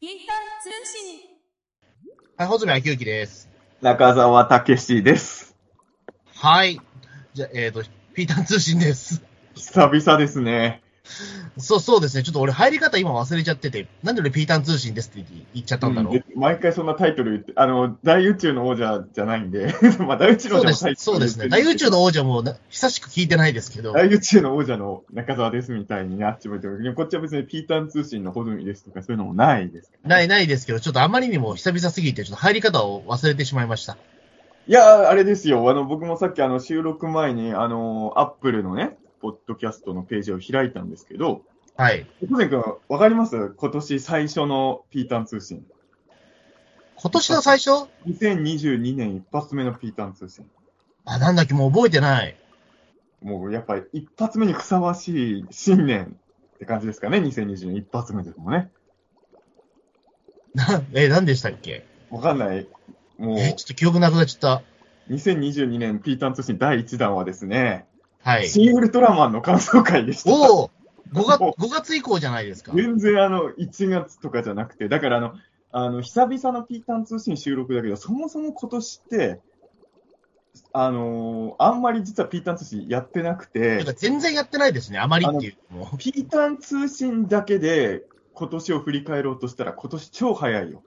ピーター通信。はい、穂積昭之です。中澤武史です。はい。じゃあ、えっ、と、ピーターン通信です。久々ですね。そう、そうですね。ちょっと俺入り方今忘れちゃってて、なんで俺ピーターン通信ですって言っちゃったんだろう。うん毎回そんなタイトル言って、あの、大宇宙の王者じゃないんで、まあ大宇宙の王者も。そうですね。大宇宙の王者もな久しく聞いてないですけど、大宇宙の王者の中澤ですみたいにね、あっちも言ってこっちは別にピーターン通信の穂積ですとかそういうのもないですから、ないないですけど、ちょっとあまりにも久々すぎて、ちょっと入り方を忘れてしまいました。いやー、あれですよ。あの、僕もさっきあの、収録前に、あの、アップルのね、ポッドキャストのページを開いたんですけど、はい。小泉君、わかります？今年最初のピーターン通信。今年の最初？2022年一発目のピーターン通信。あ、なんだっけ、もう覚えてない。もうやっぱり一発目にふさわしい新年って感じですかね、2020年一発目ですもんね。な、え、何でしたっけ？わかんない。もう、え、ちょっと記憶なくなっちゃった。2022年ピーターン通信第1弾はですね、はい。新ウルトラマンの感想会でした。おお !5 月、5月以降じゃないですか。全然あの、1月とかじゃなくて、だからあの、あの、久々のピーターン通信収録だけど、そもそも今年って、あのーあんまり実はピーターン通信やってなくて全然やってないですね、あまりっていう。ピーターン通信だけで今年を振り返ろうとしたら今年超早いよ。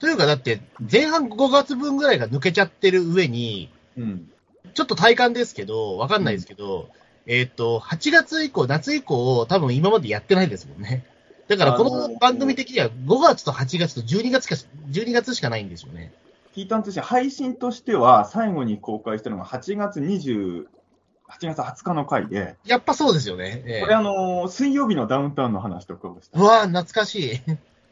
というか、だって、前半5月分ぐらいが抜けちゃってる上に、うん。ちょっと体感ですけど、わかんないですけど、えっ、と、8月以降、夏以降、多分今までやってないですもんね。だから、この番組的には5月と8月と12月か、12月しかないんですよね。ピーターン通信、配信としては最後に公開したのが8月20、8月20日の回で、やっぱそうですよね。ええこれあのー水曜日のダウンタウンの話とかをしたう。わぁ、懐かしい。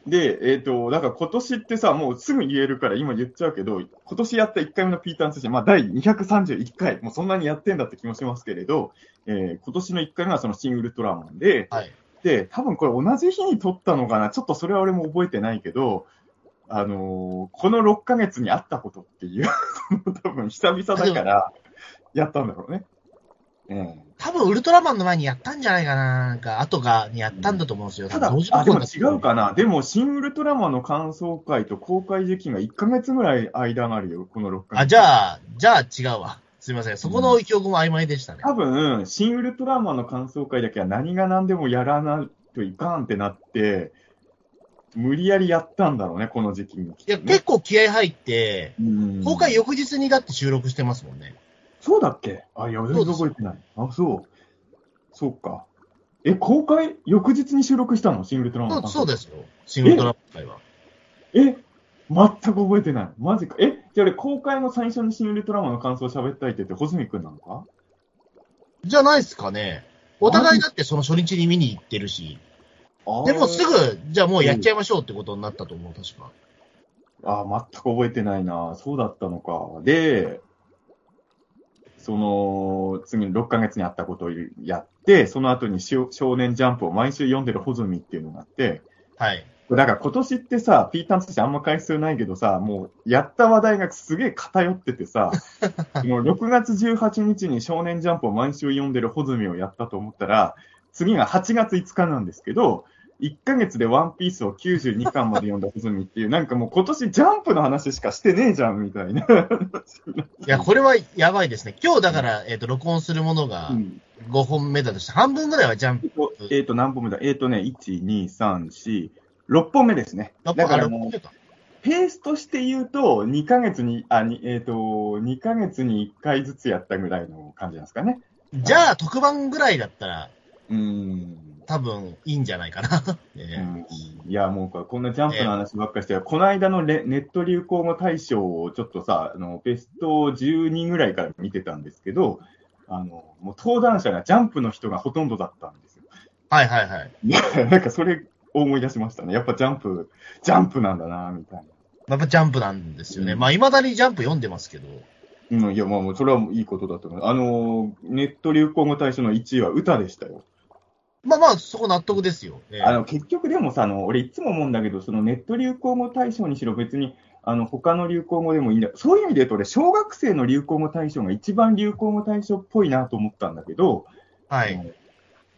で、えっ、と、だから今年ってさ、もうすぐ言えるから今言っちゃうけど、今年やった1回目のピーターン通信、まあ第231回、もうそんなにやってんだって気もしますけれど、えー今年の1回目はその新ウルトラマンで、はい。で、多分これ同じ日に撮ったのかな、ちょっとそれは俺も覚えてないけど、あのーこの6ヶ月にあったことっていう、多分久々だから、やったんだろうね。ええ多分、ウルトラマンの前にやったんじゃないかな。なんか、後が、にやったんだと思うんですよ。ただ、あ、でも違うかな。でも、新ウルトラマンの感想会と公開時期が1ヶ月ぐらい間があるよ、この6ヶ月。あ、じゃあ、じゃあ違うわ。すみません。そこの記憶も曖昧でしたね。多分、新ウルトラマンの感想会だけは何が何でもやらないといかんってなって、無理やりやったんだろうね、この時期に。いや、結構気合入って、うん公開翌日にだって収録してますもんね。そうだっけ？あ、いや、全然覚えてない。あ、そう。そうか。え、公開？翌日に収録したの？新ウルトラマンそうの感想そうですよ。新ウルトラマン会は。え？全く覚えてない。マジか。え？じゃあ俺、公開の最初に新ウルトラマンの感想を喋ったいって言って、穂積くんなのか？じゃないですかね。お互いだってその初日に見に行ってるし。でもすぐ、じゃあもうやっちゃいましょうってことになったと思う、確か。あー全く覚えてないな。そうだったのか。で、その、次の6ヶ月にあったことをやって、その後に少年ジャンプを毎週読んでる穂積っていうのがあって、はい。だから今年ってさ、ピーターン通信あんま回数ないけどさ、もうやった話題がすげえ偏っててさ、もう6月18日に少年ジャンプを毎週読んでる穂積をやったと思ったら、次が8月5日なんですけど、1ヶ月でワンピースを92巻まで読んだ穂積っていう、なんかもう今年ジャンプの話しかしてねえじゃんみたいな。いや、これはやばいですね。今日だから、えっ、と、録音するものがうん5本目だとして、半分ぐらいはジャンプ。えっと、えっと何本目だ？えっ、とね、1、2、3、4、6本目ですね。だからあもう6本目か。ペースとして言うと、2ヶ月に、あ、にえっ、と、2ヶ月に1回ずつやったぐらいの感じなんですかね。じゃあ、特番ぐらいだったら、うーん。多分いいんじゃないかな。ねうんいや、もうここんなジャンプの話ばっかりして、この間のレネット流行語大賞をちょっとさ、あの、ベスト12ぐらいから見てたんですけど、あの、もう登壇者がジャンプの人がほとんどだったんですよ。はいはいはい。いや、なんかそれを思い出しましたね。やっぱジャンプ、ジャンプなんだな、みたいな。やっぱジャンプなんですよね。うんまあ、未だにジャンプ読んでますけど。うん、いや、まあ、もうそれはいいことだと思う。あの、ネット流行語大賞の1位は歌でしたよ。まあまあ、そこ納得ですよ。ええあの、結局でもさ、あの、俺いつも思うんだけど、そのネット流行語大賞にしろ別に、あの、他の流行語でもいいんだ。そういう意味で言うと、俺、小学生の流行語大賞が一番流行語大賞っぽいなと思ったんだけど、はい。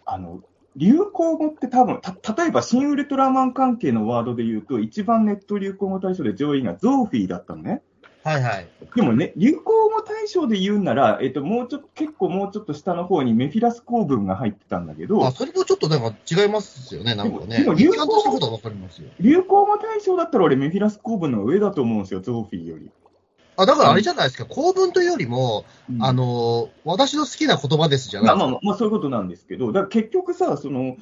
あの、流行語って多分、た、例えば新ウルトラマン関係のワードで言うと、一番ネット流行語大賞で上位がゾーフィーだったのね。はいはい。でもね、流行語大賞で言うなら、えっと、もうちょっと、結構もうちょっと下の方にメフィラス公文が入ってたんだけどあ、、それとちょっとなんか違いますよね、なんかね。でも流行一貫としたことはわかりますよ。流行語大賞だったら俺メフィラス公文の上だと思うんですよ、ゾーフィーより。あ、だからあれじゃないですか、公文というよりも、うんあの、私の好きな言葉ですじゃないですか。まあまあまあ、そういうことなんですけど、だから結局さ、その、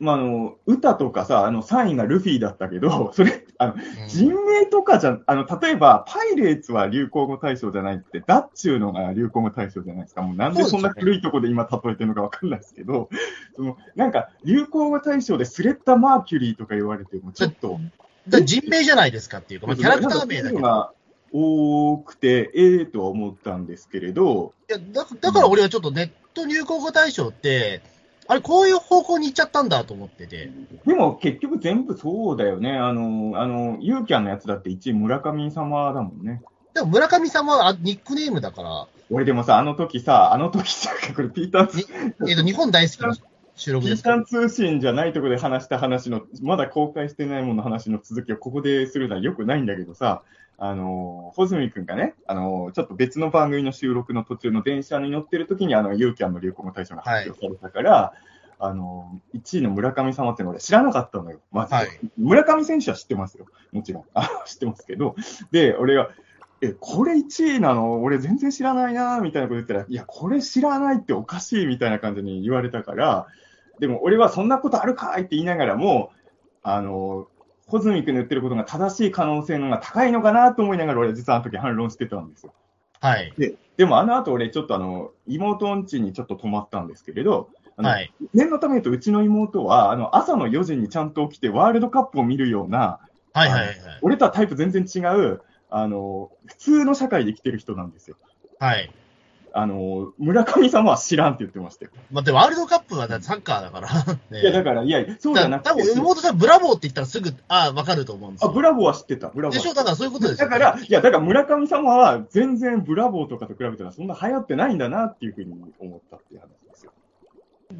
まあ、あの、歌とかさ、あの、3位がルフィだったけど、それ、あの、うん人名とかじゃ、あの、例えば、パイレーツは流行語大賞じゃないって、ダッチューのが流行語大賞じゃないですか。もうなんでそんな古いとこで今例えてるのかわかんないですけど、その、なんか、流行語大賞でスレッタ・マーキュリーとか言われても、ちょっと、だ人名じゃないですかっていうか、まあ、キャラクター名だけど。多くて、ええとは思ったんですけれど、いやだだから俺はちょっとネット流行語大賞って、あれ、こういう方向に行っちゃったんだと思ってて。でも結局全部そうだよね。あの、あの、ユーキャンのやつだって1位村上様だもんね。でも村上さんはあニックネームだから、俺でもさ、あの時さ、あの時さ、これピーターツ、えっと、日本大好きな収録ピですからータン通信じゃないところで話した話の、まだ公開してないものの話の続きをここでするのはよくないんだけどさ、あの、穂積君がね、あの、ちょっと別の番組の収録の途中の電車に乗ってる時に、あの、ユーキャンの流行語大賞が発表されたから、あの、1位の村上様っていうの俺知らなかったのよ、まず。はい村上選手は知ってますよ。もちろん。あ知ってますけど。で、俺が、え、これ1位なの？俺全然知らないなみたいなこと言ったら、いや、これ知らないっておかしいみたいな感じに言われたから、でも俺はそんなことあるかいって言いながらも、あの、穂積君の言ってることが正しい可能性の方が高いのかなと思いながら俺実はあの時反論してたんですよ。はい。で、でもあの後俺ちょっとあの、妹ん家にちょっと泊まったんですけれど、あのはい。念のため言うとうちの妹は、あの、朝の4時にちゃんと起きてワールドカップを見るような、はいはいはい。俺とはタイプ全然違う、あの、普通の社会で生きてる人なんですよ。はい。あの、村上様は知らんって言ってましたよ。まあ、でもワールドカップはサッカーだから。ね いや、だから、いや、そうじゃなくてだ多分、妹さん、ブラボーって言ったらすぐ、ああ、わかると思うんですあ、よ。ブラボーは知ってた、ブラボーはでしょだからそういうことですよ。だから、いや、だから村上様は全然ブラボーとかと比べたらそんな流行ってないんだなっていうふうに思ったっていう話ですよ。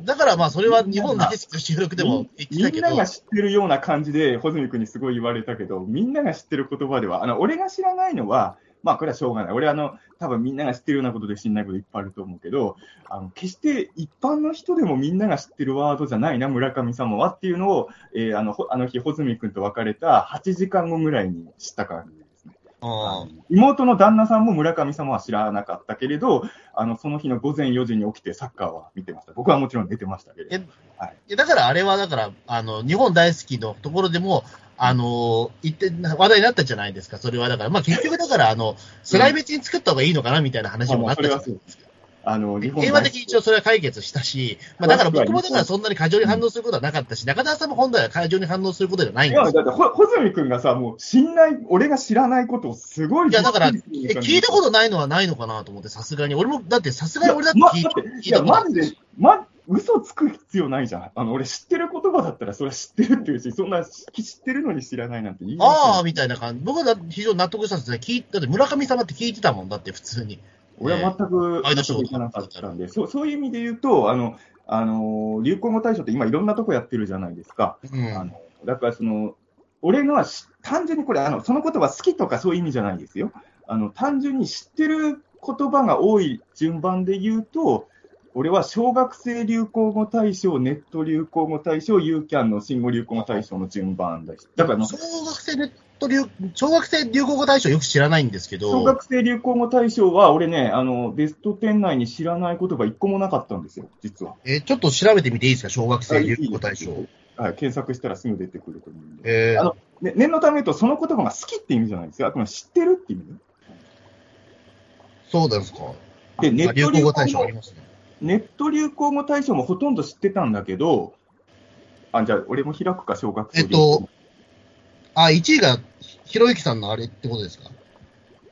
だからまあ、それは日本大好きの収録でも言ってたけどみんな、が知ってるような感じで、穂積君にすごい言われたけど、みんなが知ってる言葉では、あの、俺が知らないのは、まあ、これはしょうがない。俺、あの、多分みんなが知ってるようなことで知んないこといっぱいあると思うけど、あの、決して一般の人でもみんなが知ってるワードじゃないな、村上様はっていうのを、えーあの、ほあの日、穂積君と別れた8時間後ぐらいに知った感じですね。うん妹の旦那さんも村上様は知らなかったけれど、あの、その日の午前4時に起きてサッカーは見てました。僕はもちろん寝てましたけれど。いやだからあれは、だから、あの、日本大好きのところでも、あの、言って、話題になったじゃないですか。それは、だから、まあ結局だから、あの、世代別に作った方がいいのかな、みたいな話もあったじゃないですか。あの、日本平和的に一応それは解決したし、まあだから僕もだからそんなに過剰に反応することはなかったし、中澤さんも本来は過剰に反応することじゃないんいや、ですよ。だって、ほ、穂積君がさ、もう、知んない、俺が知らないことをすごい。いや、だから、聞いたことないのはないのかなと思って、さすがに。俺も、だってさすがに俺だってま聞いだっていや、マジで、ま、嘘つく必要ないじゃん。あの、俺知ってる言葉だったら、それは知ってるっていうし、そんな、知ってるのに知らないなんて言いああ、みたいな感じ。僕はだ非常に納得したんですね。聞いだって村上様って聞いてたもんだって、普通に。俺は全くワイドショー納得いかなかったんで、そうそういう意味で言うと、あの、あの、流行語大賞って今いろんなとこやってるじゃないですか。うん。あのだからその、俺のはし単純にこれ、あの、その言葉好きとかそういう意味じゃないですよ。あの、単純に知ってる言葉が多い順番で言うと、俺は小学生流行語大賞、ネット流行語大賞、ユーキャンの新語流行語大賞の順番だし。だから小学生ネット流、小学生流行語大賞よく知らないんですけ小ど、学生流行語大賞は、俺ね、あの、ベスト10内に知らない言葉一個もなかったんですよ、実は。えーちょっと調べてみていいですか、小学生流行語大賞。はい、検索したらすぐ出てくると思うんで。えーあのね、念のため言うと、その言葉が好きって意味じゃないですか？この知ってるって意味ね。そうですか。でネット流行語流行語大賞ありますね。ネット流行語大賞もほとんど知ってたんだけど、あ、じゃあ、俺も開くか、小学生えっと、あ、1位がひろゆきさんのあれってことですか？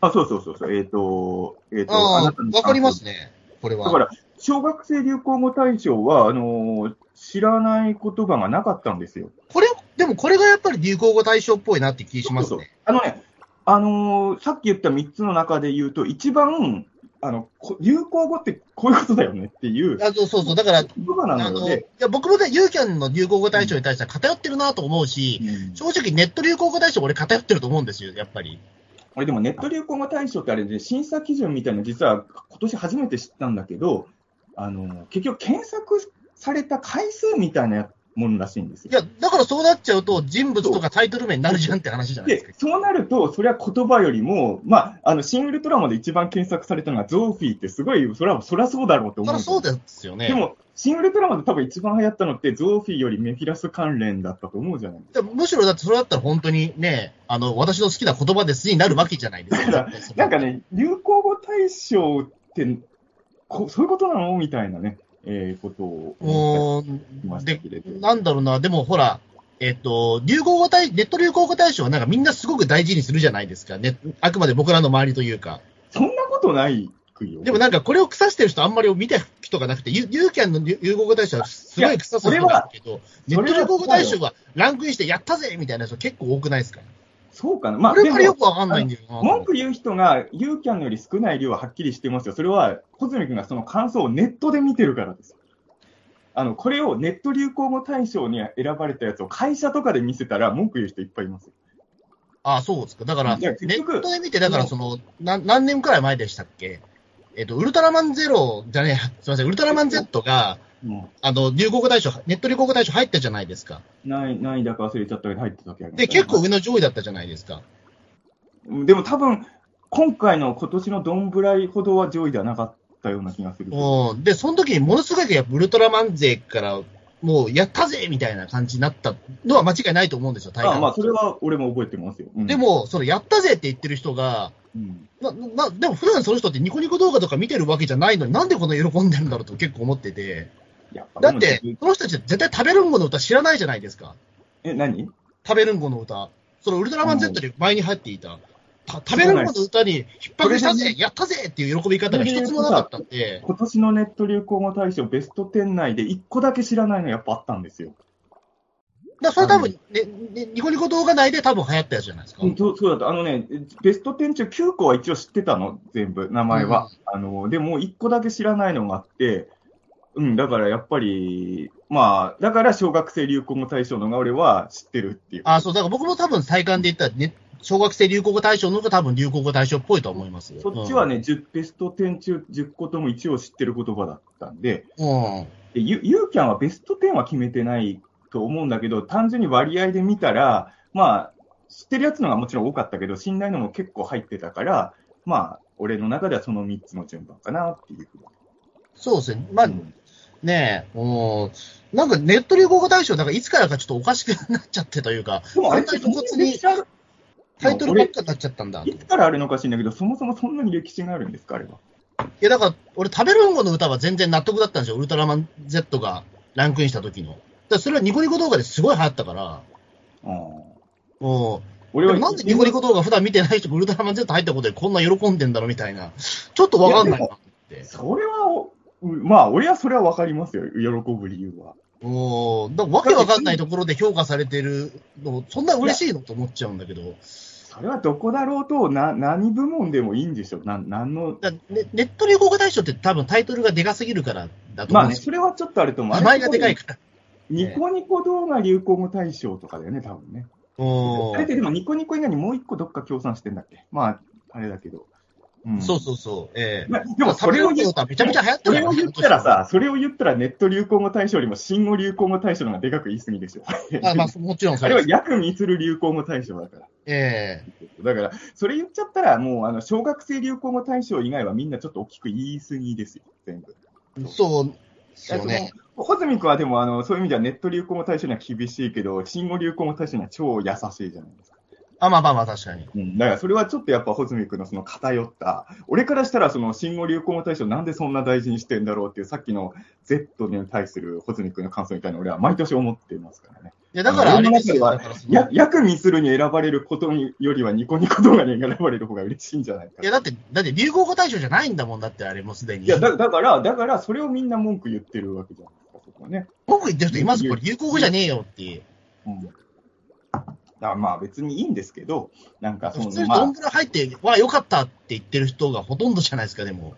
あ、そうそうそうそう、えっ、と、えっ、と、ああなたのわかりますね。これは。だから、小学生流行語大賞は、あのー知らない言葉がなかったんですよ。これ、でもこれがやっぱり流行語大賞っぽいなって気しますそうそうね。あのね、あのーさっき言った3つの中で言うと、一番あの、こ流行語ってこういうことだよねっていうあそうそうそう、だから、言葉なあので、や僕もね、ユーキャンの流行語大賞に対しては偏ってるなと思うし、うん。正直ネット流行語大賞俺偏ってると思うんですよ、やっぱり。俺でもネット流行語大賞ってあれで審査基準みたいなの実は今年初めて知ったんだけど、あの、結局検索された回数みたいなものらしいんですよい。や、だからそうなっちゃうと、人物とかタイトル名になるじゃんって話じゃないですでか。、そうなると、それは言葉よりも、まあ、あの、シン・ウルトラマンで一番検索されたのがゾーフィーってすごい、それは、そりゃそうだろうと思う。そりゃそうですよね。でも、シン・ウルトラマンで多分一番流行ったのって、ゾーフィーよりメフィラス関連だったと思うじゃないですか。でむしろだってそれだったら本当にね、あの、私の好きな言葉ですになるわけじゃないですか。だからなんかね、流行語大賞ってこ、そういうことなの？みたいなね、えー、ことをでなんだろうな、でもほら、えっと、流行語大、ネット流行語大賞はなんかみんなすごく大事にするじゃないですか。ね、あくまで僕らの周りというか。そんなことないくよ。でもなんかこれを腐してる人あんまり見た人がなくて、ユユーキャンの流流行語大賞はすごい腐す人だけど、ネット流行語大賞はランクインしてやったぜみたいな人結構多くないですか？そうかな。まあ、これでもからよくわかんないんだよな。文句言う人が、ユーキャンより少ない量ははっきりしてますよ。それは、小泉君がその感想をネットで見てるからです。あの、これをネット流行語大賞に選ばれたやつを会社とかで見せたら文句言う人いっぱいいますよ。あそうですか。だから、ネットで見て、だからその、な何年くらい前でしたっけ？えっと、ウルトラマンゼロじゃねえ、すみません、ウルトラマン Z が、もあの、流行語大賞、ネット流行語大賞入ったじゃないですか。う、ない、ないだか忘れちゃったけど入ってた時ありますで、結構上の上位だったじゃないですか。でも多分、今回の今年のどんぶらいほどは上位ではなかったような気がする。うん。で、その時にものすごいやウルトラマン勢から、もうやったぜみたいな感じになったのは間違いないと思うんですよ、大会あまあ、それは俺も覚えてますよ。うんで、も、そのやったぜって言ってる人が、うんな、な、でも普段その人ってニコニコ動画とか見てるわけじゃないのになんでこんな喜んでるんだろうと結構思ってて。だってその人たち絶対食べるんごの歌知らないじゃないですか。え、何？食べるんごの歌。そのウルトラマン Z で前に入っていた。た食べるんごの歌に引っ張りしたぜ、やったぜっていう喜び方が一つもなかったんで、今年のネット流行語大賞ベスト10内で1個だけ知らないのやっぱあったんですよ。だそれ多分、ねね、ニコニコ動画内で多分流行ったやつじゃないですか。うんそうそうだった。あのね、ベスト10中9個は一応知ってたの、全部、名前は。あの、でも1個だけ知らないのがあって、うん、だからやっぱり、まあ、だから小学生流行語大賞のが俺は知ってるっていう。あ、そう、だから僕も多分体感で言ったら、ね、小学生流行語大賞の方が多分流行語大賞っぽいと思いますよ。そっちはね、10ベスト10中10個とも一応知ってる言葉だったんで、うん。うん。でユユーキャンはベスト10は決めてないと思うんだけど、単純に割合で見たら、まあ、知ってるやつのがもちろん多かったけど、信頼のも結構入ってたから、まあ、俺の中ではその3つの順番かなっていうふうに。そうですね。まあ、うんねえ、うん。なんかネット流行語大賞、なんかいつからかちょっとおかしくなっちゃってというか、でもあれってそんなにタイトルばっかになっちゃったんだ。いつからあるのか知んないけど、そもそもそんなに歴史があるんですか、あれは。いや、だから、俺、食べるんごの歌は全然納得だったんですよ。ウルトラマン Z がランクインした時の。だそれはニコニコ動画ですごい流行ったから。うんうん。俺はなんでニコニコ動画普段見てない人がウルトラマン Z 入ったことでこんな喜んでんだろうみたいな。ちょっとわかんないなって。それはまあ、俺はそれはわかりますよ、喜ぶ理由は。うん。だわけわかんないところで評価されてるの、そんな嬉しいのと思っちゃうんだけど。それはどこだろうと、な何部門でもいいんでしょ、ななんの。だネネット流行語大賞って多分タイトルがでかすぎるからだとまあね、思うんですよ。それはちょっとあると思う。名前がでかいかから。ニコニコ動画流行語大賞とかだよね、多分ね。うんあれってでもニコニコ以外にもう一個どっか協賛してんだっけ？まあ、あれだけど。うんそうそうそう。ええまあでもそれを言っめちゃめちゃ流行ったそれを言ったらさ、それを言ったらネット流行語大賞よりも新語流行語大賞の方がでかく言い過ぎでしょ。あまあ、もちろんそあれはれです。る流行語大賞だから。えだから、それ言っちゃったら、もう、あの、小学生流行語大賞以外はみんなちょっと大きく言い過ぎですよ、全部。えそうですよね。穂積君はでも、あの、そういう意味ではネット流行語大賞には厳しいけど、新語流行語大賞には超優しいじゃないですか。あ、まあまあまあ、確かに。うん。だから、それはちょっとやっぱ穂積君のその偏った、俺からしたらその新語流行語大賞なんでそんな大事にしてんだろうっていう、さっきの Z に対する穂積君の感想みたいなの俺は毎年思ってますからね。いや、だからあれですよ。や、約ミスるに選ばれることによりはニコニコ動画に選ばれる方が嬉しいんじゃないかいや、だって、だって流行語大賞じゃないんだもんだって、あれもうすでに。いやだ、だから、だから、それをみんな文句言ってるわけじゃないですか、そこはね。僕言ってる人います？これ流行語じゃねえよっていう。うん。だからまあ別にいいんですけど、なんかその、普通にまあ、ドンブラ入って、わあ、よかったって言ってる人がほとんどじゃないですか、でも。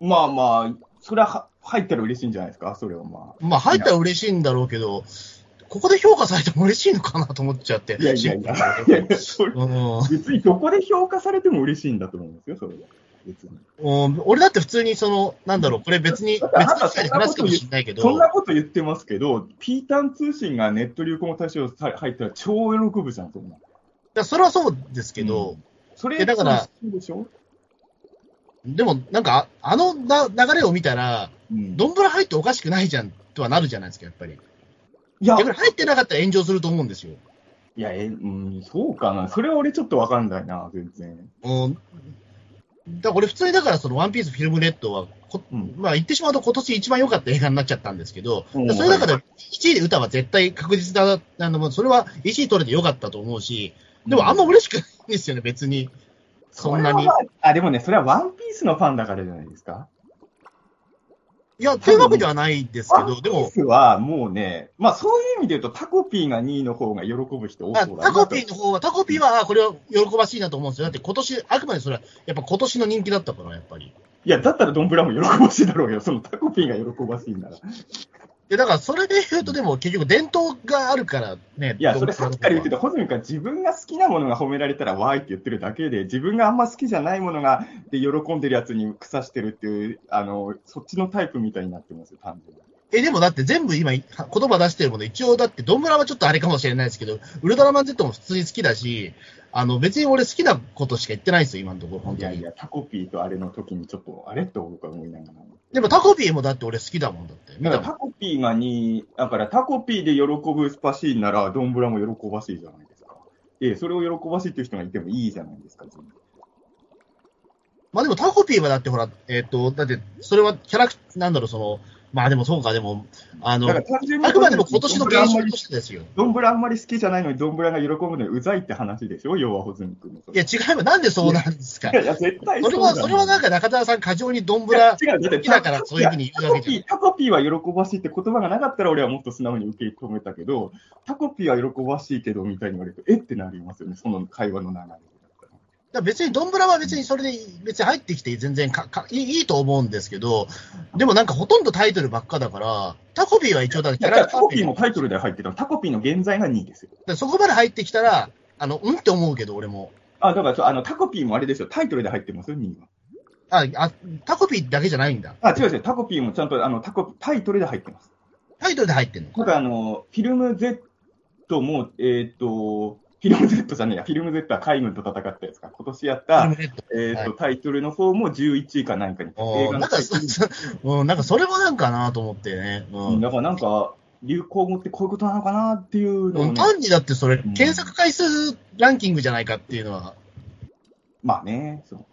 まあまあ、それはは入ったら嬉しいんじゃないですか、それはままあ、入ったら嬉しいんだろうけど、ここで評価されても嬉しいのかなと思っちゃって。あ。いやいやいや、いやいやそれうん別にどこで評価されても嬉しいんだと思うんですよ、それは。別に。うん俺だって普通にその、なんだろう、これ別に、別の機会で話すかもしれないけど、そんなこと言ってますけど、ピータン通信がネット流行語大賞さ入ったら超喜ぶじゃん、そんな。いやそれはそうですけど、それえだからでもなんか、ああのな流れを見たら、うんドンブラ入っておかしくないじゃんとはなるじゃないですか、やっぱり。いや、入ってなかったら炎上すると思うんですよ。いや、え、うん、そうかな。それは俺ちょっとわかんないな、全然。うん。だから俺普通にだからそのワンピースフィルムレッドはこ、うんまあ言ってしまうと今年一番良かった映画になっちゃったんですけど、うんそれだから1位で歌は絶対確実だ、あの、それは1位取れて良かったと思うし、でもあんま嬉しくないんですよね、別に。そんなに。あ、でもね、それはワンピースのファンだからじゃないですか。や、というわけではないですけど、でもはもうね、まあそういう意味で言うとタコピーが2位の方が喜ぶ人多あそうだなタコピーの方は、タコピーは、あこれは喜ばしいなと思うんですよ。だって今年、あくまでそれは、やっぱ今年の人気だったから、やっぱり。いや、だったらドンブラも喜ばしいだろうよ。そのタコピーが喜ばしいんなら。いで、だからそれで言うと、でも結局伝統があるからね。や、それさっきから言ってた。た、ホズミ君は自分が好きなものが褒められたらわーいって言ってるだけで、自分があんま好きじゃないものが、で、喜んでるやつに腐してるっていう、あの、そっちのタイプみたいになってますよ、単純に。え、でもだって全部今、言葉出してるもの、一応だって、ドンブラはちょっとあれかもしれないですけど、ウルトラマン Z も普通に好きだし、あの、別に俺好きなことしか言ってないんですよ、今のところ、本当に。いやいや、タコピーとあれの時にちょっと、あれって僕は思いながら。でもタコピーもだって俺好きだもんだって。見だからタコピーが2位、だからタコピーで喜ぶスパシーンなら、ドンブラも喜ばしいじゃないですか。ええ、それを喜ばしいっていう人がいてもいいじゃないですか、全然まあでもタコピーはだってほら、えっ、と、だって、それはキャラクター、なんだろう、その、まあでもそうか、でも、あの、だあくまでも今年の現象としてですよ。ドンブラあんまり好きじゃないのに、ドンブラが喜ぶのにうざいって話でしょ、要はホズミ君の。いや、違います。なんでそうなんですか？いやいや、絶対それは、それはなんか中澤さん過剰にドンブいやラ違う、だって好きだからそういうふうに言うわけじゃん。タコピータコピーは喜ばしいって言葉がなかったら俺はもっと素直に受け止めたけど、タコピーは喜ばしいけどみたいに言われると、えってなりますよね、その会話の流れ別にドンブラは別にそれで別に入ってきて全然かかいいいいと思うんですけど、でもなんかほとんどタイトルばっかだから、タコピーは一応だってキャラクタータコピーもタイトルで入ってたタコピーの現在が2位ですよ。でそこまで入ってきたら、あの、うんって思うけど、俺も。あ、だからあのタコピーもあれですよ、タイトルで入ってますよ、2位は。あ、あタコピーだけじゃないんだ。あ、違う違う、タコピーもちゃんとあのタコタイトルで入ってます。タイトルで入ってんの？だからあの、フィルム Z も、えっ、と、フィルム Z じゃねえや、フィルム Z は海軍と戦ったやつか？今年やった、えっ、と、はタイトルの方も11位か何かに。映画なんかうん、なんかそれもなんかなと思ってね。ううん。んだからなんか、流行語ってこういうことなのかなっていうのをね、単にだってそれ、ん検索回数ランキングじゃないかっていうのは、まあね、そう。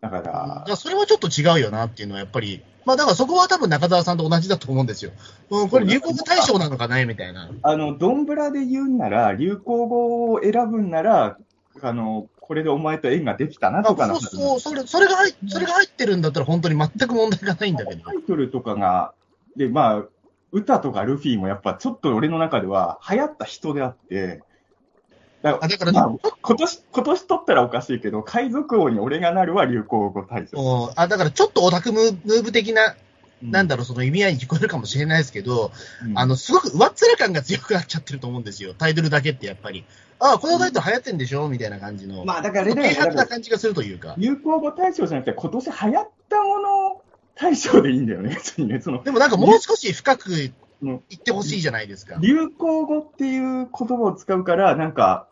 だかだからら、それはちょっと違うよなっていうのはやっぱり、まあだからそこは多分中澤さんと同じだと思うんですよ。うん、これ流行語大賞なのかなみたいな。あの、ドンブラで言うんなら、流行語を選ぶんなら、あの、これでお前と縁ができたなとかそうそう、それ、それが入っ、それが入ってるんだったら本当に全く問題がないんだけど。タイトルとかが、で、まあ、歌とかルフィもやっぱちょっと俺の中では流行った人であって、だあだからまあ、今年、今年取ったらおかしいけど、海賊王に俺がなるは流行語大賞。うんあ、だからちょっとオタクムーブ的な、なんだ、だろう、その意味合いに聞こえるかもしれないですけど、うんあの、すごく上っ面感が強くなっちゃってると思うんですよ。タイトルだけってやっぱり。ああ、このタイトル流行ってんでしょ？みたいな感じの。まあだからあれだよ軽な感じがするというか。流行語大賞じゃなくて、今年流行ったもの大賞でいいんだよね、別にね。そのでもなんかもう少し深くうん言ってほしいじゃないですか。流行語っていう言葉を使うから、なんか、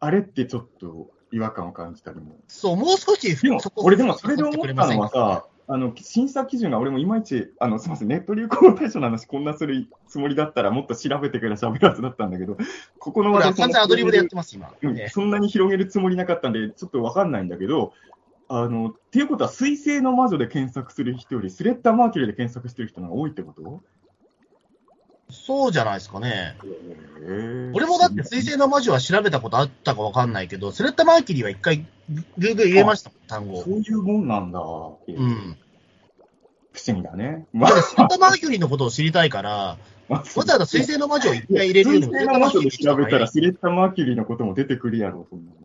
あれってちょっと違和感を感じたりも。そう、もう少しでも俺でもそれで思ったのはさ、あの、審査基準が俺もいまいち、あの、すみません、ネット流行語大賞の話こんなするつもりだったらもっと調べてから喋るはずだったんだけど、ここの話題完全アドリブでやってます、今。うんねそんなに広げるつもりなかったんで、ちょっとわかんないんだけど、あの、っていうことは、水星の魔女で検索する人より、スレッタ・マーキュリーで検索してる人が多いってこと？そうじゃないですかね。俺もだって水星の魔女は調べたことあったかわかんないけど、スレッタ・マーキュリーは一回、グーグル入れましたもん、単語そ。ういうもんなんだ。うん。不思議だね。だからスレッタ・マーキュリーのことを知りたいから、わわざわざ水星の魔女を一回入れるよりも、水星の魔女で調べたら、スレッタ・マーキュリーのことも出てくるやろ、そんなの。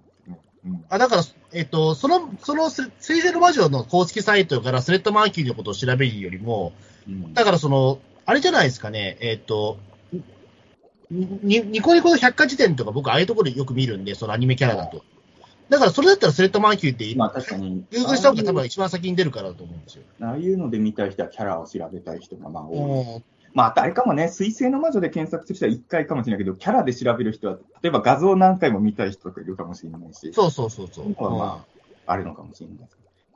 うんあ、だから、えっと、その、その、水星の魔女の公式サイトからスレッドマーキュリーのことを調べるよりも、うんだからその、あれじゃないですかね、えっと、にニコニコの百科事典とか僕、ああいうところでよく見るんで、そのアニメキャラだと。だから、それだったらスレッドマーキュリーって、まあ確かに。Google した方が多分一番先に出るからだと思うんですよ。ああいうので見たい人はキャラを調べたい人がまあ多い。うんまあ、あとあれかもね、水星の魔女で検索する人は1回かもしれないけど、キャラで調べる人は、例えば画像何回も見たい人とかいるかもしれないし、そうそうそうそう。そういうのはまあ、あるのかもしれない。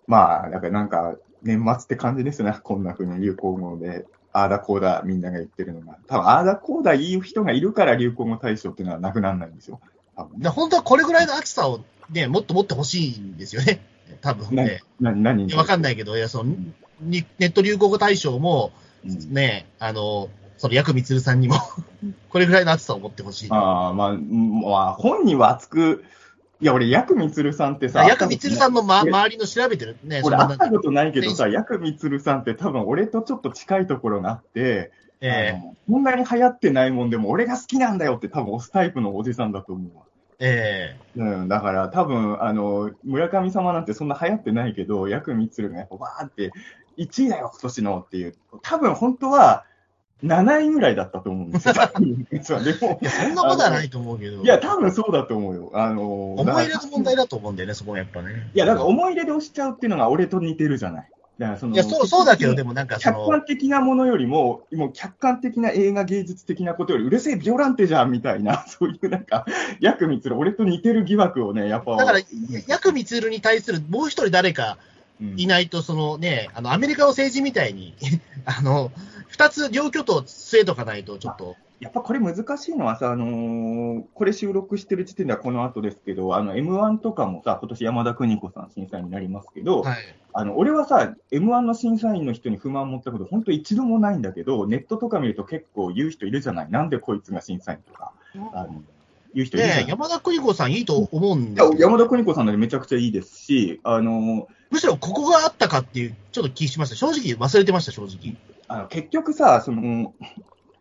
まあ、だからなんか、年末って感じですね。こんな風に流行語で、ああだこうだみんなが言ってるのが。多分、ああだこうだ言う人がいるから流行語大賞っていうのはなくならないんですよ。多分で本当はこれぐらいの暑さをね、もっともっと欲しいんですよね。多分ね。な何わかんないけど、いや、その、にネット流行語大賞も、うんね、あの、その、ヤクミツルさんにも、これぐらいの暑さを持ってほしい。ああ、まあ、うんまあ、本人は熱く、いや、俺、ヤクミツルさんってさ、ヤクミツルさんの、ま、周りの調べてるね、俺、会ったことないけどさ、ヤクミツルさんって多分俺とちょっと近いところがあって、えあのこんなに流行ってないもんでも俺が好きなんだよって多分押すタイプのおじさんだと思うわ。ええうん、だから多分、あの、村上様なんてそんな流行ってないけど、ヤクミツルがやっぱわーって、1位だよ、今年のっていう。多分本当は、7位ぐらいだったと思うんですよ。実はでもいや、そんなことはないと思うけど。いや、多分そうだと思うよ。あの、思い入れの問題だ。だと思うんだよね、そこはやっぱね。いや、だから思い入れで押しちゃうっていうのが俺と似てるじゃない。だからそのいや、そう、そうだけど、でもなんか客観的なものよりも、もう客観的な映画芸術的なことより、うるせえビオランテじゃんみたいな、そういうなんか、ヤクミツル、俺と似てる疑惑をね、やっぱ。だから、ヤクミツルに対するもう一人誰かうんいないと、そのね、あの、アメリカの政治みたいに、あの、二つ両巨頭据えとかないと、ちょっと。やっぱこれ難しいのはさ、あのーこれ収録してる時点ではこの後ですけど、あの、M1 とかもさ、今年山田邦子さん審査員になりますけど、はい。あの、俺はさ、M1 の審査員の人に不満持ったこと、本当一度もないんだけど、ネットとか見ると結構言う人いるじゃない。なんでこいつが審査員とか、あの言う人いるじゃない。ねえ山田邦子さんいいと思うんですけど、山田邦子さんならめちゃくちゃいいですし、あのむしろここがあったかっていう、ちょっと気しました。正直忘れてました、正直。あの結局さ、その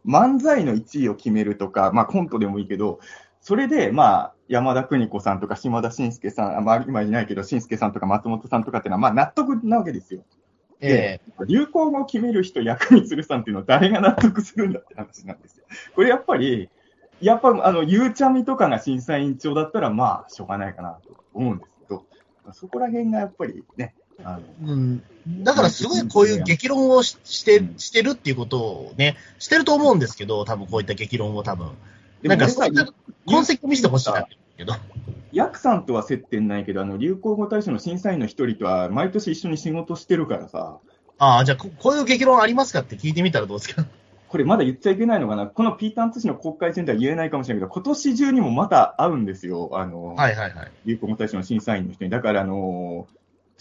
漫才の1位を決めるとか、まあ、コントでもいいけど、それで、まあ、山田邦子さんとか島田紳介さん、あまあ、今いないけど、紳介さんとか松本さんとかっていうのは、まあ、納得なわけですよ。え流行語を決める人、薬味するさんっていうのは誰が納得するんだって話なんですよ。これやっぱり、やっぱ、あの、ゆうちゃみとかが審査委員長だったら、まあ、しょうがないかなと思うんですけど、そこら辺がやっぱりね、うん。だからすごいこういう激論をししてうんしてるっていうことをね、してると思うんですけど、多分こういった激論を多分。なんかそういった痕跡見せてほしいなって。ヤクさんとは接点ないけど、あの、流行語大賞の審査員の一人とは毎年一緒に仕事してるからさ、ああ、じゃあこ、こういう激論ありますかって聞いてみたらどうですか？これまだ言っちゃいけないのかな？このピーターン通信の国会戦では言えないかもしれないけど、今年中にもまた会うんですよ。あの、はいはいはい。流行語大賞の審査員の人に。だから、あの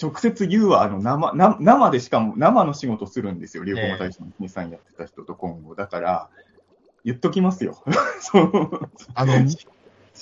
直接言うは、あの、生、な生でしかも、生の仕事するんですよ。流行語大賞の審査員やってた人と今後。だから、言っときますよ。あの、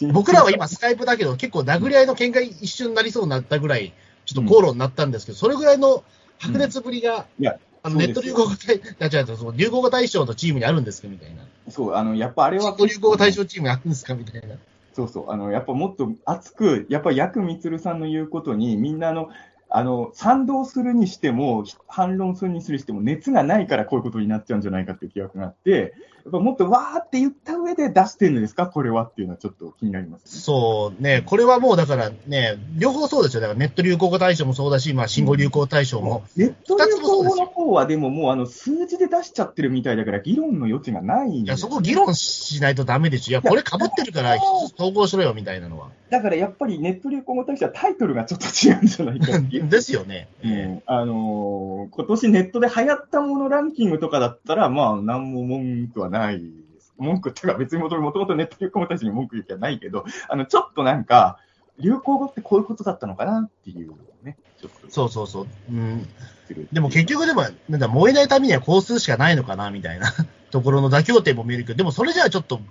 僕らは今スカイプだけど、結構殴り合いの喧嘩一瞬になりそうになったぐらい、ちょっと口論になったんですけど、それぐらいの白熱ぶりが、いや、あのネット流行語大、あ違う違う、その流行語大賞のチームにあるんですかみたいな。そう、あの、やっぱあれは流行語大賞チームにあるんですかみたいな。そうそう、あの、やっぱもっと熱く、やっぱヤクミツルさんの言うことに、みんなあの、あの、賛同するにしても、反論するにしても、熱がないからこういうことになっちゃうんじゃないかっていう気ががあって、っぱもっとわーって言った上で出してるんですか、これはっていうのはちょっと気になります、ね。そうね、これはもうだからね、両方そうですよ。だからネット流行語大賞もそうだし、まあ、新語流行大賞も。ネット流行語の方はでももうあの数字で出しちゃってるみたいだから議論の余地がないんいや、そこ議論しないとダメでしょ。いや、これ被ってるから 一つ統合しろよみたいなのは。だからやっぱりネット流行語に対してはタイトルがちょっと違うんじゃないか。ですよね。うんあのー今年ネットで流行ったものランキングとかだったら、まあ、なんも文句はないです。文句っていうか、別にもともとネット流行語大賞に文句言う気はないけど、あの、ちょっとなんか、流行語ってこういうことだったのかなっていうね、ちょっとそうそうそう。うん、するでも結局でも、なんだ燃えないためには工数しかないのかなみたいな ところの妥協点も見えるけど、でもそれじゃあちょっと、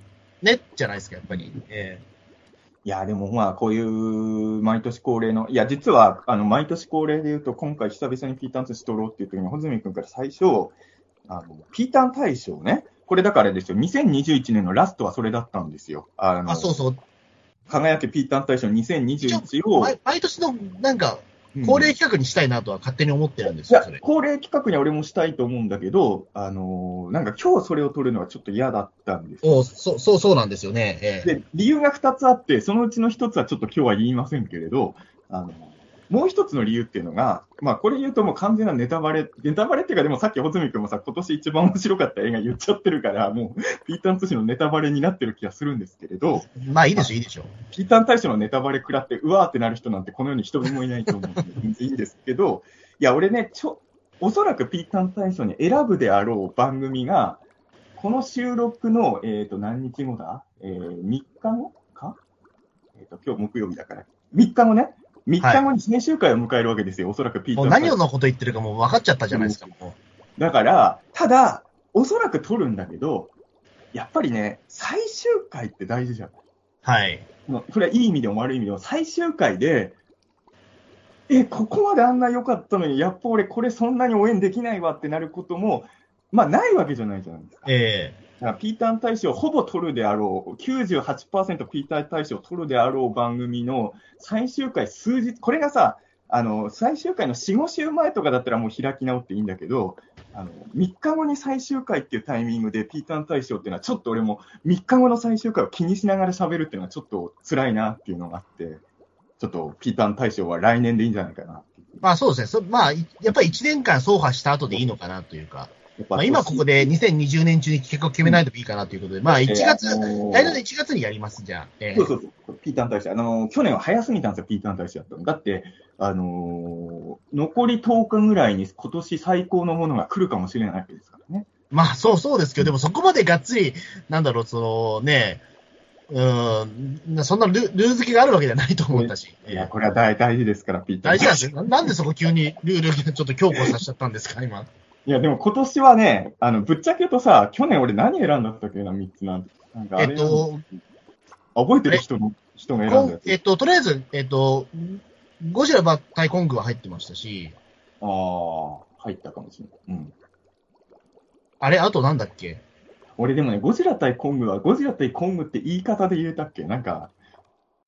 ね、じゃないですか、やっぱり。えいや、でもまあ、こういう毎年恒例の、いや、実は、あの、毎年恒例で言うと、今回久々にピーターン寿司取ろうっていう時に、穂積君から最初、あの、ピーターン大賞ね、これだからですよ、2021年のラストはそれだったんですよ。あのあそうそう。輝けピーターン大賞2021を、毎毎年のなんか、うん恒例企画にしたいなとは勝手に思ってるんですよ、それ。恒例企画には俺もしたいと思うんだけど、あのーなんか今日それを取るのはちょっと嫌だったんですよ。おそう、そう、そうなんですよね。ええで、理由が2つあって、そのうちの1つはちょっと今日は言いませんけれど、あの、もう一つの理由っていうのが、まあこれ言うともう完全なネタバレ、ネタバレっていうかでもさっき穂積君もさ、今年一番面白かった映画言っちゃってるから、もうピーターン通信のネタバレになってる気がするんですけれど、まあいいでしょ、いいでしょ。ピーターン大賞のネタバレ食らって、うわーってなる人なんてこの世に一人もいないと思うんで、いいんですけど、いや、俺ね、ちょ、おそらくピーターン大賞に選ぶであろう番組が、この収録の、えっ、と、何日後だ？えー、3日後か？えっ、と、今日木曜日だから。3日後ね。3日後に最終回を迎えるわけですよ、おそらくピーター。もう何をのこと言ってるかもう分かっちゃったじゃないですか、もだから、ただ、おそらく撮るんだけど、やっぱりね、最終回って大事じゃん。う。はい。まあそれはいい意味でも悪い意味でも、最終回で、え、ここまであんな良かったのに、やっぱ俺、これそんなに応援できないわってなることも、まあ、ないわけじゃないじゃないですか。えだからピーターン大賞をほぼ取るであろう、98%ピーターン大賞を取るであろう番組の最終回数日、これがさ、あの、最終回の4、5週前とかだったらもう開き直っていいんだけど、あの、3日後に最終回っていうタイミングでピーターン大賞っていうのはちょっと俺も3日後の最終回を気にしながら喋るっていうのはちょっと辛いなっていうのがあって、ちょっとピーターン大賞は来年でいいんじゃないかなまあそうですね。そまあ、やっぱり1年間走破した後でいいのかなというか。まあ今ここで2020年中に結果を決めないといいかなということで、まあ1月、えーあのー来年の1月にやります、じゃあ。ええそうそうそう、ピーターン大賞。あのー去年は早すぎたんですよ、ピーターン大賞だったの。だって、あのー残り10日ぐらいに今年最高のものが来るかもしれないわけですからね。まあそうそうですけど、でもそこまでがっつり、なんだろう、そのね、うん、そんなルルール付けがあるわけじゃないと思ったし。いや、ええこれは大大事ですから、ピーターン大事なんですよ。ななんでそこ急にルールちょっと強固させちゃったんですか、今。いや、でも今年はね、あの、ぶっちゃけ言うとさ、去年俺何選んだったっけな、3つなんなんかあれえっと、あ覚えてる人の、人が選んだやつ。えっと、とりあえず、えっと、ゴジラバ対コングは入ってましたし、ああ、入ったかもしれない。うん。あれ、あとなんだっけ？俺でもね、ゴジラ対コングは、ゴジラ対コングって言い方で入れたっけ？なんか、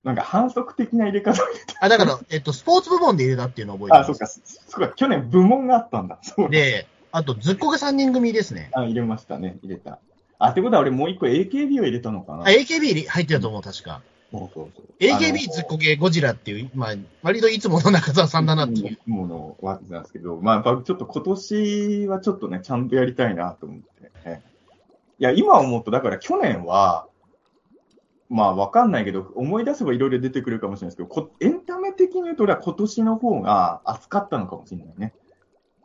なんか反則的な入れ方。あ、だから、えっと、スポーツ部門で入れたっていうのを覚えてあ、ます。そうか、そうか、去年部門があったんだ。そうで、あと、ずっこけ3人組ですね。あ、入れましたね、入れた。あ、ってことは俺もう一個 AKB を入れたのかなあ、AKB 入ってたと思う、確か。そうそうそう。AKB ずっこけゴジラっていう、まあ、割といつもの中澤さんだなっていう。ものわけなんですけど、まあ、やっぱちょっと今年はちょっとね、ちゃんとやりたいなと思って、ね。いや、今思うと、だから去年は、まあ、わかんないけど、思い出せばいろいろ出てくるかもしれないですけど、こエンタメ的に言うと、俺は今年の方が熱かったのかもしれないね。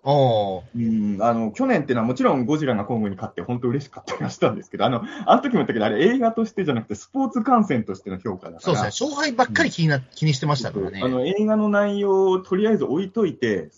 おーうん、あの、去年っていうのはもちろんゴジラがコングに勝って本当嬉しかったりはしたんですけど、あの、あの時も言ったけど、あれ映画としてじゃなくてスポーツ観戦としての評価だから。そうですね。勝敗ばっかり気にな、気にしてましたからね。あの映画の内容をとりあえず置いといて、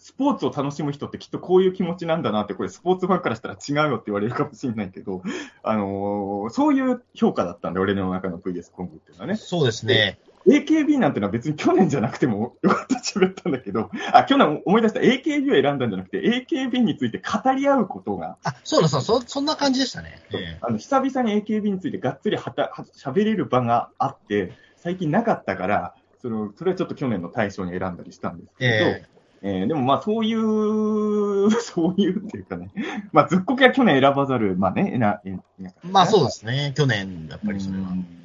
スポーツを楽しむ人ってきっとこういう気持ちなんだなって、これスポーツファンからしたら違うよって言われるかもしれないけど、あのーそういう評価だったんで、俺の中の VS コングっていうのはね。そうですね。AKB なんてのは別に去年じゃなくてもよかったら喋ったんだけど、あ、去年思い出した。AKB を選んだんじゃなくて、AKB について語り合うことが、あ、そうだそう、そ、そんな感じでしたね。ええ。あの、久々に AKB についてがっつりはた、は喋れる場があって、最近なかったから、その、それはちょっと去年の大賞に選んだりしたんですけど、ええ。ーでもまあそういう、そういうっていうかね、まあずっこけは去年選ばざる、まあね、えな、えなまあそうですね。去年、やっぱりそれは。うん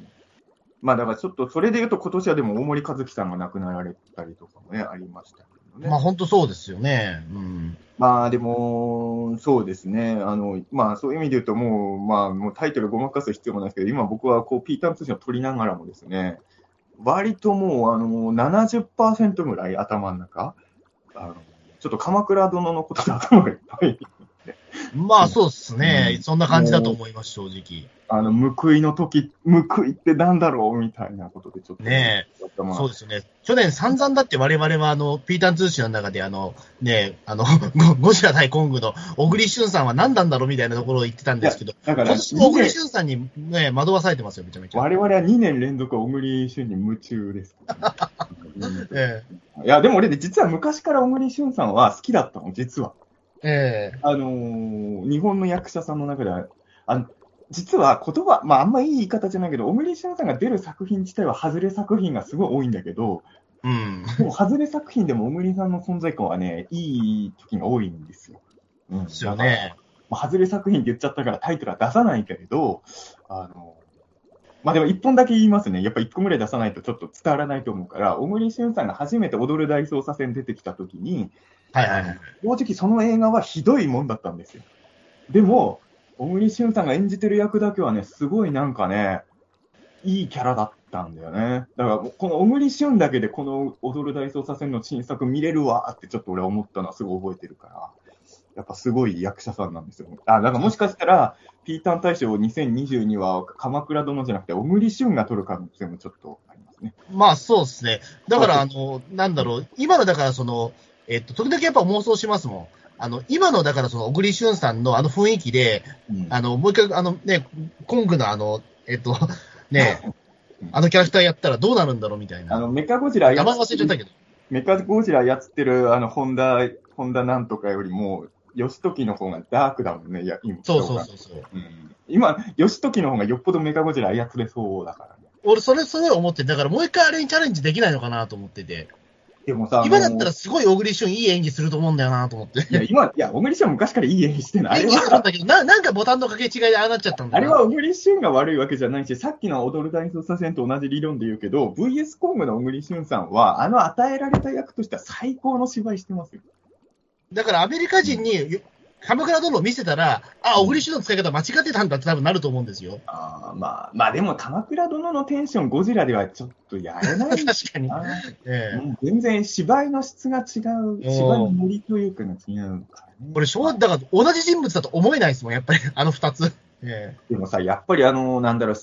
まあだからちょっとそれで言うと今年はでも大森和樹さんが亡くなられたりとかもね、ありましたけどね。まあ本当そうですよね。うん。まあでも、そうですね。あの、まあそういう意味で言うともう、まあもうタイトルごまかす必要もないですけど、今僕はこうピーターン通信を取りながらもですね、割ともうあの70%ぐらい頭の中、あの、ちょっと鎌倉殿のことで頭がいっぱい。まあそうですね。うんそんな感じだと思います、正直。あの、報いの時、報いってなんだろうみたいなことでちょっと。ね頭がそうですよね。去年散々だって我々はあの、ピーターン通信の中であの、ね、あの、ゴゴジラ対コングの小栗旬さんは何なんだろうみたいなところを言ってたんですけど、だから、小2年栗旬さんにね、惑わされてますよ、めちゃめちゃ。我々は2年連続小栗旬に夢中です。えいや、でも俺ね、実は昔から小栗旬さんは好きだったの、実は。ええあのー日本の役者さんの中では、あの実は言葉、まああんまいい言い方じゃないけど、小栗旬さんが出る作品自体は外れ作品がすごい多いんだけど、うん。でも外れ作品でも小栗さんの存在感はね、いい時が多いんですよ。うん。ですよね。まあ、外れ作品って言っちゃったからタイトルは出さないけれど、あの、まあでも一本だけ言いますね。やっぱ一個ぐらい出さないとちょっと伝わらないと思うから、小栗旬さんが初めて踊る大捜査線出てきた時に、はいはいはい。正直その映画はひどいもんだったんですよ。でも、小栗旬さんが演じてる役だけはね、すごいなんかね、いいキャラだったんだよね。だから、この小栗旬だけでこの踊る大捜査線の新作見れるわってちょっと俺思ったのはすごい覚えてるから、やっぱすごい役者さんなんですよ。あ、だかもしかしたら、ピーターン大賞2022は鎌倉殿じゃなくて小栗旬が取る可能性もちょっとありますね。まあそうですね。だから、あの、なんだろう、今のだからその、えっと、時々やっぱ妄想しますもん。あの、今のだからその、小栗旬さんのあの雰囲気で、うんあの、もう一回、あのね、コングのあの、えっと、ね、あのキャラクターやったらどうなるんだろうみたいな。あの、メカゴジラ名前忘れちゃったけど。メカゴジラやってる、あの、ホンダ、ホンダなんとかよりも、義時の方がダークだもんね、いや、今。そうそうそうそう。うん。今、義時の方がよっぽどメカゴジラ操れそうだからね。俺、それ、それ思って、だからもう一回あれにチャレンジできないのかなと思ってて。でもさ、今だったらすごい小栗旬いい演技すると思うんだよなと思って。いや、今、いや、小栗旬は昔からいい演技してない。あれ演技するんは、だけど、な、なんかボタンの掛け違いでああなっちゃったんだなあれは小栗旬が悪いわけじゃないし、さっきの踊る大捜査線と同じ理論で言うけど、VS コングの小栗旬さんは、あの与えられた役としては最高の芝居してますよ。だからアメリカ人に、鎌倉殿を見せたら、あ、小栗旬の使い方間違ってたんだって多分なると思うんですよ。あーまあ、まあでも、鎌倉殿のテンションゴジラではちょっとやれない確かに。な。え全然芝居の質が違う、芝居のノリというかが違うからね。これ、正だから同じ人物だと思えないですもん、やっぱり、あの二つ。えでもさ、やっぱりあの、なんだろう、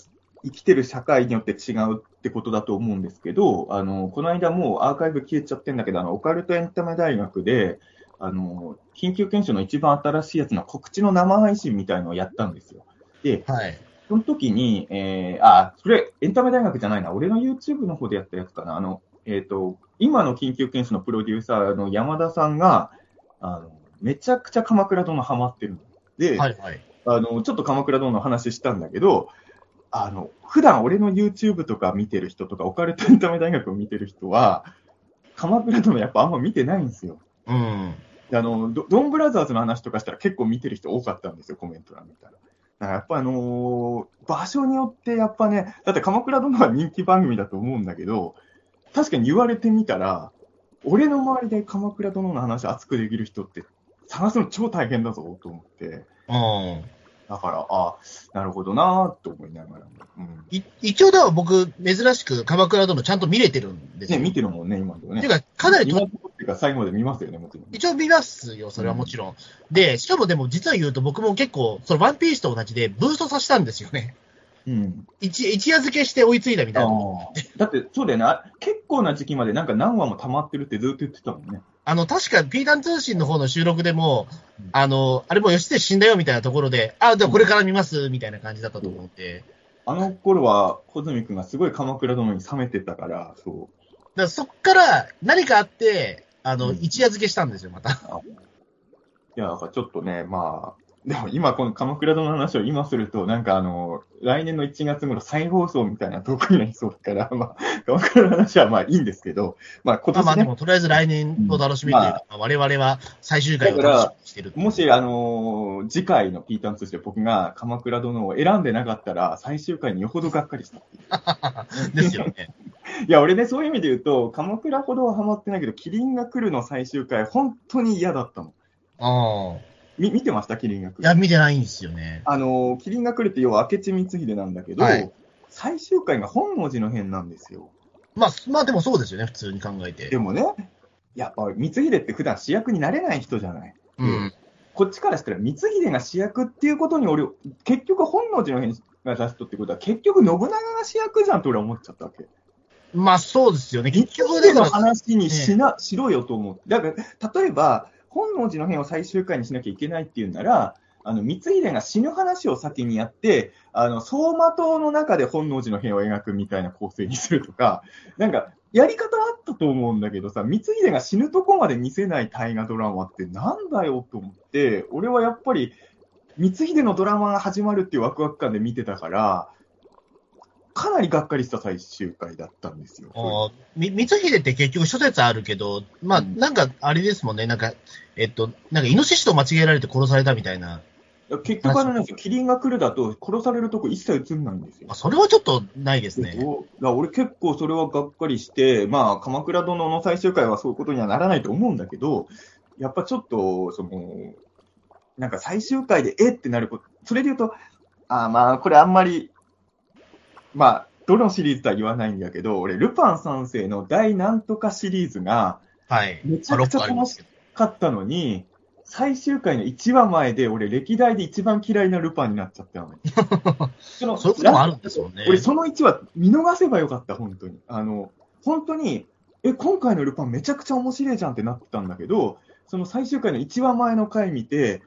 生きてる社会によって違うってことだと思うんですけど、あの、この間もうアーカイブ消えちゃってんだけど、あの、オカルトエンタメ大学で、あの、緊急検証の一番新しいやつの告知の生配信みたいのをやったんですよ。でえ、はい。その時に、えー、あ、それ、エンタメ大学じゃないな、俺の YouTube の方でやったやつかな、あの、えっ、と、今の緊急検証のプロデューサーの山田さんが、あの、めちゃくちゃ鎌倉殿ハマってるの。で、はい、はい。あの、ちょっと鎌倉殿の話したんだけど、あの、普段俺の YouTube とか見てる人とか、オカルトエンタメ大学を見てる人は、鎌倉殿やっぱあんま見てないんですよ。うん。あのド、ドンブラザーズの話とかしたら結構見てる人多かったんですよ、コメント欄見たら。だからやっぱあのー場所によってやっぱね、だって鎌倉殿は人気番組だと思うんだけど、確かに言われてみたら、俺の周りで鎌倉殿の話熱くできる人って探すの超大変だぞと思って。うん。だから、あなるほどなと思いながらも。うん。い一応では僕、珍しく鎌倉殿ちゃんと見れてるんですね、よ。見てるもんね、今のところね。ていうか、かなりとっていうか、最後まで見ますよね、もちろん。一応見ますよ、それはもちろん。で、しかもでも実は言うと僕も結構、そのワンピースと同じでブーストさせたんですよね。うん。一一夜漬けして追いついたみたいな。だって、そうだよね。あ結構な時期までなんか何話も溜まってるってずっと言ってたもんね。あの、確かピータン通信の方の収録でもうん、あの、あれも吉手死んだよみたいなところで、あ、でもこれから見ますみたいな感じだったと思って。あの頃は、小泉くんがすごい鎌倉殿に冷めてたから、そう。だからそっから何かあって、あの、うん一夜漬けしたんですよ、また。いや、だからちょっとね、まあ、でも今この鎌倉殿の話を今すると、なんかあの、来年の1月頃再放送みたいなトークになりそうだから、まあ、鎌倉の話はまあいいんですけど、まあ今年ね、まあまあでも、とりあえず来年の楽しみというか、まあ我々は最終回を楽しみにしてる。もしあのー次回のピーターンとして僕が鎌倉殿を選んでなかったら、最終回によほどがっかりした。ですよね。いや、俺ね、そういう意味で言うと、鎌倉ほどはハマってないけど、キリンが来るの最終回、本当に嫌だったの。ああ。み見てました？キリンが来る。いや、見てないんですよね。あのー、キリンが来るって要は明智光秀なんだけど、はい最終回が本能寺の変なんですよ。まあ、まあでもそうですよね、普通に考えてで。もね、やっぱ光秀って普段主役になれない人じゃない？うん。こっちからしたら光秀が主役っていうことに俺、結局本能寺の変が出すとってことは、結局信長が主役じゃんって俺は思っちゃったわけ。まあそうですよね。結局での話にしな、しろよと思って。だから、例えば、本能寺の変を最終回にしなきゃいけないっていうなら、あの、光秀が死ぬ話を先にやって、あの、走馬灯の中で本能寺の変を描くみたいな構成にするとか、なんか、やり方あったと思うんだけどさ、光秀が死ぬとこまで見せない大河ドラマってなんだよと思って、俺はやっぱり、光秀のドラマが始まるっていうワクワク感で見てたから、かなりがっかりした最終回だったんですよ。あーみ光秀って結局諸説あるけど、まあ、うんなんか、あれですもんね、なんか、えっと、なんか、イノシシと間違えられて殺されたみたいな。結局あれなんですよ、キリンが来るだと殺されるとこ一切映んないんですよあ。それはちょっとないですね。だ俺結構それはがっかりして、まあ、鎌倉殿の最終回はそういうことにはならないと思うんだけど、やっぱちょっと、その、なんか最終回でえってなること、それで言うと、あーまあ、これあんまり、まあ、どのシリーズとは言わないんだけど、俺、ルパン三世の大なんとかシリーズがはい。めちゃくちゃまあ六個ありますけど。勝ったのに、最終回の1話前で俺、歴代で一番嫌いなルパンになっちゃったのよ。そ のそういうこともあるんですもんね。俺、その1話見逃せばよかった、本当に。あの、本当に、え、今回のルパンめちゃくちゃ面白いじゃんってなってたんだけど、その最終回の1話前の回見て、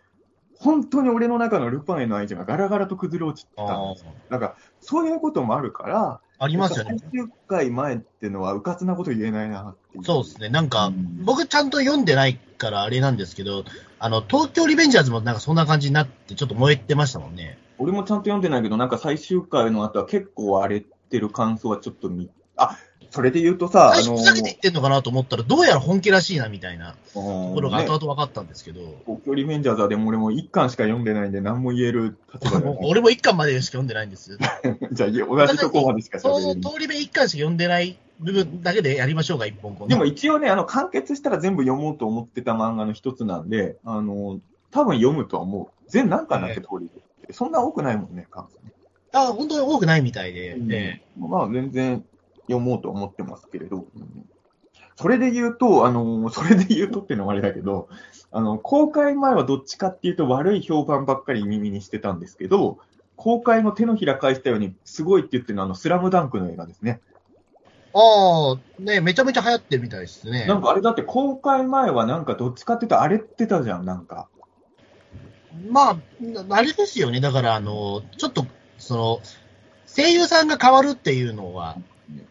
本当に俺の中のルパンへの愛情がガラガラと崩れ落ちてたんあですよ。なんか、そういうこともあるから、あありますよね。最終回前ってのは、うかつなこと言えないなっていう。そうですね。なんか、うん僕ちゃんと読んでないからあれなんですけど、あの、東京リベンジャーズもなんかそんな感じになって、ちょっと燃えてましたもんね。俺もちゃんと読んでないけど、なんか最終回の後は結構荒れてる感想はちょっと見、あ、それで言うとさ、あのふざけて言ってんのかなと思ったら、どうやら本気らしいなみたいなとところが後々分かったんですけど、東京リベンジャーズはでも俺も一巻しか読んでないんで何も言える立場ではない。俺も一巻までしか読んでないんです。じゃあ同じとこまでしかそう、喋れない。通り部一巻しか読んでない部分だけでやりましょうか、一本このでも一応ね、あの、完結したら全部読もうと思ってた漫画の一つなんで、あの、多分読むとは思う。全何巻だっけ、通り部って。そんな多くないもんね、関数ね。あ、本当に多くないみたいで、うんえまあ、全然読もうと思ってますけれど、うんそれで言うと、あの、それで言うとっていうのもあれだけど、あの、公開前はどっちかっていうと悪い評判ばっかり耳にしてたんですけど、公開の手のひら返したように、すごいって言ってるのは、あの、スラムダンクの映画ですね。ああ、ね、めちゃめちゃ流行ってるみたいですね。なんかあれだって公開前はなんかどっちかっていうと荒れてたじゃん、なんか。まあ、あれですよね。だから、あの、ちょっと、その、声優さんが変わるっていうのは、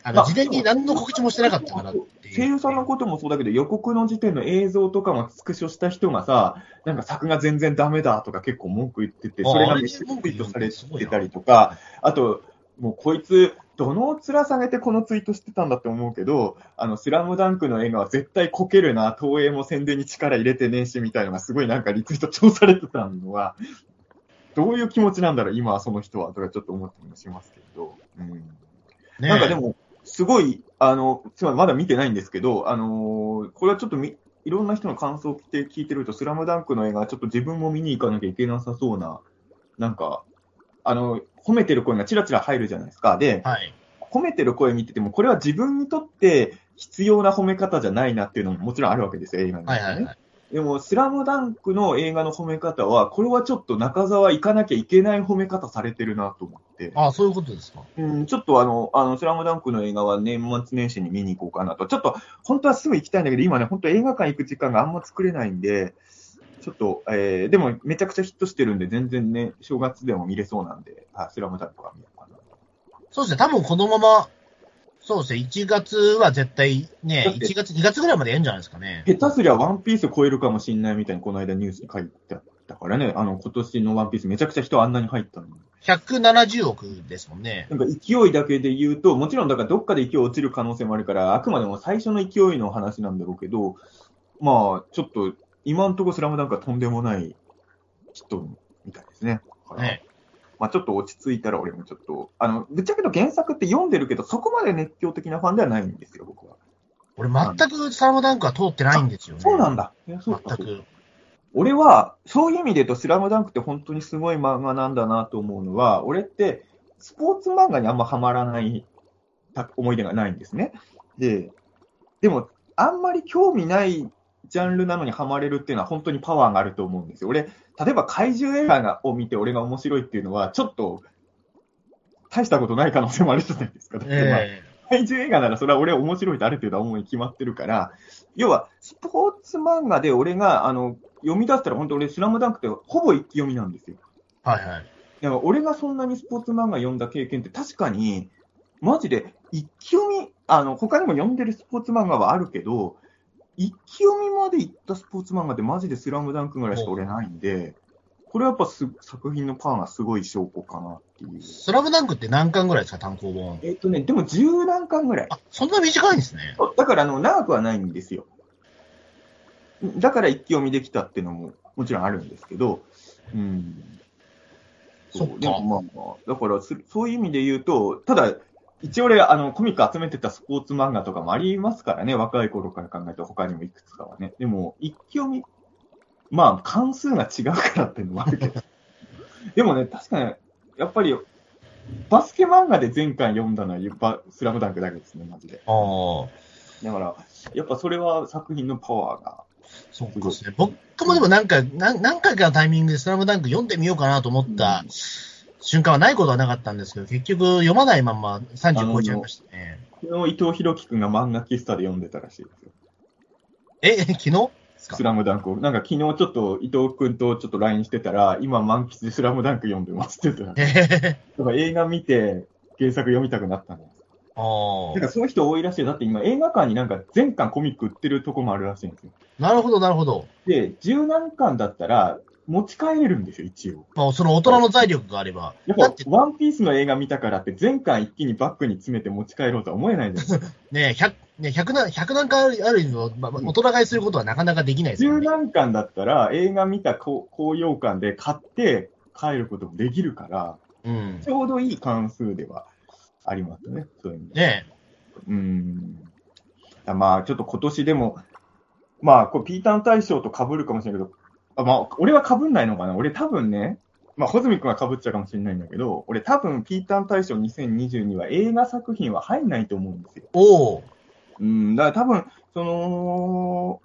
あの、まあ事前に何の告知もしてなかったから。声優さんのこともそうだけど、予告の時点の映像とかもスクショした人がさ、なんか作が全然ダメだとか結構文句言ってて、あそれがめっちゃツイートされてたりとか、あと、もうこいつ、どの面下げてこのツイートしてたんだって思うけど、あの、スラムダンクの映画は絶対こけるな、東映も宣伝に力入れてねえし、みたいなのがすごいなんかリツイート調されてたのは、どういう気持ちなんだろう、今はその人は、とかちょっと思ったりもしますけど。うんねなんかでも、すごい、あの、つまりまだ見てないんですけど、あのーこれはちょっとみ、いろんな人の感想を聞いて聞いてると、スラムダンクの映画、ちょっと自分も見に行かなきゃいけなさそうな、なんか、あの、褒めてる声がチラチラ入るじゃないですか。で、はい。褒めてる声見てても、これは自分にとって必要な褒め方じゃないなっていうのももちろんあるわけですよ、映画に、ね。はいはいはい。でも、スラムダンクの映画の褒め方は、これはちょっと中澤行かなきゃいけない褒め方されてるなと思って。ああ、そういうことですか。うん、ちょっとあの、あの、スラムダンクの映画は年末年始に見に行こうかなと。ちょっと、本当はすぐ行きたいんだけど、今ね、本当映画館行く時間があんま作れないんで、ちょっと、えー、でもめちゃくちゃヒットしてるんで、全然ね、正月でも見れそうなんで、あ、スラムダンクは見ようかな。そうですね。多分このまま、そうですね。1月は絶対ねだ、って1月、2月ぐらいまでやるんじゃないですかね。下手すりゃワンピース超えるかもしんないみたいに、この間ニュースに書いてあったからね、あの、今年のワンピースめちゃくちゃ人あんなに入ったのに。170億ですもんね。なんか勢いだけで言うと、もちろんだからどっかで勢い落ちる可能性もあるから、あくまでも最初の勢いの話なんだろうけど、まあ、ちょっと、今のところスラムダンクはとんでもない人みたいですね。ね。まあちょっと落ち着いたら俺もちょっと、あの、ぶっちゃけと原作って読んでるけど、そこまで熱狂的なファンではないんですよ、僕は。俺全くサラムダンクは通ってないんですよね。そうなんだ。全く。俺は、そういう意味で言うと、スラムダンクって本当にすごい漫画なんだなと思うのは、俺って、スポーツ漫画にあんまハマらないた思い出がないんですね。で、でも、あんまり興味ないジャンルなのにハマれるっていうのは本当にパワーがあると思うんですよ。俺、例えば怪獣映画を見て俺が面白いっていうのは、ちょっと、大したことない可能性もあるじゃないですか。だってまあえ怪獣映画ならそれは俺は面白いとある程度は思い決まってるから、要は、スポーツ漫画で俺が、あの、読み出したら本当俺、スラムダンクってほぼ一気読みなんですよ。えはいはい。だから俺がそんなにスポーツ漫画読んだ経験って確かに、マジで一気読み、あの、他にも読んでるスポーツ漫画はあるけど、一気読みまで行ったスポーツ漫画ってマジでスラムダンクぐらいしか俺ないんで、これはやっぱす作品のパワーがすごい証拠かなっていう。スラムダンクって何巻ぐらいですか、単行本。えっとね、でも十何巻ぐらい。あ、そんな短いんですね。だからあの長くはないんですよ。だから一気読みできたっていうのももちろんあるんですけど、うん。そっかでもまあまあ、だからすそういう意味で言うと、ただ、一応俺、あの、コミック集めてたスポーツ漫画とかもありますからね、若い頃から考えると他にもいくつかはね。でも、一気読み、まあ、関数が違うからっていうのもあるけど。でもね、確かに、やっぱり、バスケ漫画で前回読んだのはバスラムダンクだけですね、マジで。ああ。だから、やっぱそれは作品のパワーが。そうですね。僕もでもなんか、何何回かのタイミングでスラムダンク読んでみようかなと思った瞬間はないことはなかったんですけど、結局読まないまま30超えちゃいましたね。昨日伊藤博樹くんが漫画喫茶で読んでたらしいですよ。え、昨日？スラムダンクを。なんか昨日ちょっと伊藤くんとちょっと LINE してたら、今満喫でスラムダンク読んでますって言ってた。映画見て原作読みたくなったんです。あだからそういう人多いらしい。だって今映画館になんか全巻コミック売ってるとこもあるらしいんですよ。あ。なるほど、なるほど。で、十何巻だったら持ち帰れるんですよ、一応。まあ、その大人の財力があれば。やっぱワンピースの映画見たからって全巻一気にバッグに詰めて持ち帰ろうとは思えないじゃないですか。ね100、ね、100何、100何回あるの、まあ、大人買いすることはなかなかできないですよ十ね。何巻だったら映画見た高高揚感で買って帰ることもできるから、うん。ちょうどいい関数ではありますね、そういう意味で。ねうん。まあ、ちょっと今年でも、まあ、これピーターン大賞と被るかもしれないけど、あまあ、俺は被んないのかな俺多分ね、まあ、穂積君は被っちゃうかもしれないんだけど、俺多分ピーターン大賞2022は映画作品は入んないと思うんですよ。おお。うん、だから多分、その、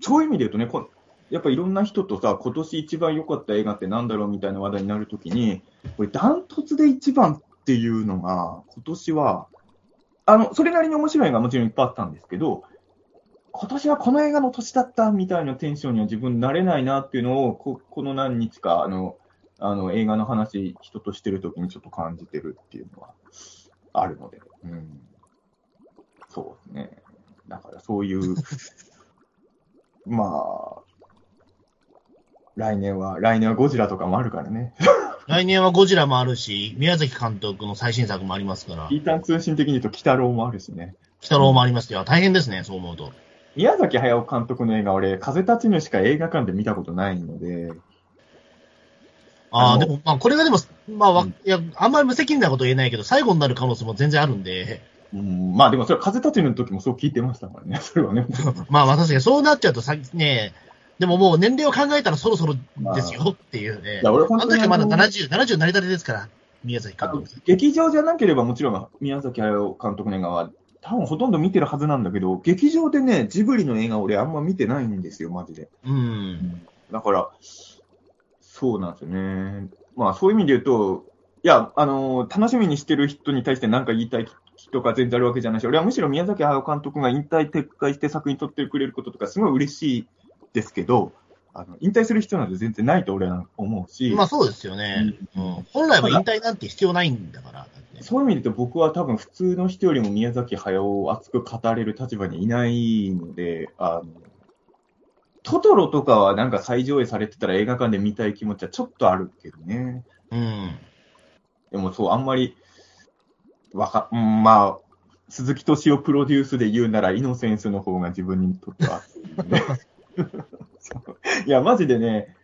そういう意味で言うとね、こやっぱいろんな人とさ、今年一番良かった映画ってなんだろうみたいな話題になるときに、これダントツで一番っていうのが、今年は、あの、それなりに面白い映画もちろんいっぱいあったんですけど、今年はこの映画の年だったみたいなテンションには自分なれないなっていうのを、ここの何日か、あの、あの映画の話、人としてるときにちょっと感じてるっていうのはあるので、うん。そうですね。だからそういう、まあ、来年は、来年はゴジラとかもあるからね。来年はゴジラもあるし、宮崎監督の最新作もありますからピ、ーターン通信的に言うと、鬼太郎もあるしね。北郎もありますよ。大変ですね、そう思うと。宮崎駿監督の映画、俺、風立ちぬしか映画館で見たことないので、ああ、でも、まあ、これがでも、まあ、わうんいや、あんまり無責任なこと言えないけど、最後になる可能性も全然あるんで、うん、まあでもそれは風立ちぬの時もそう聞いてましたからね、それはね。まあ、まあ確かにそうなっちゃうとさ、ね、でももう年齢を考えたらそろそろですよっていうねい。や、俺あの時はまだあの70、70なりたてですから、宮崎監督。劇場じゃなければもちろん宮崎駿監督の映画は多分ほとんど見てるはずなんだけど、劇場でね、ジブリの映画俺あんま見てないんですよ、マジで。うん。だから、そうなんですよね。まあそういう意味で言うと、いや、あの楽しみにしてる人に対して何か言いたい人が全然あるわけじゃないし、俺はむしろ宮崎駿監督が引退撤回して作品撮ってくれることとかすごい嬉しいですけど、あの引退する必要なんて全然ないと俺は思うし、まあそうですよね。ううんん、本来は引退なんて必要ないんだから。そういう意味で言うと僕は多分普通の人よりも宮崎駿を熱く語れる立場にいないので、あの、トトロとかはなんか再上映されてたら映画館で見たい気持ちはちょっとあるけどね。うん。でもそう、あんまり、わか、うんまあ、鈴木敏夫プロデュースで言うなら、イノセンスの方が自分にとってはね いや、マジでね、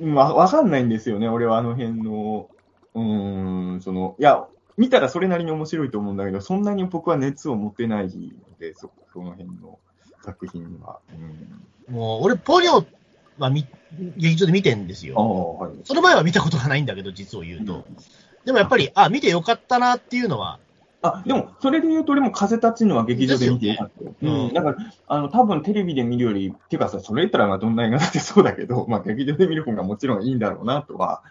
うんわわかんないんですよね、俺はあの辺の、うーん、その、いや、見たらそれなりに面白いと思うんだけど、そんなに僕は熱を持てないので、そその辺の作品には。うん、もう、俺、ポニョはみ劇場で見てんですあよ。あ、はい。その前は見たことがないんだけど、実を言うと。でもやっぱり、あ、見てよかったなっていうのは、あ、でも、それで言うと、俺も風立ちぬは劇場で見てよかったよ。ですよねうん。だから、あの、多分テレビで見るより、ってかさ、それ言ったら、まあ、どんな映画だってそうだけど、まあ、劇場で見る方がもちろんいいんだろうな、とは、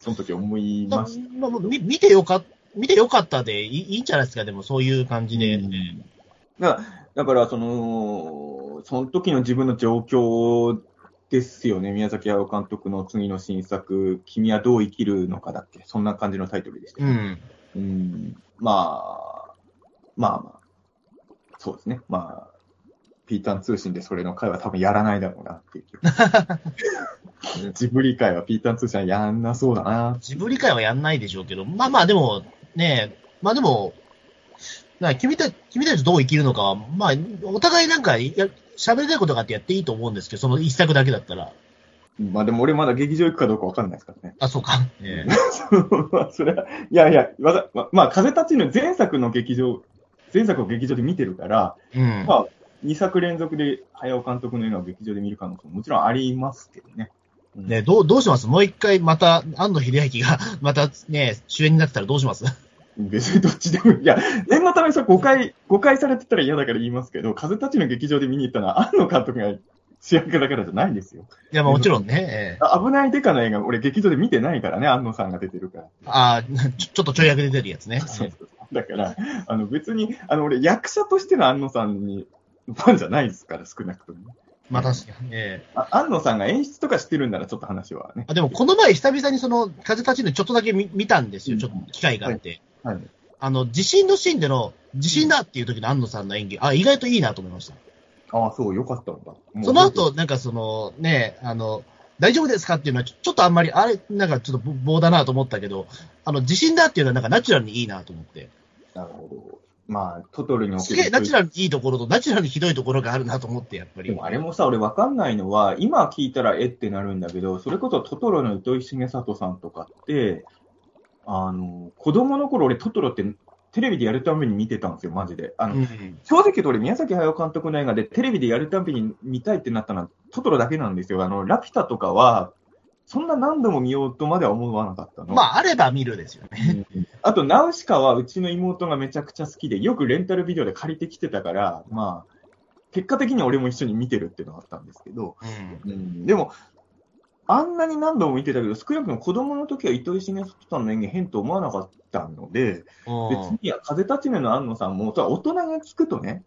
その時思いましまあ、見見てよか見てよかったでいいいいんじゃないですか、でもそういう感じで。うんた。だから、だからその、その時の自分の状況ですよね、宮崎駿監督の次の新作、君はどう生きるのかだっけ、そんな感じのタイトルでした。うん。うん、まあ、まあまあ、そうですね。まあ、ピータン通信でそれの会は多分やらないだろうなっていう気が ジブリ会はピータン通信はやんなそうだな。ジブリ会はやんないでしょうけど、まあまあでも、ねまあでも、な君た君たちどう生きるのかは、まあ、お互いなんかや、喋りたいことがあってやっていいと思うんですけど、その一作だけだったら。まあでも俺まだ劇場行くかどうかわかんないですからね。あ、そうか。え まあそれは、いやいや、わざままあ、風立ちぬ前作の劇場、前作を劇場で見てるから、えうん。まあ、2作連続で早尾監督の映画を劇場で見る可能性ももちろんありますけどね。うんねどう、どうします？もう一回また、安野秀明が またね、主演になってたらどうします？別にどっちでもいい。いや、念のためさ、誤解、誤解されてたら嫌だから言いますけど、風立ちの劇場で見に行ったのは、安野監督が主役だからじゃないんですよ。いや、まあもちろんね。危ないデカの映画、俺劇場で見てないからね、安野さんが出てるから。あちょちょっとちょい役で出るやつね。そうそうそうだから、あの別に、あの俺役者としての安野さんに、ファンじゃないですから、少なくとも。まあ確かに。え安野さんが演出とかしてるんならちょっと話はね。あでも、この前久々にその、風立ちぬちょっとだけ見見たんですよ。ちょっと機会があって。はい。あの、地震のシーンでの、地震だっていう時の安野さんの演技、あ、意外といいなと思いました。ああ、そう、よかったんだ。その後、なんかその、ね、あの、大丈夫ですかっていうのはちょ、ちょっとあんまり、あれ、なんかちょっと棒だなと思ったけど、あの、地震だっていうのはなんかナチュラルにいいなと思って。なるほど。まあ、トトロにおすげえ。ナチュラルにいいところと、ナチュラルにひどいところがあるなと思って、やっぱり。でもあれもさ、俺わかんないのは、今聞いたらえってなるんだけど、それこそトトロの糸井重里さんとかって、あの、子供の頃俺トトロってテレビでやるために見てたんですよ、マジで。あの、うん。正直言うと俺、宮崎駿監督の映画でテレビでやるたびに見たいってなったのはトトロだけなんですよ。あの、ラピュタとかは、そんな何度も見ようとまでは思わなかったの。まあ、あれば見るですよね。うんあと、ナウシカはうちの妹がめちゃくちゃ好きで、よくレンタルビデオで借りてきてたから、まあ、結果的に俺も一緒に見てるっていうのがあったんですけど、うん。うん、でも、あんなに何度も見てたけど、少なくとも子供の時は糸井重里さんの演技変と思わなかったので、別に、風立ちぬの安野さんも、大人が聞くとね、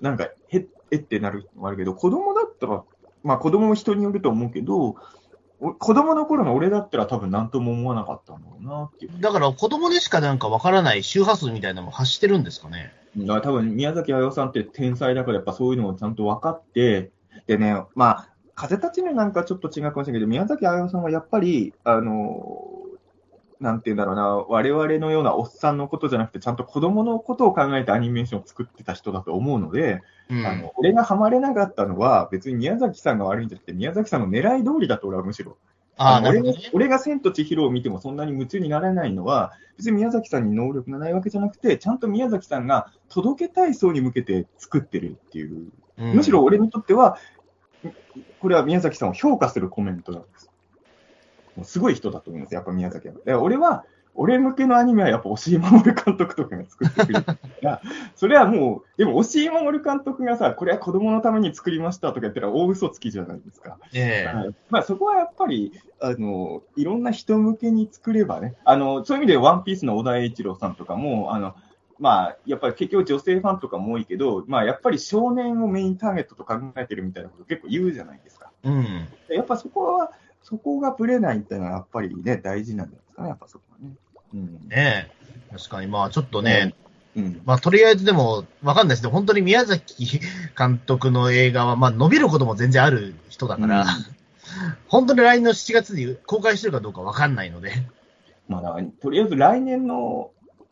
なんか、へえってなるのもあるけど、子供だったら、まあ子供も人によると思うけど、お子供の頃の俺だったら多分何とも思わなかったんだろうなっていう。だから子供でしかなんかわからない周波数みたいなのも発してるんですかね。だから多分宮崎駿さんって天才だからやっぱそういうのをちゃんと分かって、でね、まあ、風立ちぬなんかちょっと違うかもしれないけど、宮崎駿さんはやっぱり、あの、なんて言うんだろうな、我々のようなおっさんのことじゃなくて、ちゃんと子供のことを考えてアニメーションを作ってた人だと思うので、うん。あの俺がハマれなかったのは、別に宮崎さんが悪いんじゃなくて、宮崎さんの狙い通りだと俺はむしろあ俺がね。俺が千と千尋を見てもそんなに夢中にならないのは、別に宮崎さんに能力がないわけじゃなくて、ちゃんと宮崎さんが届けたい層に向けて作ってるっていう、うんむしろ俺にとっては、これは宮崎さんを評価するコメントなんです。もうすごい人だと思います、やっぱ宮崎は。だから俺は、俺向けのアニメはやっぱ押井守監督とかが作ってくれるから、それはもう、でも押井守監督がさ、これは子供のために作りましたとか言ったら大嘘つきじゃないですか。ええはいまあ、そこはやっぱり、あの、いろんな人向けに作ればね、あの、そういう意味でワンピースの小田栄一郎さんとかも、あの、まあ、やっぱり結局女性ファンとかも多いけど、まあ、やっぱり少年をメインターゲットと考えてるみたいなこと結構言うじゃないですか。うん。でやっぱそこは、そこがブレないっていうのはやっぱりね、大事なんじゃないですかね、やっぱそこはね。うん。ねえ。確かに、まあちょっとね、うん。まあとりあえずでも、わかんないですけど、本当に宮崎監督の映画は、まあ伸びることも全然ある人だから、うん本当に来年の7月に公開してるかどうかわかんないので。まあ、だからとりあえず来年の、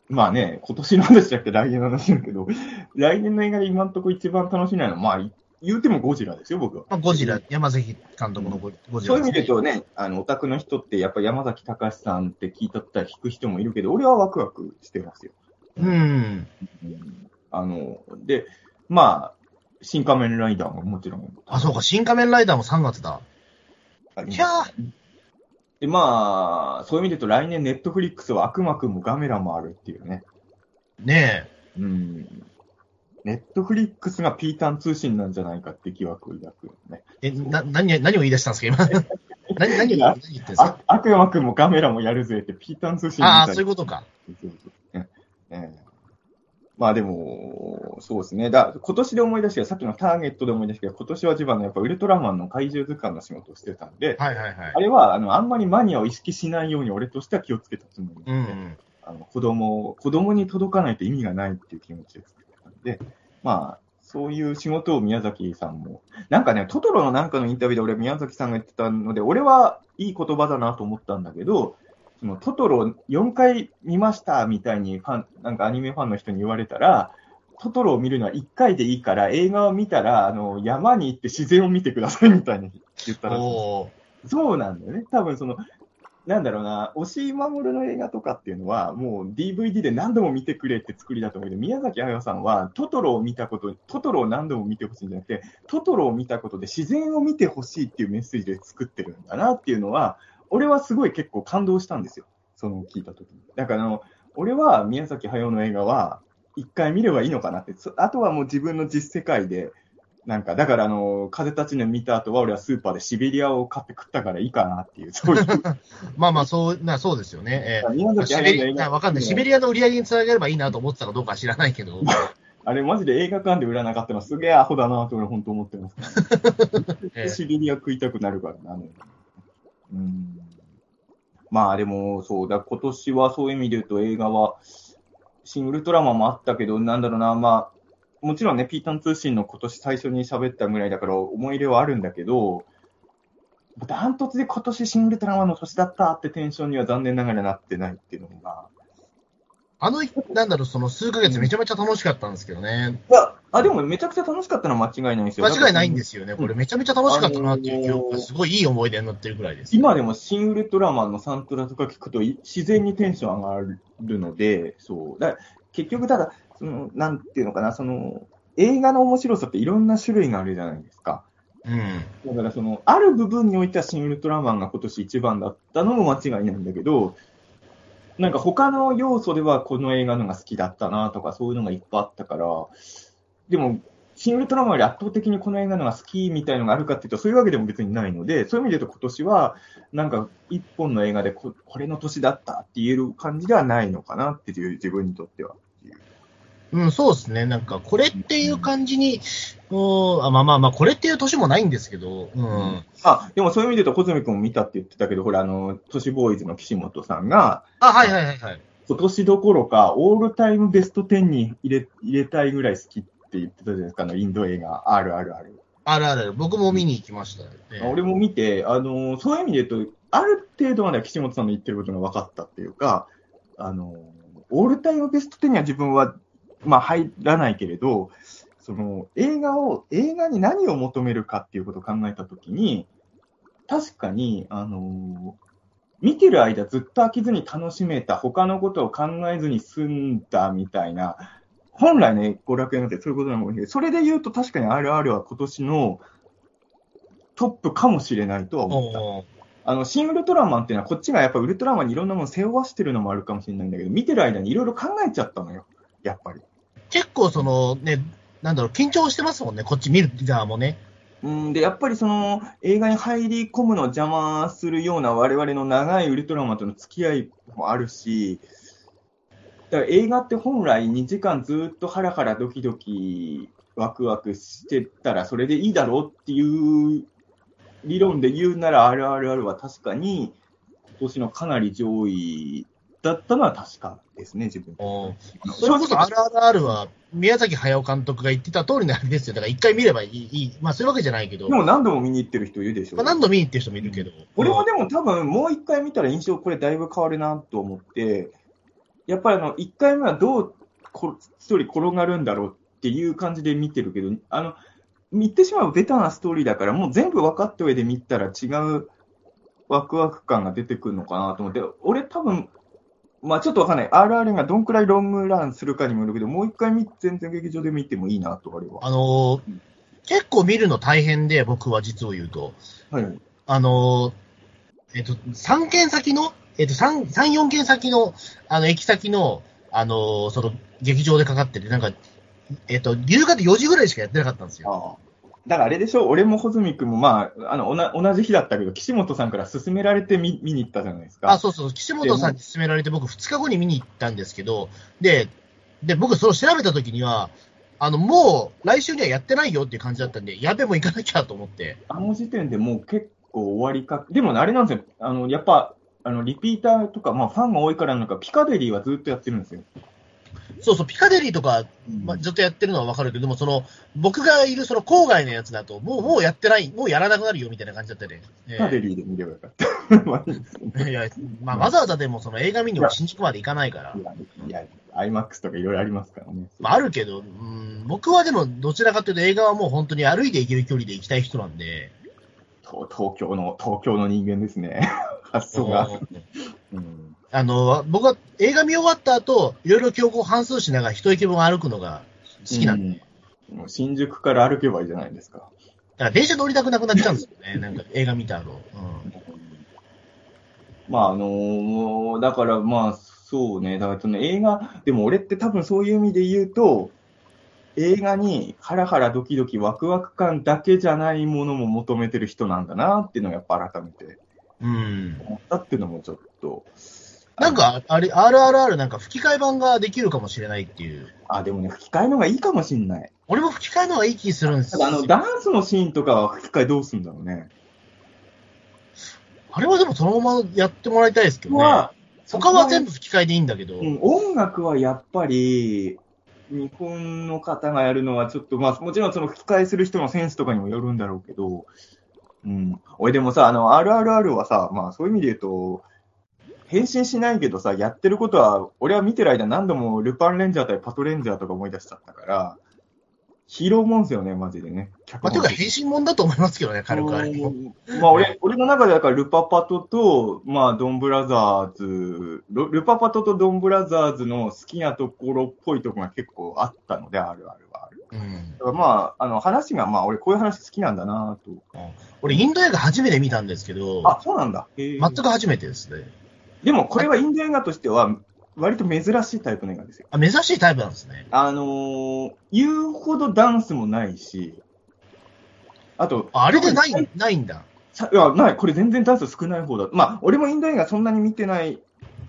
まあね、今年の話じゃなくて来年の話だけど、来年の映画で今のところ一番楽しみなのは、まあ、言うてもゴジラですよ、僕は。まあ、ゴジラ、山崎監督のゴゴジラそういう意味で言うとね、あの、オタクの人って、やっぱ山崎隆さんって聞いたったら聞く人もいるけど、俺はワクワクしてますよ。うん。うんあの、で、まあ、新仮面ライダーももちろん。あ、そうか、新仮面ライダーも3月だ。いやーで、まあ、そういう意味で言うと、来年ネットフリックスは悪魔くんもガメラもあるっていうね。ねうん。ネットフリックスがピータン通信なんじゃないかって疑惑を抱くよね。え。え、な、何、何を言い出したんですか、今？何、何を何言ってんですか？あ悪魔くんもガメラもやるぜって、ピータン通信みたいな。ああ、そういうことか。そうそうねええまあでも、そうですね。だ今年で思い出したけどさっきのターゲットで思い出したけど、今年は自分のやっぱウルトラマンの怪獣図鑑の仕事をしてたんで、はいはいはいあ。れはあのあんまりマニアを意識しないように俺としては気をつけたつもりうなんで、ん。あの子供、子供に届かないと意味がないっていう気持ちで作ってたんで、まあ、そういう仕事を宮崎さんも。なんかね、トトロのなんかのインタビューで俺、宮崎さんが言ってたので、俺はいい言葉だなと思ったんだけど、そのトトロ4回見ましたみたいにファン、なんかアニメファンの人に言われたら、トトロを見るのは1回でいいから、映画を見たら、あの、山に行って自然を見てくださいみたいに言ったらしい。そうなんだよね。多分その、なんだろうな、押井守の映画とかっていうのは、もう DVD で何度も見てくれって作りだと思うけど、宮崎駿さんはトトロを見たこと、トトロを何度も見てほしいんじゃなくて、トトロを見たことで自然を見てほしいっていうメッセージで作ってるんだなっていうのは、俺はすごい結構感動したんですよ。その聞いたときに。だからあの、俺は宮崎駿の映画は、一回見ればいいのかなって、あとはもう自分の実世界で、なんか、だから、あの、風たちの見た後は、俺はスーパーでシベリアを買って食ったからいいかなっていう、そういう。まあまあ、そう、な、そうですよね。えー、シベリア、わかんない。シベリアの売り上げにつなげればいいなと思ってたかどうか知らないけど。あれ、マジで映画館で売らなかったのはすげえアホだなと俺、本当思ってます、ねシベリア食いたくなるからな、ね、うん。まあ、でも、そうだ、今年はそういう意味で言うと映画は、シン・ウルトラマンもあったけど、なんだろうな、まあ、もちろんね、ピータン通信の今年最初に喋ったぐらいだから思い入れはあるんだけど、ダントツで今年シン・ウルトラマンの年だったってテンションには残念ながらなってないっていうのが。あの、なんだろう、その数ヶ月めちゃめちゃ楽しかったんですけどね。いや、あ、でもめちゃくちゃ楽しかったのは間違いないんですよ。間違いないんですよね。これめちゃめちゃ楽しかったなっていう記憶がすごいいい思い出になってるぐらいです。今でもシン・ウルトラマンのサントラとか聞くと自然にテンション上がるので、そう。だ結局ただ、その、なんていうのかな、その、映画の面白さっていろんな種類があるじゃないですか。うん。だからその、ある部分においてはシン・ウルトラマンが今年一番だったのも間違いないんだけど、なんか他の要素ではこの映画のが好きだったなとか、そういうのがいっぱいあったから、でも、シン・グルトラマより圧倒的にこの映画のが好きみたいのがあるかっていうと、そういうわけでも別にないので、そういう意味で言うと今年は、なんか一本の映画でここれの年だったって言える感じではないのかなっていう、自分にとっては。うん、そうですね。なんか、これっていう感じに、うん、あまあまあまあ、これっていう年もないんですけど、うん。あ、でもそういう意味で言うと、小泉君も見たって言ってたけど、ほら、あの、都市ボーイズの岸本さんが、あ、はいはいはいはい。今年どころか、オールタイムベスト10に入れ入れたいぐらい好きって言ってたじゃないですか、あの、インド映画、あるあるある。あるある。僕も見に行きました、ね、俺も見て、あの、そういう意味で言うと、ある程度までは岸本さんの言ってることが分かったっていうか、あの、オールタイムベスト10には自分はまあ、入らないけれど、その映画を、映画に何を求めるかっていうことを考えたときに、確かに、あのー、見てる間ずっと飽きずに楽しめた、他のことを考えずに済んだみたいな、本来ね、娯楽映画ってそういうことなので、それで言うと確かに RR は今年のトップかもしれないとは思った。あの、シン・ウルトラマンっていうのは、こっちがやっぱウルトラマンにいろんなものを背負わしてるのもあるかもしれないんだけど、見てる間にいろいろ考えちゃったのよ、やっぱり。結構そのね、なんだろう、緊張してますもんね、こっち見る側もね。うんで、やっぱりその映画に入り込むのを邪魔するような我々の長いウルトラマンとの付き合いもあるし、だから映画って本来2時間ずっとハラハラドキドキワクワクしてたらそれでいいだろうっていう理論で言うなら RRR は確かに今年のかなり上位だったのは確かですね、自分。それこそ RRR は、宮崎駿監督が言ってた通りのあれですよ。だから一回見ればいい。まあそういうわけじゃないけど。でも何度も見に行ってる人いるでしょ。まあ、何度見に行ってる人もいるけど。俺もでも多分もう一回見たら印象これだいぶ変わるなと思って、やっぱりあの、一回目はどうストーリー転がるんだろうっていう感じで見てるけど、あの、見てしまうベタなストーリーだから、もう全部分かった上で見たら違うワクワク感が出てくるのかなと思って、俺多分まあちょっとわかんない。RR がどんくらいロングランするかにもよるけど、もう一回全然劇場で見てもいいなと、あれは。あのー、結構見るの大変で、僕は実を言うと。はい。あのー、えっと、3件先の、えっと、3、3、4件先の、あの、駅先の、あのー、その、劇場でかかってて、なんか、えっと、夕方4時ぐらいしかやってなかったんですよ。だからあれでしょ、俺も穂積君も、まあ、あの同じ日だったけど、岸本さんから勧められて見見に行ったじゃないですか。あ、そうそう、岸本さんに勧められて、僕、2日後に見に行ったんですけど、で、で僕、それを調べたときには、あのもう来週にはやってないよっていう感じだったんで、やべ、もう行かなきゃと思って。あの時点でもう結構終わりか、でも、ね、あれなんですよ、あのやっぱあのリピーターとか、まあ、ファンが多いからなんか、ピカデリーはずっとやってるんですよ。そうそう、ピカデリーとか、まあ、ずっとやってるのはわかるけど、でもその、僕がいるその郊外のやつだと、もう、もうやってない、もうやらなくなるよみたいな感じだったね。ピカデリーで見ればよかった。ま あいや、まあ、わざわざでもその映画見にも新宿まで行かないからい。や、IMAX とかいろいろありますからね。まあ、あるけど、うん、僕はでもどちらかというと映画はもう本当に歩いて行ける距離で行きたい人なんで、と東京の、東京の人間ですね。発想が。うん。あの、僕は映画見終わった後、いろいろ競合反数しながら一駅分歩くのが好きなんで、うんもう新宿から歩けばいいじゃないですか。だから電車乗りたくなくなっちゃうんですよね、なんか映画見た後。うんまあ、あのーだからまあ、そうね、だからその映画、でも俺って多分そういう意味で言うと、映画にハラハラドキドキワクワク感だけじゃないものも求めてる人なんだなっていうのをやっぱ改めてうん。思ったっていうのもちょっと。なんか、あれ、RRR なんか吹き替え版ができるかもしれないっていう。あ、でもね、吹き替えの方がいいかもしんない。俺も吹き替えの方がいい気するんですよ。あの、ダンスのシーンとかは吹き替えどうすんだろうね。あれはでもそのままやってもらいたいですけどね。は、他は全部吹き替えでいいんだけど。うん、音楽はやっぱり、日本の方がやるのはちょっと、まあ、もちろんその吹き替えする人のセンスとかにもよるんだろうけど、うん。俺でもさ、あの、RRR はさ、まあそういう意味で言うと、変身しないけどさ、やってることは、俺は見てる間何度もルパンレンジャー対パトレンジャーとか思い出しちゃったから、ヒーローもんすよね、マジでね。まあ、というか変身もんだと思いますけどね、軽くあれまあ俺、俺の中でだからルパパトと、まあドンブラザーズ、ルルパパトとドンブラザーズの好きなところっぽいところが結構あったので、あるあるはある。うん。だからまあ、あの話が、まあ俺こういう話好きなんだなと。俺、インド映画初めて見たんですけど、あ、そうなんだ。全く初めてですね。でもこれはインド映画としては、割と珍しいタイプの映画ですよ。あ、珍しいタイプなんですね。あのー言うほどダンスもないし、あと、ああれでない、ないんだ。さいや、ない、これ全然ダンス少ない方だ。まあ、俺もインド映画そんなに見てない、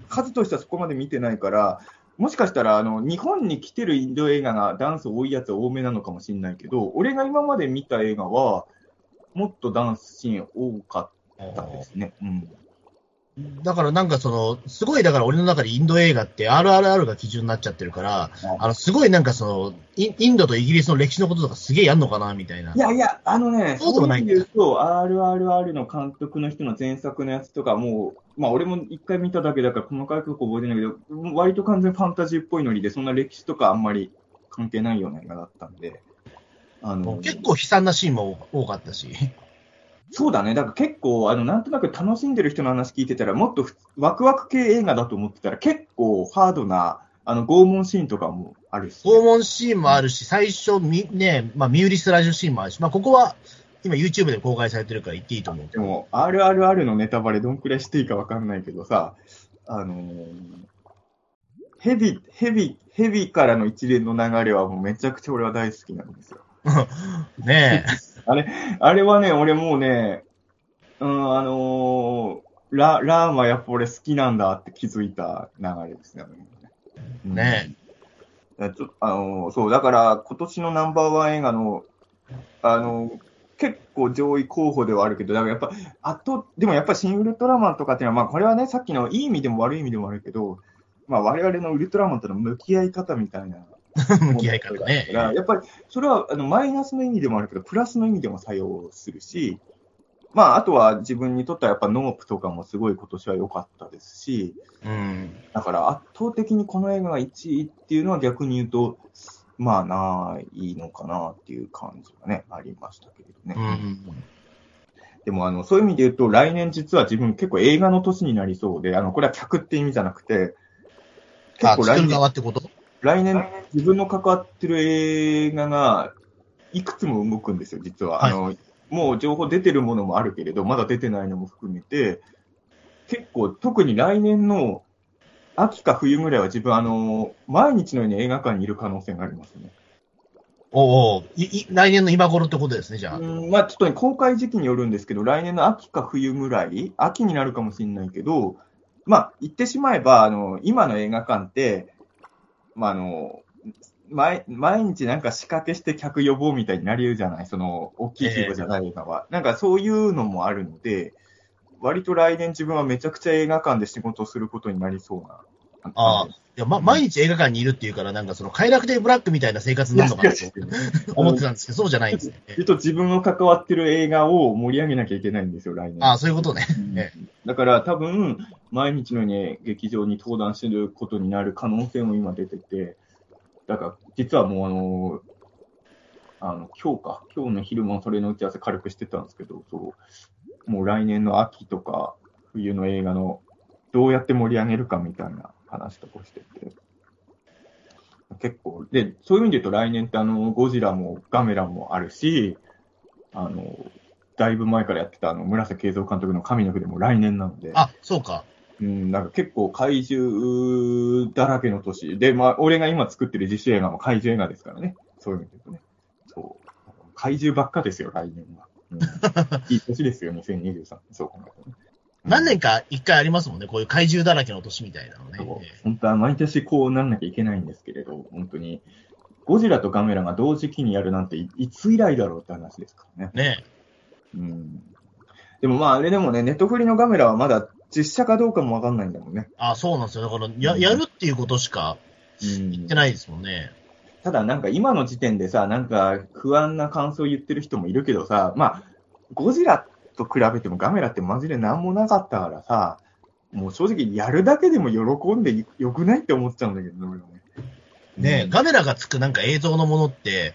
数としてはそこまで見てないから、もしかしたら、あの、日本に来てるインド映画がダンス多いやつは多めなのかもしれないけど、俺が今まで見た映画は、もっとダンスシーン多かったですね。うん。だからなんかその、すごいだから俺の中でインド映画って RRR が基準になっちゃってるから、あの、すごいなんかその、インインドとイギリスの歴史のこととかすげえやんのかなみたいな。いやいや、あのね、そうでもないんだそういう RRR の監督の人の前作のやつとか、もう、まあ俺も一回見ただけだから細かいとこ覚えてないけど、割と完全ファンタジーっぽいノリで、そんな歴史とかあんまり関係ないような映画だったんで、あの、結構悲惨なシーンも多かったし。そうだね、だから結構、あの、なんとなく楽しんでる人の話聞いてたら、もっとワクワク系映画だと思ってたら、結構ハードな、あの、拷問シーンとかもあるし。訪問シーンもあるし、最初、み、ね、まあ、身売りスライドシーンもあるし、まあ、ここは、今 YouTube で公開されてるから言っていいと思う。でも、RRR のネタバレどんくらいしていいかわかんないけどさ、あのーヘビ、ヘビ、ヘビからの一連の流れはもうめちゃくちゃ俺は大好きなんですよ。ね あれはね、俺もうね、うん、あのーラ、ラーマやっぱ俺好きなんだって気づいた流れですね。え、ねいやちょっとあのーそう、だから今年のナンバーワン映画の、あのー結構上位候補ではあるけど、だからやっぱ、あと、でもやっぱ新ウルトラマンとかっていうのは、まあこれはね、さっきのいい意味でも悪い意味でもあるけど、まあ我々のウルトラマンとの向き合い方みたいな。え、向き合い方ね。だからやっぱり、それはあのマイナスの意味でもあるけど、プラスの意味でも作用するし、まああとは自分にとってはやっぱノープとかもすごい今年は良かったですし、うん。だから圧倒的にこの映画が1位っていうのは逆に言うと、まあないのかなっていう感じがね、ありましたけれどね。うん。でもあの、そういう意味で言うと、来年実は自分結構映画の年になりそうで、あの、これは客って意味じゃなくて、結構来年、側ってこと？来年自分の関わってる映画がいくつも動くんですよ、実は。はいあの、もう情報出てるものもあるけれど、まだ出てないのも含めて、結構特に来年の秋か冬ぐらいは自分あの、毎日のように映画館にいる可能性がありますね。おうお来年の今頃ってことですね、じゃあ。うんまあ、ちょっとね、公開時期によるんですけど、来年の秋か冬ぐらい、秋になるかもしれないけど、まあ、言ってしまえば、あの、今の映画館って、まあ、あの、毎毎日なんか仕掛けして客呼ぼうみたいになりうじゃない？その、大きい規模じゃない映画は。なんかそういうのもあるので、割と来年自分はめちゃくちゃ映画館で仕事をすることになりそうな。ああや、ま、毎日映画館にいるっていうから、なんかその快楽デーブラックみたいな生活になるのかなと 思ってたんですけど、そうじゃないんですね。ちょっと自分の関わってる映画を盛り上げなきゃいけないんですよ、来年。ああ、そういうことね。ねだから多分、毎日のように劇場に登壇してることになる可能性も今出てて、だから実はもうあの、あの、今日か、今日の昼もそれの打ち合わせ軽くしてたんですけど、そう、もう来年の秋とか冬の映画のどうやって盛り上げるかみたいな話とかしてて、結構、で、そういう意味で言うと来年ってあの、ゴジラもガメラもあるし、あの、だいぶ前からやってたあの、村瀬慶三監督の神の句でも来年なので、あ、そうか。うん、なんか結構怪獣だらけの年。で、まあ、俺が今作ってる実写映画も怪獣映画ですからね。そういう意味で言うとね。そう。怪獣ばっかですよ、来年は。うん、いい年ですよ、2023。そう考えるとね。何年か一回ありますもんね、こういう怪獣だらけの年みたいなのね。本当は毎年こうなんなきゃいけないんですけれど、本当に、ゴジラとガメラが同時期にやるなんていいつ以来だろうって話ですからね。ねうん。でもまあ、あれでもね、ネットフリのガメラはまだ実写かどうかもわかんないんだもんね。あ、そうなんですよ。だから、や、やるっていうことしかうん言ってないですもんね。ただなんか今の時点でさ、なんか不安な感想を言ってる人もいるけどさ、まあ、ゴジラと比べてもガメラってマジで何もなかったからさ、もう正直やるだけでも喜んでよくないって思っちゃうんだけどね、ね。ね、ガメラがつくなんか映像のものって、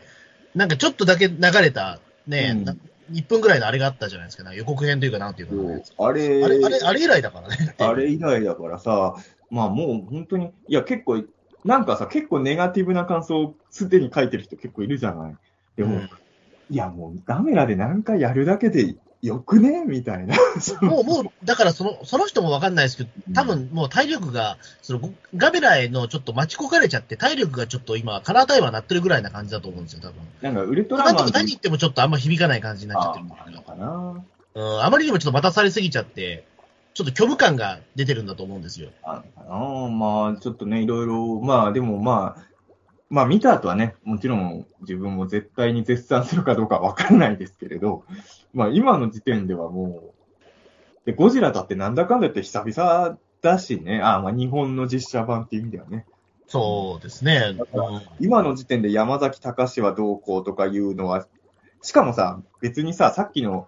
なんかちょっとだけ流れた、ね、うんな1分ぐらいのあれがあったじゃないですか。なんか予告編というかなんていうか、そうあれ、あれ、あれ、あれ以来だからね。あれ以来だからさ、まあもう本当に、いや結構、なんかさ、結構ネガティブな感想をすでに書いてる人結構いるじゃない。でも、うんいやもうガメラで何回やるだけでよくね？みたいな。もう、もう、だからその、その人もわかんないですけど、多分もう体力が、その、ガメラへのちょっと待ち焦がれちゃって、体力がちょっと今、カラータイマーなってるぐらいな感じだと思うんですよ、多分。なんかウルトラマンか何言ってもちょっとあんま響かない感じになっちゃっあてるみたいなあのかな。うん、あまりにもちょっと待たされすぎちゃって、ちょっと虚無感が出てるんだと思うんですよ。あのかな。まあちょっとね、いろいろ、まあでもまあ、まあ見た後はね、もちろん自分も絶対に絶賛するかどうかわからないですけれど、まあ今の時点ではもう、で、ゴジラだってなんだかんだ言って久々だしね、あまあ日本の実写版っていう意味ではね、そうですね。うん今の時点で山崎隆はどうこうとかいうのは、しかもさ、別にさ、さっきの、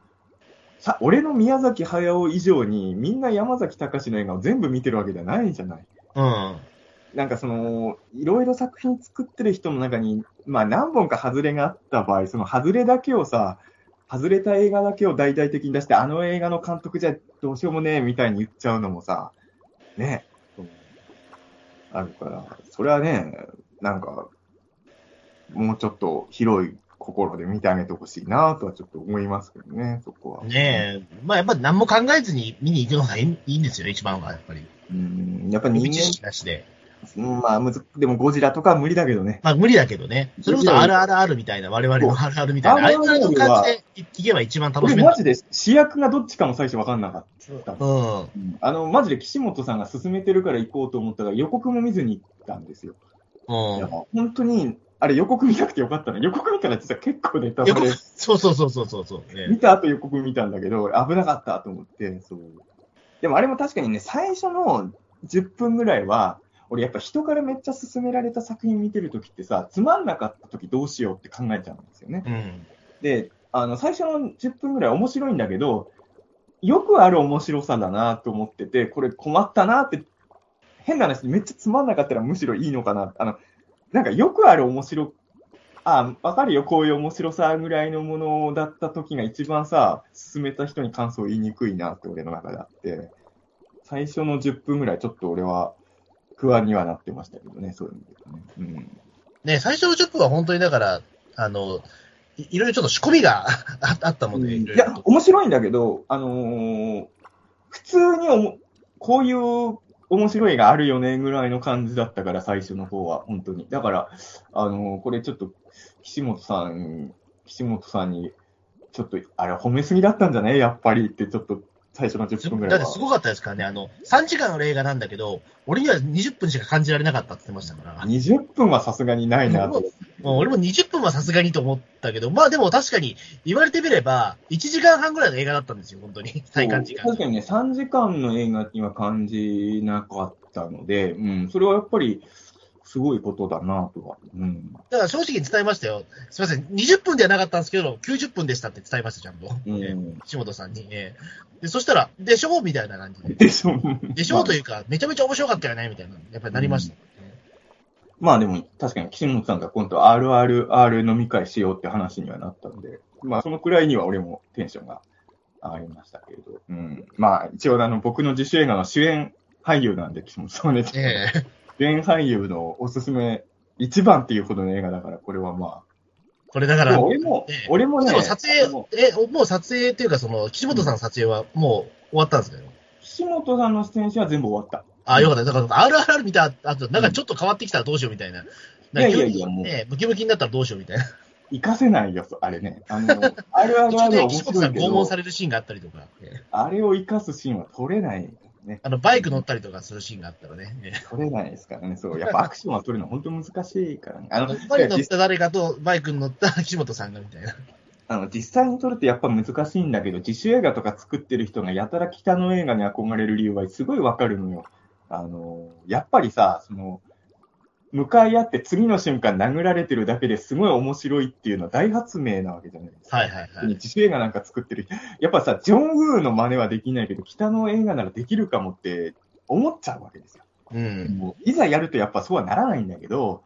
さ、俺の宮崎駿以上にみんな山崎隆の映画を全部見てるわけじゃないじゃない。うん。なんかその、いろいろ作品作ってる人の中に、まあ何本か外れがあった場合、その外れだけをさ、外れた映画だけを大々的に出して、あの映画の監督じゃどうしようもねえみたいに言っちゃうのもさ、ね、あるから、それはね、なんか、もうちょっと広い心で見てあげてほしいなとはちょっと思いますけどね、そこは。ねえ。まあやっぱ何も考えずに見に行くのがいいんですよね、一番は、やっぱり。うん、やっぱ人予備知識間、なしで。うんまあむず、でもゴジラとかは無理だけどね。まあ無理だけどね。それこそ RRR みたいな、我々の RR みたいな、あの感じで行けば一番楽しめる俺マ。ジで主役がどっちかも最初分かんなかった。うん。うんあの、マジで岸本さんが勧めてるから行こうと思ったら予告も見ずに行ったんですよ。うん。本当に、あれ予告見なくてよかったな。予告見たら実は結構ネタバレ。そうそうそうそうそうそう、ね見た後予告見たんだけど、危なかったと思って、そう。でもあれも確かにね、最初の10分ぐらいは、俺やっぱ人からめっちゃ勧められた作品見てるときってさ、つまんなかったときどうしようって考えちゃうんですよね。うん。で、あの、最初の10分ぐらい面白いんだけど、よくある面白さだなと思ってて、これ困ったなって、変な話、めっちゃつまんなかったらむしろいいのかな。あの、なんかよくある面白、あ、わかるよ、こういう面白さぐらいのものだった時が一番さ、進めた人に感想言いにくいなって俺の中であって、最初の10分ぐらいちょっと俺は不安にはなってましたけどね、そういう意味ではね。うん。ね最初の10分は本当にだから、あの、いいろいろちょっと仕込みが ああったもんで、いいろいや面白いんだけど、あのー普通におもこういう面白いがあるよねぐらいの感じだったから、最初の方は、本当に。だから、あのーこれちょっと、岸本さん、岸本さんに、ちょっと、あれ褒めすぎだったんじゃないやっぱりってちょっと最初の10分ぐらいは。だってすごかったですからね、あの、3時間の映画なんだけど、俺には20分しか感じられなかったって言ってましたから。20分はさすがにないなと。もう俺も20分はさすがにと思ったけど、まあでも確かに言われてみれば、1時間半ぐらいの映画だったんですよ、本当に。体感時間。確かにね、3時間の映画には感じなかったので、うん、それはやっぱり、すごいことだなとは。うん。だから正直に伝えましたよ。すみません、20分ではなかったんですけど、90分でしたって伝えました、ちゃんと。うんえー岸本さんに。えーで、そしたら、でしょうみたいな感じで。でしょでしょうというか、めちゃめちゃ面白かったよねみたいな。やっぱりなりました。まあでも、確かに岸本さんが今度 RRR 飲み会しようって話にはなったんで、まあそのくらいには俺もテンションが上がりましたけれど、うん。まあ一応あの僕の自主映画の主演俳優なんで、岸本さんはね、ええ主演俳優のおすすめ一番っていうほどの映画だから、これはまあ。これだから、でも俺もええ、俺もね、でも撮影、え、もう撮影っていうか、その、岸本さんの撮影はもう終わったんですか？よ。岸本さんの出演者は全部終わった。ああ、よかった。だから、RRR 見た後、なんかちょっと変わってきたらどうしようみたいな。なんかいやいやいやもうね、ムキムキになったらどうしようみたいな。活かせないよ、そあれね。あの、RRR は面で岸本さ白いけどん拷問さ、れるシーンがあったりとか、ええあれを活かすシーンは撮れないね。あの、バイク乗ったりとかするシーンがあったらね。ええ撮れないですからね。そう。やっぱアクションは撮るの本当難しいからね。あの、バイク乗っ実た誰かとバイクに乗った岸本さんがみたいな。あの実際に撮るってやっぱ難しいんだけど、自主映画とか作ってる人がやたら北の映画に憧れる理由はすごいわかるのよ。あの、やっぱりさ、その、向かい合って次の瞬間殴られてるだけですごい面白いっていうのは大発明なわけじゃないですか。はいはいはい。自主映画なんか作ってる人。やっぱさ、ジョン・ウーの真似はできないけど、北の映画ならできるかもって思っちゃうわけですよ。うん。もういざやるとやっぱそうはならないんだけど、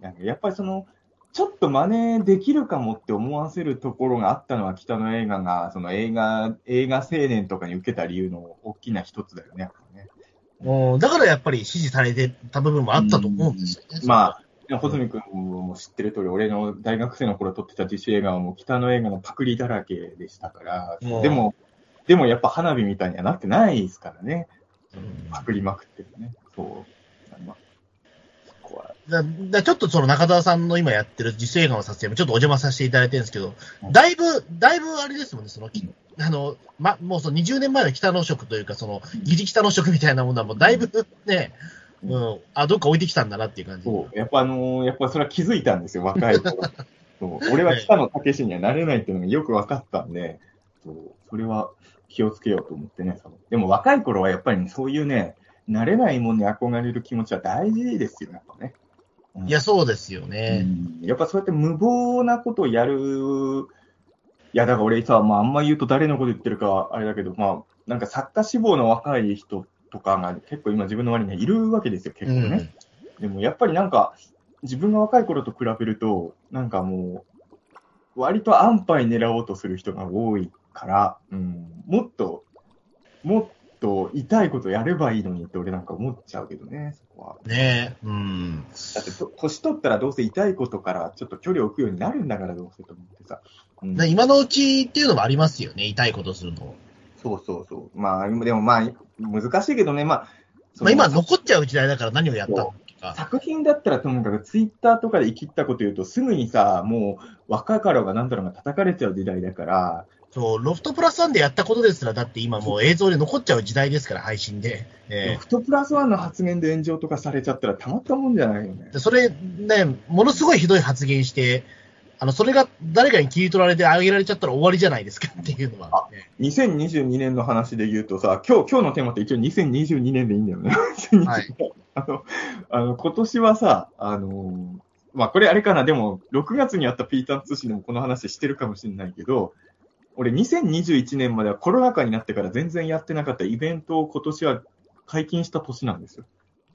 なんかやっぱりその、ちょっと真似できるかもって思わせるところがあったのは北の映画が、その映画、映画青年とかに受けた理由の大きな一つだよね、ね。もうだからやっぱり支持されてた部分もあったと思うんですよね。まあ、穂積君も知ってる通り、俺の大学生の頃撮ってた自主映画はもう北の映画のパクリだらけでしたから、うんでも、でもやっぱ花火みたいにはなってないですからね。うんパクりまくってるね。そう。だだちょっとその中澤さんの今やってる実映画の撮影もちょっとお邪魔させていただいてるんですけど、だいぶ、だいぶあれですもんね、その、きあの、ま、もうその20年前の北の色というか、その、ギリ北の色みたいなものはもうだいぶね、うん、あ、どっか置いてきたんだなっていう感じ。そう。やっぱあのーやっぱそれは気づいたんですよ、若い頃。そう俺は北野武にはなれないっていうのがよく分かったんで、そうそれは気をつけようと思ってね。でも若い頃はやっぱり、ね、そういうね、慣れないものに憧れる気持ちは大事ですよ、やっぱね。うんいや、そうですよね。うんやっぱそうやって無謀なことをやる、いや、だから俺さ、まあ、あんま言うと誰のこと言ってるかあれだけど、まあ、なんか作家志望の若い人とかが結構今自分の周りにはいるわけですよ、結構ね。でもやっぱりなんか、自分が若い頃と比べると、なんかもう、割と安牌狙おうとする人が多いから、うん、もっと、もっと痛いことやればいいのにって俺なんか思っちゃうけどね、そこは。うん。ねえ。うん。だってと、年取ったらどうせ痛いことからちょっと距離を置くようになるんだから、どうせと思ってさ。うんで今のうちっていうのもありますよね、痛いことするの。そうそうそう。まあ、でもまあ、難しいけどね、まあ、そまあの今残っちゃう時代だから何をやったの。作品だったらともかくツイッターとかで生きったこと言うとすぐにさ、もう若かろうがなんだろうが叩かれちゃう時代だから、そう、ロフトプラスワンでやったことですら、だって今もう映像で残っちゃう時代ですから、配信で。えロフトプラスワンの発言で炎上とかされちゃったらたまったもんじゃないよねそれね、ものすごいひどい発言して、あの、それが誰かに切り取られてあげられちゃったら終わりじゃないですかっていうのは、ね。2022年の話で言うとさ、今日、今日のテーマって一応2022年でいいんだよね。はいあの、あの、今年はさ、あのまあ、これあれかな、でも、6月にあったピーターン通信でもこの話してるかもしれないけど、俺2021年まではコロナ禍になってから全然やってなかったイベントを今年は解禁した年なんですよ。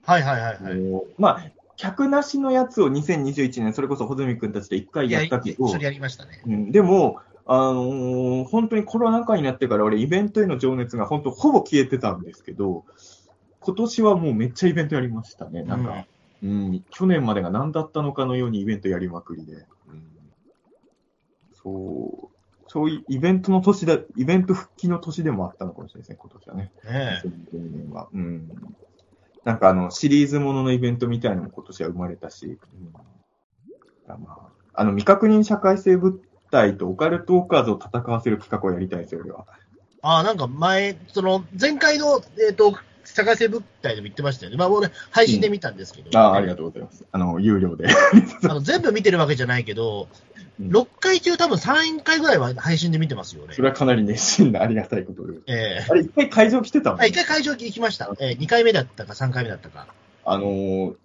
はいはいはいはい。まあ、客なしのやつを2021年、それこそ穂積君たちで一回いや、やったけど、一緒にやりましたね。うん、でも、あのー本当にコロナ禍になってから俺イベントへの情熱が本当ほぼ消えてたんですけど、今年はもうめっちゃイベントやりましたね。なんか、うん、去年までが何だったのかのようにイベントやりまくりで。うん、そう、そういうイベントの年だ、イベント復帰の年でもあったのかもしれないですね、今年はね。ねえ2022年は。うん。なんかあの、シリーズもののイベントみたいなのも今年は生まれたし、うん、あまあ、あの、未確認社会性物体とオカルトオーカーズを戦わせる企画をやりたいですよ、俺は。ああ、なんか前、その、前回の、えっ、と、社会性物体でも言ってましたよね。まあ、俺、配信で見たんですけど。ああ、ありがとうございます。あの、有料で。あの全部見てるわけじゃないけど、うん6回中多分3回ぐらいは配信で見てますよねそ。れはかなり熱心なありがたいことで。ええあれ、一回会場来てたもんあ、一回会場行きました。えー、2回目だったか3回目だったか。あのー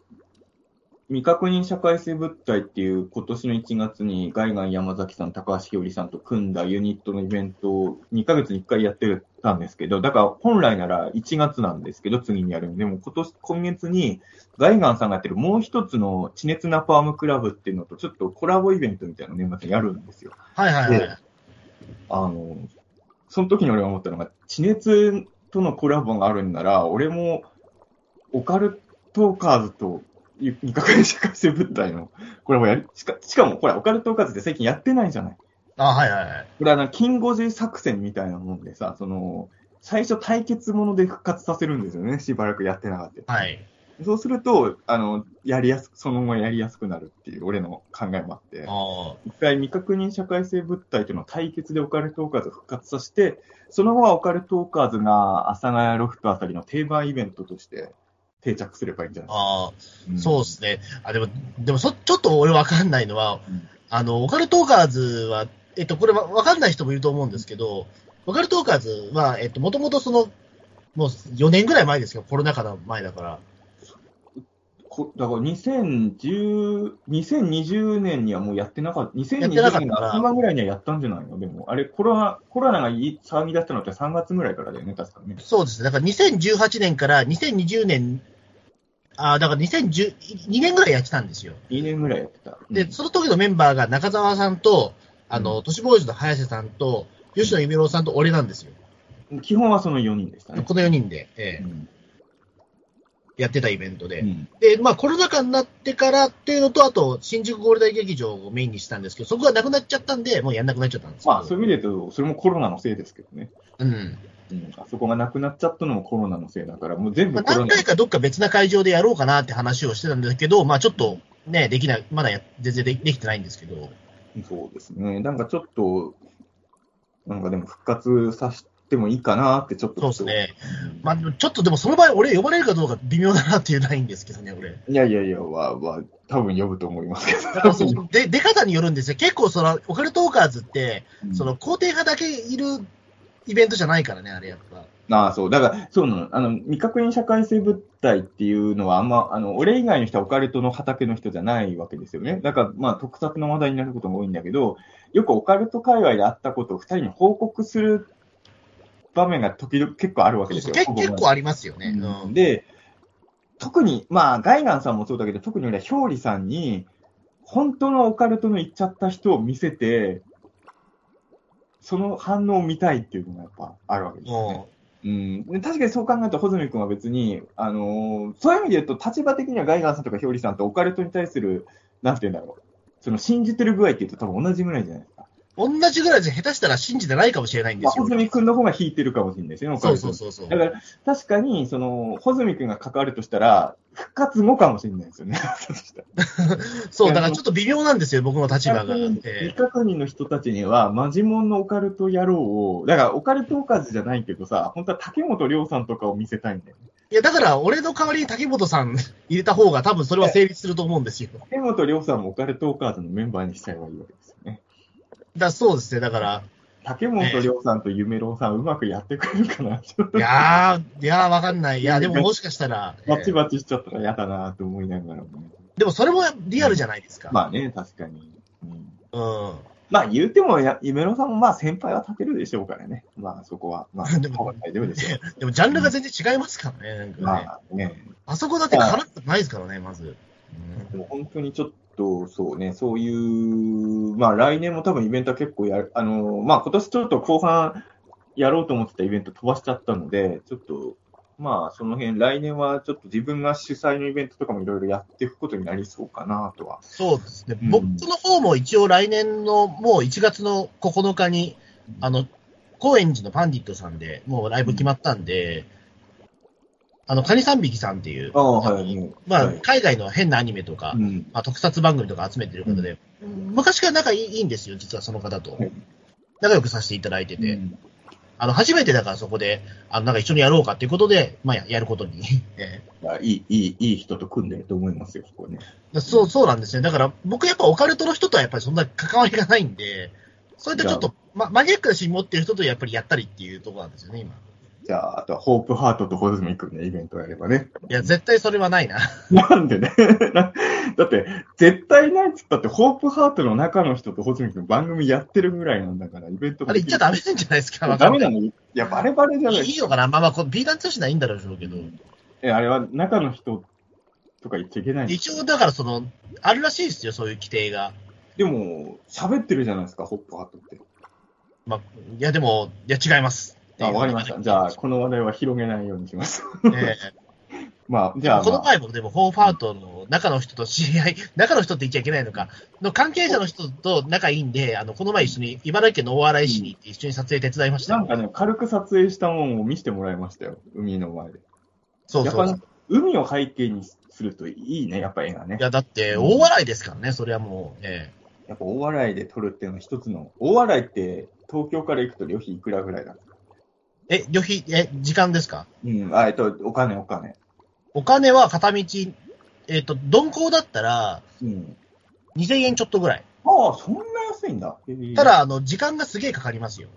未確認社会性物体っていう今年の1月にガイガン山崎さん、高橋ひよりさんと組んだユニットのイベントを2ヶ月に1回やってたんですけど、だから本来なら1月なんですけど、次にやるんで、でも今年、今月にガイガンさんがやってるもう一つの地熱ナパームクラブっていうのとちょっとコラボイベントみたいなのを年末にやるんですよ。はいはいはい。であの、その時に俺が思ったのが、地熱とのコラボがあるんなら、俺もオカルトーカーズと未確認社会性物体のコラボやる。しかしかも、これ、オカルトーカーズって最近やってないじゃない。あ、はいはいはい。これはな、キンゴジ作戦みたいなもんでさ、その、最初対決もので復活させるんですよね。しばらくやってなかった。はい。そうすると、あの、やりやすく、その後やりやすくなるっていう、俺の考えもあって。あ一回未確認社会性物体というのを対決でオカルトーカーズを復活させて、その後はオカルトーカーズが阿佐ヶ谷ロフトあたりの定番イベントとして定着すればいいんじゃないあ、あですあ、か。そうですね。あ、でも、でもそ、ちょっと俺わかんないのは、うんあの、オカルトーカーズは、えっと、これわわかんない人もいると思うんですけど、オカルトーカーズは、えっと、もともとその、もう4年ぐらい前ですよ。コロナ禍の前だから。こだから2010 2020年にはもうやってなかった。2020やってなかった年の頭ぐらいにはやったんじゃないの？でも、あれコロナ、コロナがいい騒ぎ出したのって3月ぐらいからだよね、確かね。そうですね。だから2018年から2020年、ああ、だから2010、2年ぐらいやってたんですよ。2年ぐらいやってた。で、うんその時のメンバーが中澤さんと、あの、都市ボーイズの早瀬さんと、吉野夢郎さんと俺なんですよ。基本はその4人でしたね。この4人で、ええうんやってたイベントで。うんで、まあコロナ禍になってからっていうのと、あと、新宿ゴールデン劇場をメインにしたんですけど、そこがなくなっちゃったんで、もうやんなくなっちゃったんです。まあ、そういう意味で言うと、それもコロナのせいですけどね。うん。うん、あそこがなくなっちゃったのもコロナのせいだから、もう全まあ、部。何回かどっか別な会場でやろうかなって話をしてたんですけど、まあちょっとね、できない、まだや全然でできてないんですけど。そうですね。なんかちょっと、なんかでも復活させてもいいかなってちょっと。そうですね。うんまあちょっとでもその場合、俺呼ばれるかどうか微妙だなっていうラインですけどね、俺。いやいやいや、は、は、多分呼ぶと思いますけど。出方によるんですよ。結構その、オカルトーカーズって、うんその肯定派だけいるイベントじゃないからね、あれやっぱ。ああ、そう。だから、そうなの。あの、未確認社会性物体っていうのは、あんま、あの、俺以外の人はオカルトの畑の人じゃないわけですよね。だから、まあ、特撮の話題になることが多いんだけど、よくオカルト界隈であったことを二人に報告する場面が時々結構あるわけですよ。結結構ありますよね。うん。で、特に、まあ、ガイガンさんもそうだけど、特に俺は表裏さんに、本当のオカルトの言っちゃった人を見せて、その反応を見たいっていうのがやっぱあるわけですよね。もうん、で確かにそう考えると、穂積君は別に、あのーそういう意味で言うと、立場的にはガイガンさんとか表裏さんとオカルトに対する、なんて言うんだろう、その信じてる具合って言うと多分同じぐらいじゃない？です同じぐらいで下手したら信じてないかもしれないんでまあ、すよ。穂積君の方が引いてるかもしれないですよね、そうそうそうそう。だから、確かに、その、穂積君が関わるとしたら、復活後かもしれないですよね。そう、だからちょっと微妙なんですよ、僕の立場が。未え確認の人たちには、マジモンのオカルト野郎を、だからオカルトオカズじゃないけどさ、本当は竹本涼さんとかを見せたいんだよね。えいや、だから俺の代わりに竹本さん入れた方が多分それは成立すると思うんですよ。竹本涼さんもオカルトオカーズのメンバーにしちゃえばいいわけですよね。らそうですね、だから、竹本涼さんと夢郎さん、うまくやってくれるかな、いやー、いやーわかんない。いや、でももしかしたら、えバチバチしちゃったら嫌だなと思いながらもね。でもそれもリアルじゃないですか。まあね、確かに。うんうん。まあ言うてもや、夢郎さんもまあ先輩は立てるでしょうからね。まあそこは。まあ、でも大丈夫で。でもジャンルが全然違いますからね。なんかねまあね。あそこだって絡んでないですからね、まず。うんでも本当にちょっと、そうね、そういう、まあ来年も多分イベントは結構やる、あの、まあ今年ちょっと後半やろうと思ってたイベント飛ばしちゃったので、ちょっと、まあその辺、来年はちょっと自分が主催のイベントとかもいろいろやっていくことになりそうかなとは。そうですね。うん僕の方も一応来年のもう1月の9日に、あの、高円寺のパンディットさんでもうライブ決まったんで、あの、カニ三匹さんっていう、ああ、はい。まあ、はい海外の変なアニメとか、うん。まあ、特撮番組とか集めてる方で、昔から仲いいいいんですよ、実はその方と。はい仲良くさせていただいてて。うんあの、初めてだからそこで、あの、なんか一緒にやろうかっていうことで、まあや、やることに。えいやいい、いい、いい人と組んでると思いますよ、そこね。えそう、そうなんですね。だから、僕やっぱオカルトの人とはやっぱりそんな関わりがないんで、それでちょっと、ま、マニアックなシーン持ってる人とやっぱりやったりっていうところなんですよね、今。じゃあ、あとはホープハートとホズミ君のイベントをやればね。いや、絶対それはないな。なんでね。だって、絶対ないっつったって、ホープハートの中の人とホズミ君番組やってるぐらいなんだから、イベントあれ言っちゃダメなんじゃないですか。ダメなのいや、バレバレじゃないいいのかな？まあまあ、このビーガン通信はいいんだろうけど。え、あれは中の人とか言っちゃいけない一応、だからその、あるらしいですよ、そういう規定が。でも、喋ってるじゃないですか、ホップハートって。まあ、いや、でも、いや、違います。あ、わかりました。じゃあ、この話題は広げないようにします。え まあ、じゃあ、えこのまあ、前もでも、ホーファートの中の人と知り合い、中の人って言っちゃいけないのか、の関係者の人と仲いいんで、あの、この前一緒に茨城県の大洗市に行って一緒に撮影手伝いましたよ。なんかね、軽く撮影したものを見せてもらいましたよ。海の前で。そうそう。やっぱね、海を背景にするといいね、やっぱ絵がねい。や、だって、大笑いですからね、それはもう、えやっぱ大洗で撮るっていうのは一つの、大洗って東京から行くと旅費いくらぐらいなんですか？ええ、旅費、え、時間ですか？うん、あ、えっと、お金お金。お金は片道、えっ、と、鈍行だったら、うん。2000円ちょっとぐらい。ああ、そんな安いんだ。た、だ、あの、時間がすげえかかりますよ。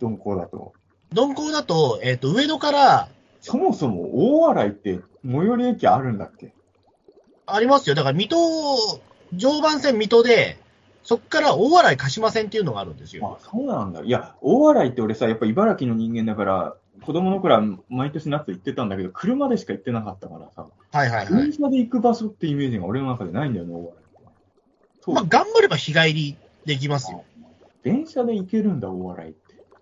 鈍行だと。鈍行だと、えっ、と、上野から、そもそも大洗って最寄り駅あるんだっけ？ありますよ。だから、水戸、常磐線水戸で、そっから大洗鹿島線っていうのがあるんですよ。あ、そうなんだ。いや、大洗って俺さ、やっぱ茨城の人間だから、子供の頃は毎年夏行ってたんだけど、車でしか行ってなかったからさ、はいはいはい電。車で行く場所ってイメージが俺の中でないんだよね、大洗まあ、頑張れば日帰りできますよ。電車で行けるんだ、大洗って。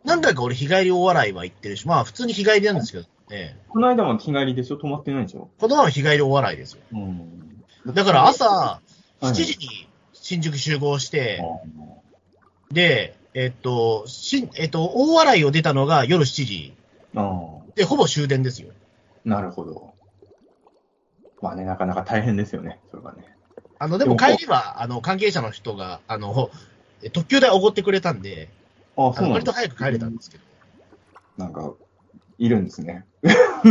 何回か俺日帰り大洗は行ってるし、まあ普通に日帰りなんですけど、ね、この間も日帰りでしょ？泊まってないでしょ？このまま日帰り大洗ですよ。うん。だから朝はい7時に新宿集合して、で、えっと、しえっと、大洗を出たのが夜7時。ああ、で、ほぼ終電ですよ。なるほど。まあね、なかなか大変ですよね、それはね。あの、でも帰りは、あの、関係者の人が、あの、特急代おごってくれたんで、あそう。割と早く帰れたんですけど。なんか、いるんですね。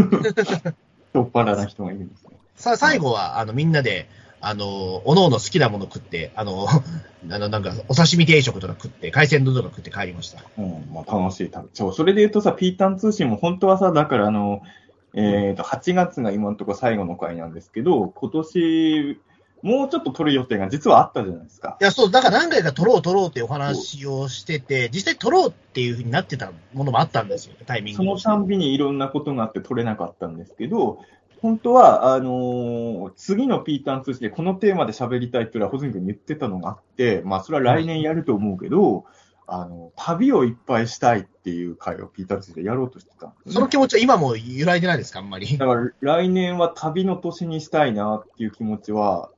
太っ腹な人がいるんですね。さ最後は、あの、みんなで、あの、おのおの好きなもの食って、あの、あの、なんか、お刺身定食とか食って、海鮮丼とか食って帰りました。うん、まあ楽しい旅。そう、それで言うとさ、ピータン通信も本当はさ、だからあの、えっ、と、8月が今のところ最後の回なんですけど、今年、もうちょっと撮る予定が実はあったじゃないですか。いや、そう、だから何回か撮ろう撮ろうっていうお話をしてて、実際撮ろうっていうふうになってたものもあったんですよ、タイミングそのたんびにいろんなことがあって撮れなかったんですけど、本当は、あのー次のピータン通信でこのテーマで喋りたいっていうのは、ホズミ君に言ってたのがあって、まあ、それは来年やると思うけど、あの、旅をいっぱいしたいっていう会をピータン通信でやろうとしてたねその気持ちは今も揺らいでないですか、あんまり？だから来年は旅の年にしたいなっていう気持ちは、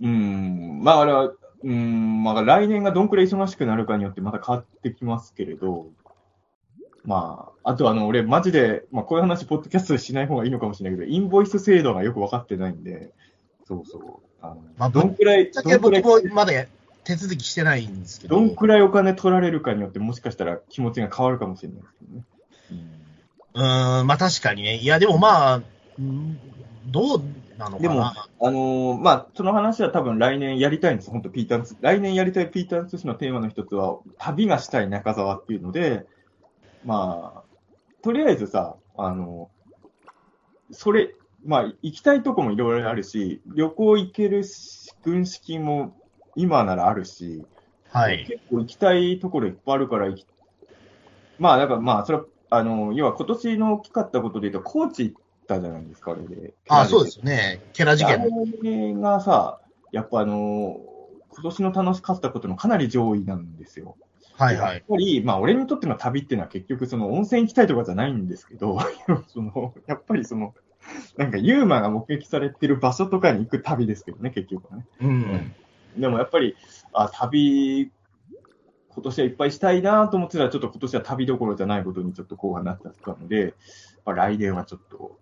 うーん、まああれは、うーん、まあ来年がどんくらい忙しくなるかによってまた変わってきますけれど、まあ、あとあの、俺マジで、まあこういう話、ポッドキャストでしない方がいいのかもしれないけど、インボイス制度がよく分かってないんで、そうそう。あのまあどんくらい、だけどんくらい、僕もまだや手続きしてないんですけど。どんくらいお金取られるかによって、もしかしたら気持ちが変わるかもしれないですけどね。うーん、まあ確かにね。いや、でもまあ、うんどうなのかでもな。あのーまあ、その話は多分来年やりたいんです、本当、ピーターンツ。来年やりたいピーターンツ氏のテーマの一つは、旅がしたい中沢っていうので、まあ、とりあえずさ、あのそれ、まあ、行きたいとこもいろいろあるし、旅行行けるし軍資金も今ならあるし、はい。結構行きたいところいっぱいあるからまあ、だからまあ、それは、あの、要は今年の大きかったことで言うと、高知行ったじゃないですか、あれで。あそうですよね。ケラ事件。あれがさ、やっぱあの、今年の楽しかったことのかなり上位なんですよ。やっはいはい。ぱり、まあ俺にとっての旅っていうのは結局その温泉行きたいとかじゃないんですけど、その、やっぱりその、なんかユーマが目撃されてる場所とかに行く旅ですけどね、結局はね。うん。でもやっぱり、あ、旅、今年はいっぱいしたいなと思ってたら、ちょっと今年は旅どころじゃないことにちょっと後半になってたので、まあ、来年はちょっと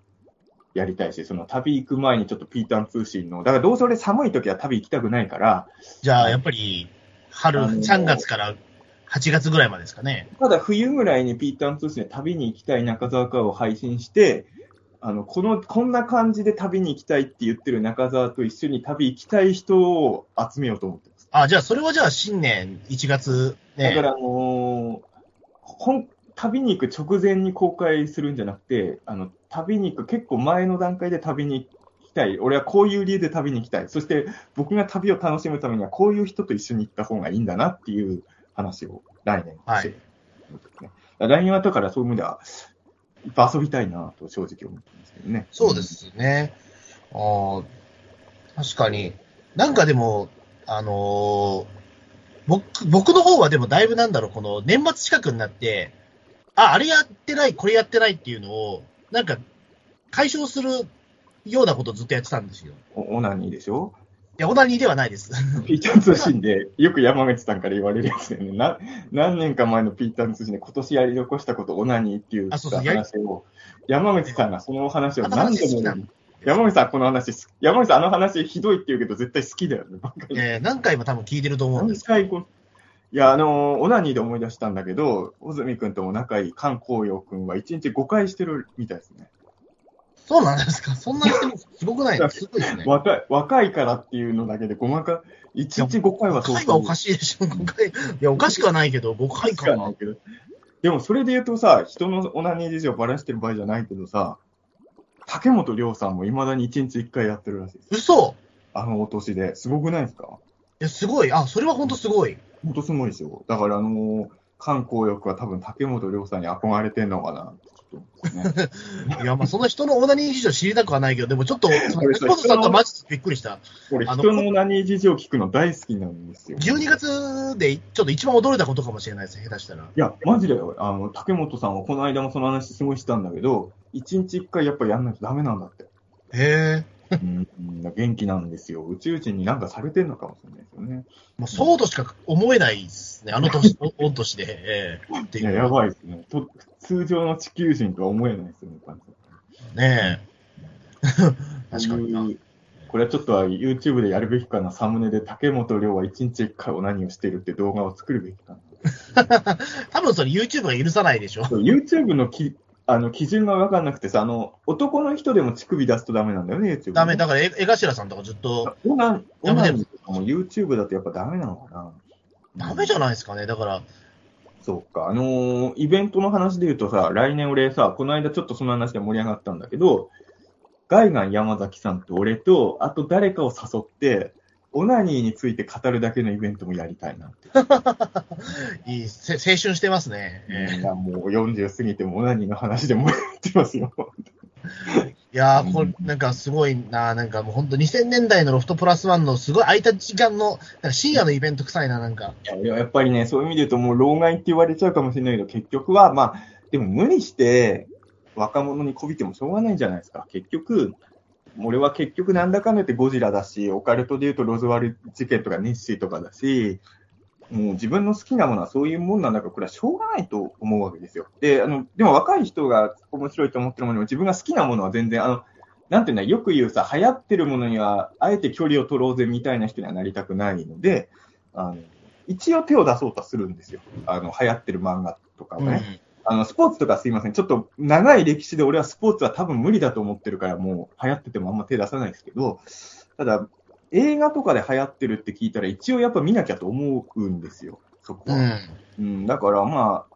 やりたいし、その旅行く前にちょっとピーターン通信の、だからどうせ俺寒い時は旅行きたくないから、じゃあ、やっぱり、春、あのー3月から8月ぐらいまでですかね。ただ冬ぐらいにピーターン通信で旅に行きたい中澤かを配信して、あの、この、こんな感じで旅に行きたいって言ってる中澤と一緒に旅行きたい人を集めようと思ってます。あ、じゃあ、それはじゃあ、新年1月、ね。だから、あのー本旅に行く直前に公開するんじゃなくて、あの、旅に行く結構前の段階で旅に行きたい。俺はこういう理由で旅に行きたい。そして、僕が旅を楽しむためにはこういう人と一緒に行った方がいいんだなっていう話を来年してる、ね来年はだからそういう意味では、いっぱい遊びたいなと正直思ってますけどね。そうで。すね。あー確かに。なんかでも、あのー僕、僕の方はでもだいぶなんだろう、この年末近くになって、あ、あれやってない、これやってないっていうのを、なんか、解消するようなことをずっとやってたんですよ。おオナニーでしょ？いや、オナニーではないです。ピーターン通信で、よく山口さんから言われるやつだよね。な何年か前のピーターン通信で、今年やり残したこと、オナニーっていう話を、山口さんがその話を何度も山口さん、この話す、山口さん、あの話ひどいって言うけど、絶対好きだよね。えー何回も多分聞いてると思うんです。何回こいや、あのーオナニーで思い出したんだけど、穂積君とも仲いい菅光陽君は1日5回してるみたいですね。そうなんですかそんなにすごくないですすごいですね。若い若いからっていうのだけで、細かい、1日5回は5回はおかしいでしょ。5回。いや、おかしくはないけど、5回かな。でもそれで言うとさ、人のオナニー事情ばらしてる場合じゃないけどさ、竹本涼さんも未だに1日1回やってるらしいです。嘘あのお年で。すごくないですか？いや、すごい。あ、それは本当すごい。ほんとすごいですよ。だからあのー、観光欲は多分竹本涼さんに憧れてんのかなと思うんですね。いや、まあ、その人のオナニー事情知りたくはないけど、でもちょっと、さんとマジでびっくりした。俺、あの人のオナニー事情聞くの大好きなんですよ。12月でちょっと一番驚いたことかもしれないです、下手したら。いや、マジで、あの、竹本さんはこの間もその話すごいしたんだけど、1日1回やっぱりやんないとダメなんだって。へえ。うん、うん元気なんですよ。宇宙人になんかされてんのかもしれないですよね。もうそうとしか思えないですね、あの年、お御年で。ええっていや。やばいですね。と通常の地球人とは思えないですよね、感じねえ。確かにな。これはちょっとは YouTube でやるべきかな、サムネで竹本涼は1日1回を何をしているって動画を作るべきかな。多分それ YouTube が許さないでしょ。YouTube のきあの基準が分かんなくてさ、あの、男の人でも乳首出すとダメなんだよね、YouTube。ダメ、だから江江頭さんとかずっと、オナニーとかも YouTube だとやっぱダメなのかな。ダメじゃないですかね。だから、そうか。あのーイベントの話で言うとさ、来年俺さ、この間ちょっとその話で盛り上がったんだけど、ガイガン山崎さんと俺と、あと誰かを誘って、オナニーについて語るだけのイベントもやりたいなって。いい、せ青春してますね。えいやもう40過ぎてもオナニーの話でもやってますよ。えいやー、これ、なんかすごいな、なんかもう本当2000年代のロフトプラスワンのすごい空いた時間の、深夜のイベント臭いな、なんか。いややっぱりね、そういう意味で言うともう老害って言われちゃうかもしれないけど、結局は、まあ、でも無理して若者にこびてもしょうがないじゃないですか。結局、俺は結局なんだかんだ言ってゴジラだし、オカルトで言うとロズワル事件とかネッシーとかだし、もう自分の好きなものはそういうもんなんだから、これはしょうがないと思うわけですよ。で、あの、でも若い人が面白いと思ってるものにも自分が好きなものは全然、あの、なんていうんだ、よく言うさ、流行ってるものには、あえて距離を取ろうぜみたいな人にはなりたくないので、あの、一応手を出そうとはするんですよ。あの、流行ってる漫画とかをね。あの、スポーツとかすいません。ちょっと長い歴史で俺はスポーツは多分無理だと思ってるから、もう流行っててもあんま手出さないですけど、ただ、映画とかで流行ってるって聞いたら一応やっぱ見なきゃと思うんですよ。そこうん。は。うん、だからま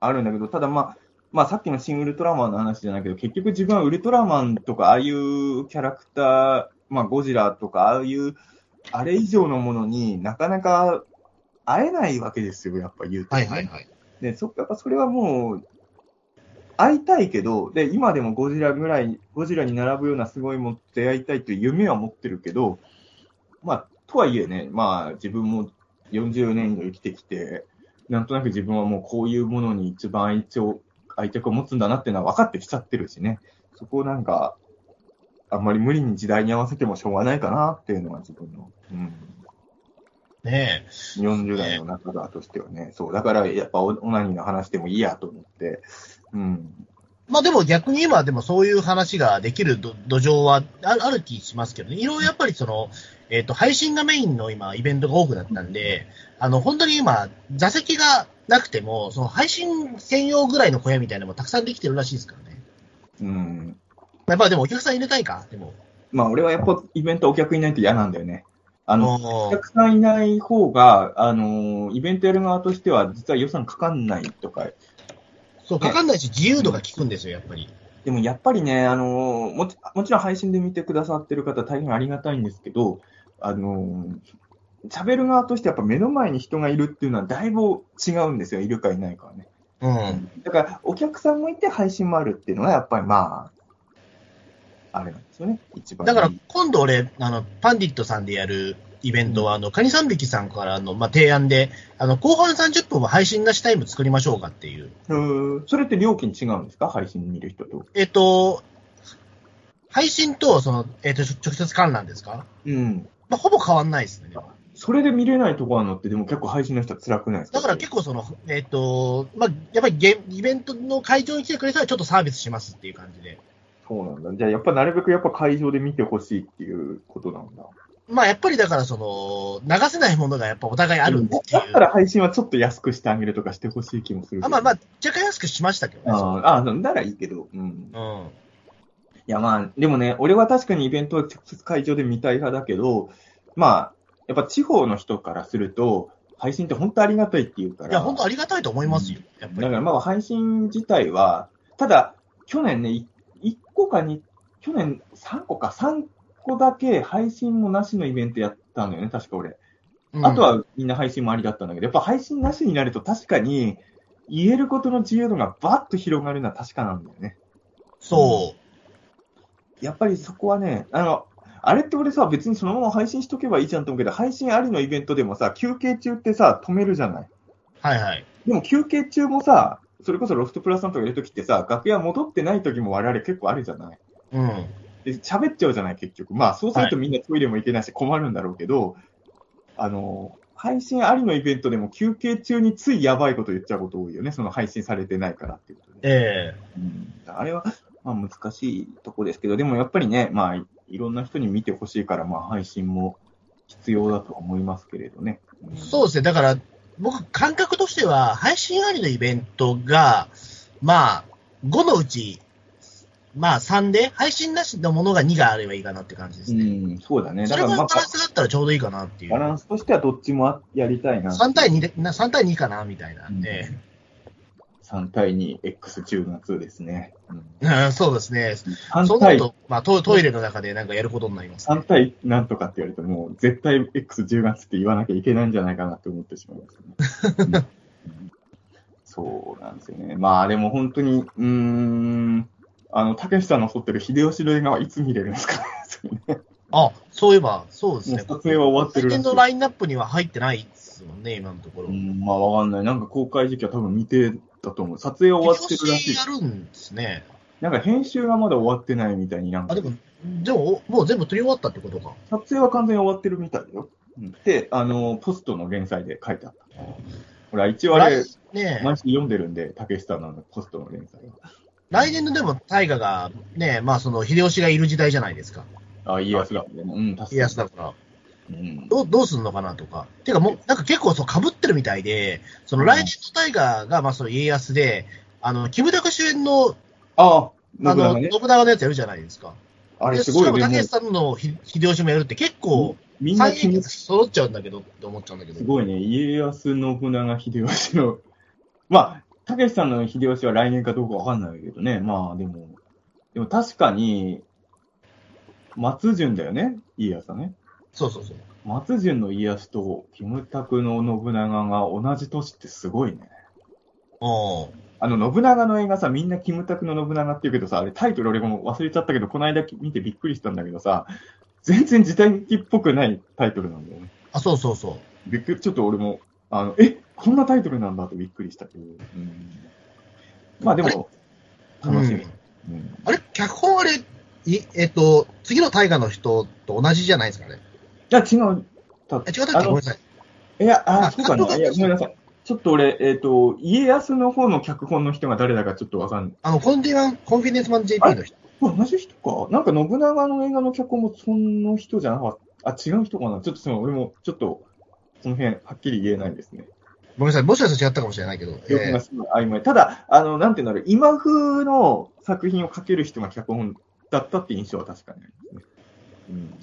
あ、あるんだけど、ただまあ、まあさっきのシン・ウルトラマンの話じゃないけど、結局自分はウルトラマンとか、ああいうキャラクター、まあゴジラとか、ああいう、あれ以上のものになかなか会えないわけですよ、やっぱ言うと、はいはいはい。で、そ、やっぱそれはもう、会いたいけど、で、今でもゴジラぐらい、ゴジラに並ぶようなすごいものと出会いたいという夢は持ってるけど、まあ、とはいえね、まあ、自分も40年以上生きてきて、なんとなく自分はもうこういうものに一番愛着愛着を持つんだなっていうのは分かってきちゃってるしね。そこをなんか、あんまり無理に時代に合わせてもしょうがないかなっていうのが自分の、うん、ね40代の中川としてはね。そう。だから、やっぱオオナニーの話でもいいやと思って、うん。え。まあでも逆に今でもそういう話ができるど土壌はあある気しますけどね。いろいろやっぱりその、えっ、と、配信がメインの今、イベントが多くなったんで、あの、本当に今、座席がなくても、その配信専用ぐらいの小屋みたいなのもたくさんできてるらしいですからね。うん。やっぱでもお客さん入れたいか、でも。まあ、俺はやっぱイベントお客いないと嫌なんだよね。あの、お客さんいない方が、あのーイベントやる側としては、実は予算かかんないとか。そう、かかんないし、自由度が効くんですよ、やっぱり。でもやっぱりね、あのーもち、もちろん配信で見てくださってる方大変ありがたいんですけど、あのー喋る側としてやっぱ目の前に人がいるっていうのはだいぶ違うんですよ。いるかいないかはね。うん。だから、お客さんもいて配信もあるっていうのは、やっぱりまあ、あれなんですよね。一番いい。だから、今度俺、あの、パンディットさんでやるイベントは、あの、カニ三匹さんからの、まあ、提案で、あの、後半30分は配信なしタイム作りましょうかっていう。うーんそれって料金違うんですか？配信見る人と。えっと、配信と、その、えっと、直接観覧ですか？うん。まあ、ほぼ変わんないですね。それで見れないとこあるのって、でも結構配信の人は辛くないですか？だから結構その、えっと、まあ、やっぱりゲイベントの会場に来てくれたらちょっとサービスしますっていう感じで。そうなんだ。じゃあ、やっぱなるべくやっぱ会場で見てほしいっていうことなんだ。まあ、やっぱりだからその、流せないものがやっぱお互いあるんでっていう。だったら配信はちょっと安くしてあげるとかしてほしい気もする。あまあまあ、若干安くしましたけどね。ああ、ならいいけど。うん。うん。いやまあ、でもね、俺は確かにイベントを直接会場で見たい派だけど、まあ、やっぱ地方の人からすると、配信って本当ありがたいって言うから。いや、本当ありがたいと思いますよ。やっぱり。だからまあ配信自体は、ただ、去年ね、い1個か2、去年3個か、3個だけ配信もなしのイベントやったのよね、確か俺。うんあと、はみんな配信もありだったんだけど、やっぱ配信なしになると確かに、言えることの自由度がバッと広がるのは確かなんだよね。そやっぱりそこはね、あの、あれって俺さ、別にそのまま配信しとけばいいじゃんと思うけど、配信ありのイベントでもさ、休憩中ってさ、止めるじゃない。う。はいはい。でも休憩中もさ、それこそロフトプラスさんとかいるときってさ、楽屋戻ってないときも我々結構あるじゃない。うん。で、喋っちゃうじゃない、結局。まあ、そうするとみんなトイレも行けないし困るんだろうけど、あの、配信ありのイベントでも休憩中についやばいこと言っちゃうこと多いよね。その配信されてないからっていうことで。ええうん、あれは、まあ難しいとこですけど、でもやっぱりね、まあいいろんな人に見てほしいから、まあ配信も必要だとは思いますけれどね。うんそうですね。だから、僕、感覚としては、配信ありのイベントが、まあ、5のうち、まあ3で、配信なしのものが2があればいいかなって感じですね。うん、そうだね。それだから、まあ、がバランスがあったらちょうどいいかなっていう。バランスとしてはどっちもあやりたいな。3対2で、な3対2かなみたいな。うんえ3対 2X10 月ですね。うん そうですね。3対そうなると、まあト、トイレの中でなんかやることになります、3対なんとかって言われると、もう絶対 X10 月って言わなきゃいけないんじゃないかなって思ってしまいますね、うんそうなんですよね。まあでも本当に、うーん、あの、たけしさんの撮ってる秀吉の映画はいつ見れるんですかね。あ、そういえば、そうですね。撮影は終わってる最近のラインナップには入ってないですもんね、今のところ。うん、まあわかんない。なんか公開時期は多分未定だと思う。撮影は終わってるらしいや。るんですね。なんか編集がまだ終わってないみたいになんかあ、でも、でも、もう全部撮り終わったってことか。撮影は完全に終わってるみたいだよ。うんで、あの、ポストの連載で書いてあった。ほら、一応あれ、来ねえ毎週読んでるんで、たけしさんのポストの連載は。来年のでも大河が、ね、まあその秀吉がいる時代じゃないですか。あ、家康だもんね。うん、確かに。家康だから。うん。どう、どうすんのかなとか。てかもう、なんか結構そう被ってるみたいで、その来年の大河が、まあその家康で、あの、キムタク主演の、あ、あの、信長ね。信長のやつやるじゃないですか。あれですごいよね。しかも武井さんのひ秀吉もやるって結構、みんな揃っちゃうんだけどって思っちゃうんだけど。すごいね。家康、信長、秀吉の。まあ、たけしさんの秀吉は来年かどうかわかんないけどね。まあ、でも、でも確かに、松潤だよね。家康はね。そうそうそう。松潤の家康とキムタクの信長が同じ年ってすごいね。おあの、信長の映画さ、みんなキムタクの信長って言うけどさ、あれタイトル俺も忘れちゃったけど、この間見てびっくりしたんだけどさ、全然時代劇っぽくないタイトルなんだよね。あ、そうそうそう。びっくり、ちょっと俺も、あの、え、こんなタイトルなんだとびっくりしたけど。うん、まあでも、楽しみ。うんうんあれ脚本あれ、いえっと、次の大河の人と同じじゃないですかね。いや、違う。違ったっけ？ごめんなさい。いや、あ、あそうかな。いや、ごめんなさい。ちょっと俺、えっ、と、家康の方の脚本の人が誰だかちょっとわかんない。あの、コンフィデンコンフィデンスマン JP の人。同じ人かなんか信長の映画の脚本もその人じゃなかっあ、違う人かなちょっとその、俺もちょっと、その辺、はっきり言えないですね。ごめんなさい、もしかしたら違ったかもしれないけど。記憶がすごい曖昧。ただ、あの、なんていうんだろう、今風の作品を書ける人が脚本だったって印象は確かにありますね。うん。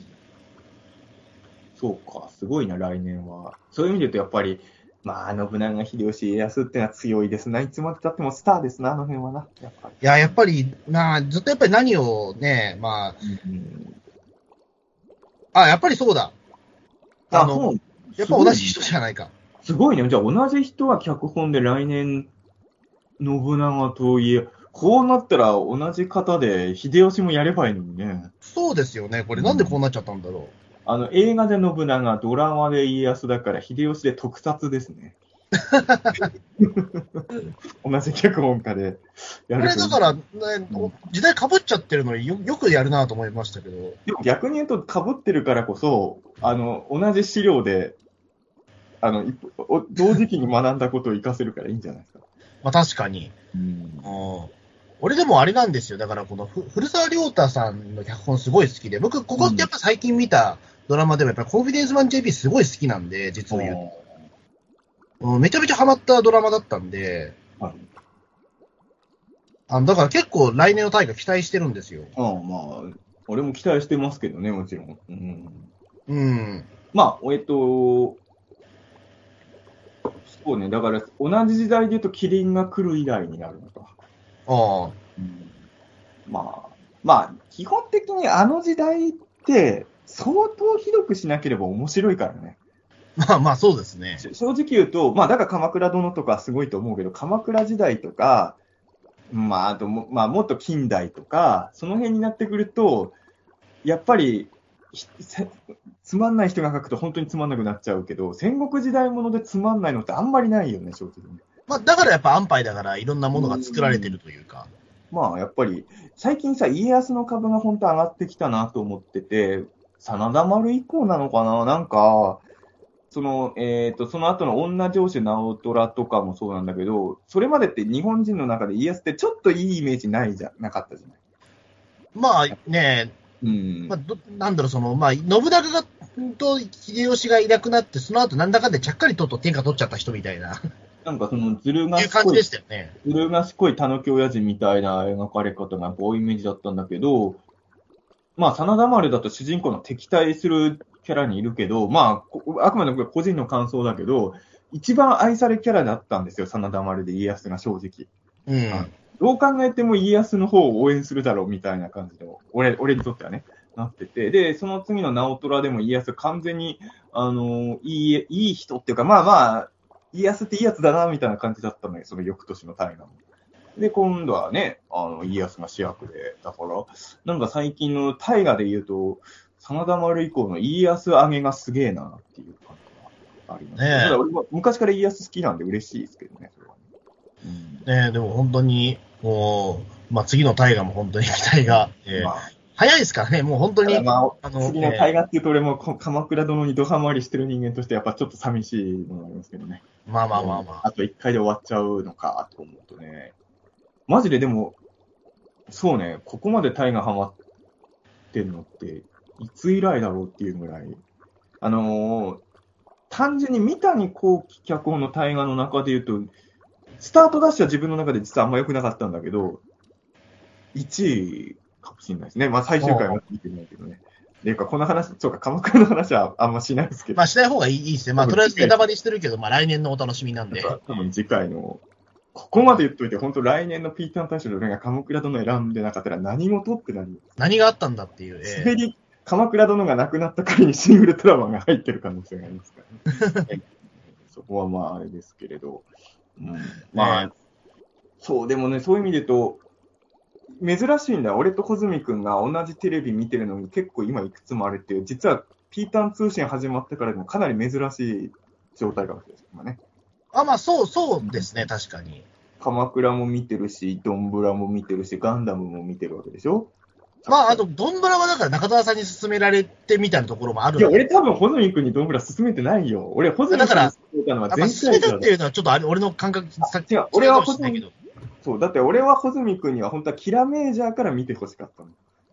そうか、すごいな、来年は。そういう意味で言うと、やっぱり、まあ、信長、秀吉、家康ってのは強いですな。いつまでたってもスターですな、あの辺はな。やっぱり。いや、やっぱり、まあ、ずっとやっぱり何をね、まあ、うん、あ、やっぱりそうだ。あのやっぱ同じ人じゃないか。すごいね。じゃあ、同じ人は脚本で来年、信長といえ、こうなったら同じ方で、秀吉もやればいいのにね。そうですよね。これなんでこうなっちゃったんだろあの、映画で信長、ドラマで家康だから、秀吉で特撮ですね。同じ脚本家でう。やるとこれだから、ね、時代被っちゃってるのによよくやるなと思いましたけど。でも逆に言うと、被ってるからこそ、あの、同じ資料で、あの、同時期に学んだことを活かせるからいいんじゃないですか。まあ確かに。うん。うん俺でもあれなんですよ。だからこのふ古澤亮太さんの脚本すごい好きで、僕、ここってやっぱ最近見たドラマでもやっぱりコンフィデンスマン JP すごい好きなんで、実を言うと。うんめちゃめちゃハマったドラマだったんで、はいあのだから結構来年の大河期待してるんですよ。ああ、まあ、俺も期待してますけどね、もちろん。うん。うん。まあ、えっと、そうね、だから同じ時代で言うと、キリンが来る以来になるのか。ああ。まあ、まあ、基本的にあの時代って、相当ひどくしなければ面白いからね。まあまあそうですね。し正直言うと、まあ、だから鎌倉殿とかすごいと思うけど、鎌倉時代とか、まあ、あとも、まあ、もっと近代とか、その辺になってくると、やっぱり、つまんない人が書くと本当につまんなくなっちゃうけど、戦国時代ものでつまんないのってあんまりないよね、正直ね。まあだからやっぱ安牌だからいろんなものが作られてるというか。まあ、やっぱり、最近さ、家康の株が本当上がってきたなと思ってて、真田丸以降なのかな？なんか、その、えっ、と、その後の女上司直虎とかもそうなんだけど、それまでって日本人の中で家康ってちょっといいイメージないじゃ、なかったじゃない？まあね、うん。まあ、どなんだろう、その、まあ、信長が、と秀吉がいなくなって、その後なんだかんでちゃっかりとっと天下取っちゃった人みたいな、なんかそのずる賢いでしたよね。ずる賢い狸親父みたいな描かれ方がこういうイメージだったんだけど、まあ、真田丸だと主人公の敵対するキャラにいるけど、まあこ、あくまでもこれ個人の感想だけど、一番愛されキャラだったんですよ、真田丸で家康が正直。うん。はいどう考えても家康の方を応援するだろうみたいな感じで、俺俺にとってはね、なってて、で、その次の直虎でも家康完全に、あのいい、いい人っていうか、まあまあ、家康っていいやつだな、みたいな感じだったのよ、その翌年の大河も。で、今度はね、あの、家康が主役で、だから、なんか最近の大河で言うと、真田丸以降の家康上げがすげえな、っていう感じがあります。ね俺も昔から家康好きなんで嬉しいですけどね、それはね。うんねえでも本当に、もう、まあ次の大河も本当に期待が、えーまあ早いですからね、もう本当に、まあ、あの次の大河っていうと、俺もこ鎌倉殿にドハマりしてる人間として、やっぱちょっと寂しいのがありますけどね。まあまあまあまあ。あと一回で終わっちゃうのかと思うとね。マジででも、そうね、ここまで大河ハマってるのって、いつ以来だろうっていうぐらい。あのー単純に三谷幸喜脚本の大河の中で言うと、スタートダッシュは自分の中で実はあんま良くなかったんだけど、1位かもしれないですね。まあ最終回は見てないけどね。っていうか、この話、そうか、鎌倉の話はあんましないですけど。まあしない方がいいいいですね。まあとりあえずネタバレしてるけど、まあ来年のお楽しみなんで。多分次回の、ここまで言っといて、本当来年のピーターン大賞で俺が鎌倉殿選んでなかったら何事ってなる。何があったんだっていう。え滑り、鎌倉殿が亡くなった回に シングルトラマンが入ってる可能性がありますからね。そこはまああれですけれど。うん、まあ、ねそう、でもね、そういう意味で言うと、珍しいんだ。俺と穂積君が同じテレビ見てるのに結構今いくつもあるっていう、実はピーターン通信始まってからでもかなり珍しい状態かもしれないです。今ね。あ、まあそう、そうですね、確かに。鎌倉も見てるし、ドンブラも見てるし、ガンダムも見てるわけでしょ？まああと、ドンブラはだから中澤さんに勧められてみたいなところもあるいや、俺多分、穂積君にドンブラ勧めてないよ。俺、穂積君に勧めたのはあま前あ勧めた回っていうのはちょっとあれ俺の感覚、さ違う俺は違うかもしれないけど。そう、だって俺は穂積君には本当はキラメージャーから見てほしかったの。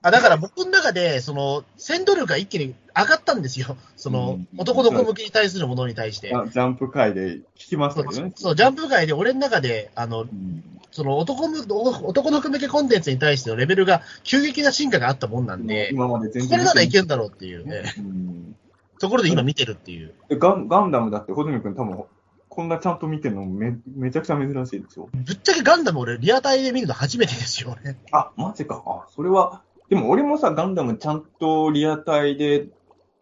あ、だから僕の中で、その、戦闘力が一気に上がったんですよ。その、うん男の子向けに対するものに対して。あジャンプ界で聞きましたけどね。そう、ジャンプ界で俺の中で、あの、うんその男む男の子向けコンテンツに対してのレベルが急激な進化があったもんなんで、今まで全然。これならいけるんだろうっていうね、うんところで今見てるっていう。でガンガンダムだって、穂積君多分、こんなちゃんと見てるのめめちゃくちゃ珍しいでしょ。ぶっちゃけガンダム俺リアタイで見るの初めてですよね。あ、マジか。あ、それは、でも俺もさ、ガンダムちゃんとリアタイで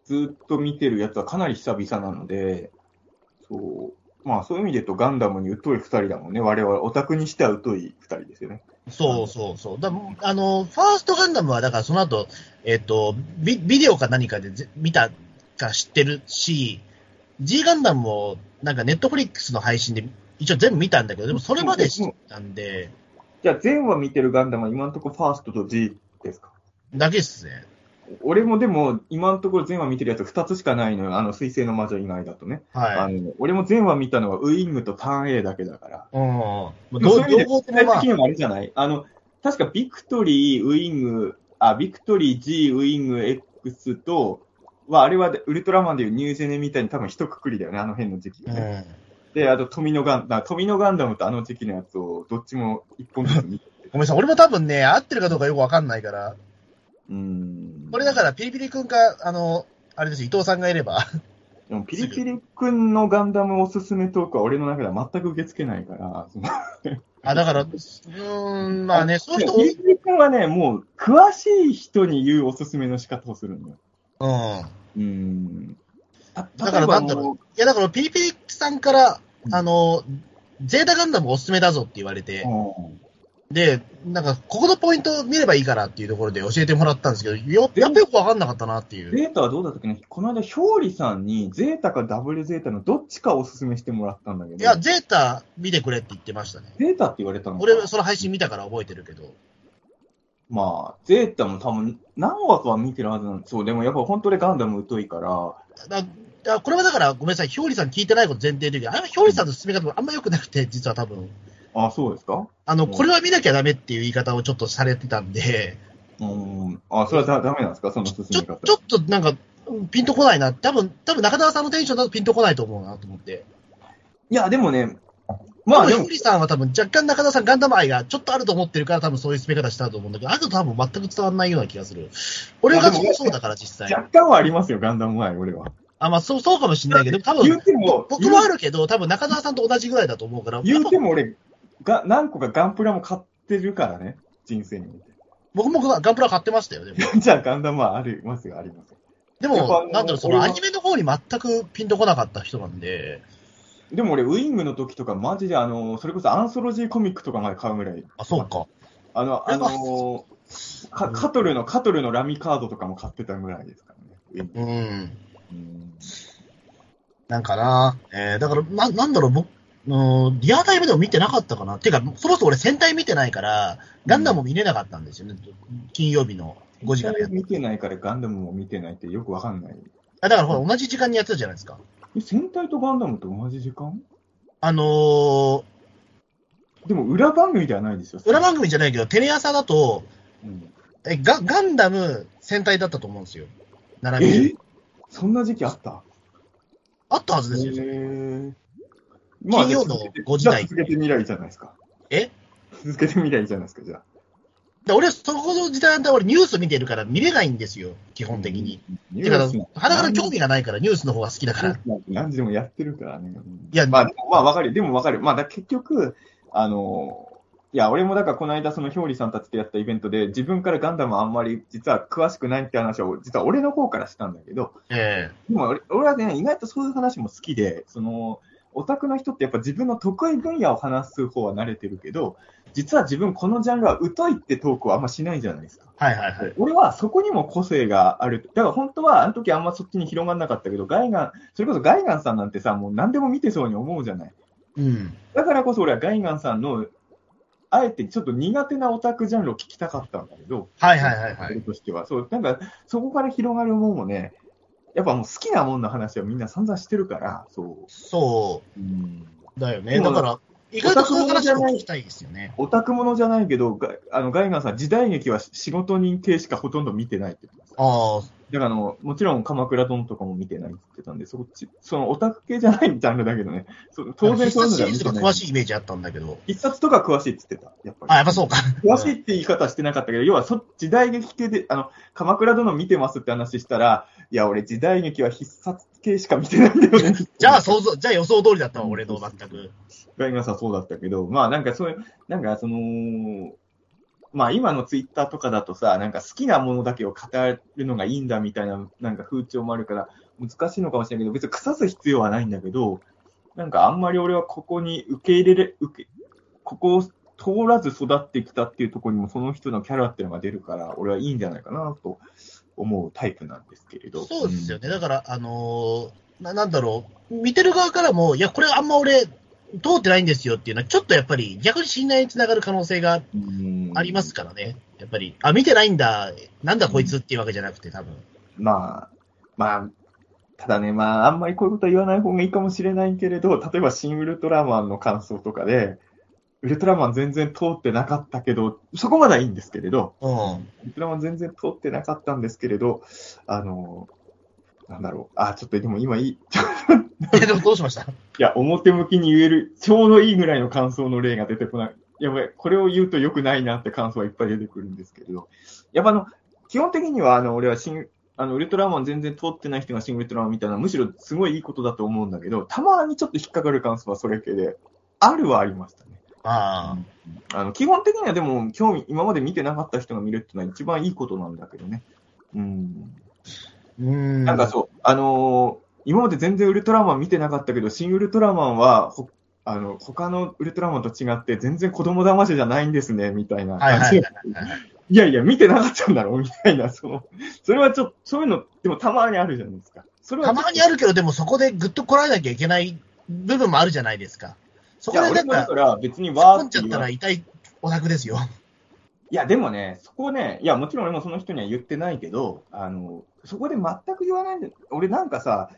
ずっと見てるやつはかなり久々なので、そう。まあそういう意味で言うとガンダムに疎い二人だもんね。我々、オタクにしては疎い二人ですよね。そうそうそう。だあの、ファーストガンダムは、だからその後、えっ、とビ、ビデオか何かでぜ見たか知ってるし、G ガンダムも、なんかネットフリックスの配信で一応全部見たんだけど、でもそれまで知ったんで、じゃあ全話見てるガンダムは今のところファーストと G ですか？だけっすね。俺もでも、今のところ全話見てるやつ2つしかないのよ。あの、水星の魔女以外だとね。あはい。の俺も全話見たのはウイングとターン A だけだから。うん。どそうういう意味で、的、にもあれじゃない？あの、確かビクトリー、ウイング、あ、ビクトリー、G、ウイング、X と、は、あれはウルトラマンでいうニュージェネみたいに多分一括りだよね、あの辺の時期がうね。ん。で、あと、富野ガン、だ富野ガンダムとあの時期のやつを、どっちも一本ずつ見てて。ごめんなさい、俺も多分ね、合ってるかどうかよくわかんないから、うーん。これだから、ピリピリ君か、あの、あれです、伊藤さんがいれば、でもピリピリ君のガンダムおすすめトークは俺の中では全く受け付けないから、あ、だから、うーん、まあね、そういう人ピリピリ君はね、もう、詳しい人に言うおすすめの仕方をするんだよ。うん。うーん。だだからなんだろいや、だから、ピリピリさんから、あの、ゼータガンダムおすすめだぞって言われて、うんで、なんか、ここのポイント見ればいいからっていうところで教えてもらったんですけど、よやっぱよくわかんなかったなっていう。ゼータはどうだったっけね？この間、ひょうりさんに、ゼータかダブルゼータのどっちかおすすめしてもらったんだけど、いや、ゼータ見てくれって言ってましたね。ゼータって言われたのか俺、その配信見たから覚えてるけど。まあ、ゼータも多分、何枠は見てるはずなんですそう、でもやっぱ本当にガンダム疎いから、だだこれはだから、ごめんなさい、ひょうりさん聞いてないこと前提であれひょうりさんの進め方もあんま良くなくて、実は多分。あ、そうですか？あの、うんこれは見なきゃダメっていう言い方をちょっとされてたんで、うん。あ、それはだダメなんですか？その進ちょめ方。ちょっとなんか、うんピンとこないな。多分、多分中澤さんのテンションだとピンとこないと思うなと思って。いや、でもね、まあでもさんは多分若干中澤さんガンダム愛がちょっとあると思ってるから多分そういう進め方したと思うんだけど、あと多分全く伝わらないような気がする。俺がそうそうだから実際。若干はありますよ、ガンダム前、俺は。あ、まあそう、そうかもしれないけど、多分、ても、僕もあるけど、多分中澤さんと同じぐらいだと思うから、言うても俺、が何個かガンプラも買ってるからね、人生において。僕もガンプラ買ってましたよ、でも。じゃあガンダムはありますよ、ありますよ。でも、なんだろう、そのアニメの方に全くピンとこなかった人なんで、でも俺、ウイングの時とか、マジであの、それこそアンソロジーコミックとかまで買うぐらい。あ、そうか。あの、あのかカトルの、カトルのラミカードとかも買ってたぐらいですからね。うん。うんなんかな、えー、だから、な、なんだろう、僕、うんリアタイムでも見てなかったかな。ていうか、そもそも俺戦隊見てないから、ガンダムも見れなかったんですよね。金曜日の5時からやっ見てないからガンダムも見てないってよくわかんない。あだからほら、同じ時間にやってたじゃないですか。え戦隊とガンダムと同じ時間？あのー、でも裏番組ではないですよ。裏番組じゃないけど、テレ朝だと、うんえガガンダム戦隊だったと思うんですよ。並びえ？で。そんな時期あった？あったはずですよ。へー金曜の5時台続けてみりゃいいじゃないですか。え？続けてみりゃいいじゃないですか、じゃあ。で俺、そこの時代だ俺ニュース見てるから見れないんですよ、基本的に。ニてか、ス肌から興味がないからニュースの方が好きだから。何時でもやってるからね。いやまあ、まあ、わかる。でもわかる。まあ、だ結局、あの、いや、俺もだからこの間、そのひょうりさんたちとやったイベントで、自分からガンダムあんまり実は詳しくないって話を、実は俺の方からしたんだけど、えでも俺俺はね、意外とそういう話も好きで、その、オタクの人ってやっぱ自分の得意分野を話す方は慣れてるけど、実は自分このジャンルは疎いってトークをあんましないじゃないですか。はいはいはい。俺はそこにも個性がある。だから本当はあの時あんまそっちに広がんなかったけど、ガイガン、それこそガイガンさんなんてさ、もう何でも見てそうに思うじゃない。うん。だからこそ俺はガイガンさんの、あえてちょっと苦手なオタクジャンルを聞きたかったんだけど、はいはいはいはい。俺としては。そう、なんかそこから広がるもんもね、やっぱもう好きなもんの話はみんな散々してるから、そう。そうんうだよね。だから、意外とそういう話を聞きたいですよね。オタクものじゃないけど、があのガイガンさん、時代劇は仕事人系しかほとんど見てないって言ってます。ああ、だからあの、もちろん鎌倉殿とかも見てないって言ってたんで、そっち、そのオタク系じゃないジャンルだけどね、そ当然そういうのシリーズとかは見てない。詳しいイメージあったんだけど。一冊とか詳しいって言ってた、やっぱり。あ、やっぱそうか。詳しいって言い方はしてなかったけど、要はそ時代劇系で、あの、鎌倉殿見てますって話したら、いや、俺時代劇は必殺系しか見てないんだよね。じゃあ想像、じゃあ予想通りだったわ、俺の全く。ガイガンさんそうだったけど、まあなんかそういう、なんかその、まあ今のツイッターとかだとさ、なんか好きなものだけを語るのがいいんだみたいな、なんか風潮もあるから難しいのかもしれないけど、別に腐す必要はないんだけど、なんかあんまり俺はここに受け入れれ、受け、ここを通らず育ってきたっていうところにもその人のキャラっていうのが出るから、俺はいいんじゃないかなと思うタイプなんですけれど。そうですよね。だから、あのーな、なんだろう、見てる側からも、いや、これあんま俺、通ってないんですよっていうのは、ちょっとやっぱり逆に信頼につながる可能性がうんありますからね。やっぱり、あ、見てないんだ、なんだこいつっていうわけじゃなくて、多分。まあ、まあ、ただね、まあ、あんまりこういうことは言わない方がいいかもしれないけれど、例えば、シン・ウルトラマンの感想とかで、ウルトラマン全然通ってなかったけど、そこまではいいんですけれど、うん。ウルトラマン全然通ってなかったんですけれど、あの、なんだろう、あ、ちょっとでも今いい、え、でもどうしました？いや、表向きに言える、ちょうどいいぐらいの感想の例が出てこない。やばい、これを言うと良くないなって感想はいっぱい出てくるんですけれど、やっぱあの、基本的には、あの、俺は新、あの、ウルトラマン全然通ってない人が新ウルトラマンみたいな、むしろすごいいいことだと思うんだけど、たまにちょっと引っかかる感想はそれ系で、あるはありましたね。ああの、基本的にはでも、興味、今まで見てなかった人が見るっていうのは一番いいことなんだけどね。うん。ーうん。なんかそう、あのー今まで全然ウルトラマン見てなかったけど、新ウルトラマンは、ほあの、他のウルトラマンと違って全然子供騙しじゃないんですね、みたいなは いやいや、見てなかったんだろう、みたいな、その、それはちょっと、そういうの、でもたまにあるじゃないですか。それはたまにあるけど、でもそこでぐっとこらえなきゃいけない部分もあるじゃないですか。そこでなんから別に突っわー込んじゃった。ら痛いオタクですよ。いや、でもね、そこね、いや、もちろん俺もその人には言ってないけど、あの、そこで全く言わないで、俺なんかさ、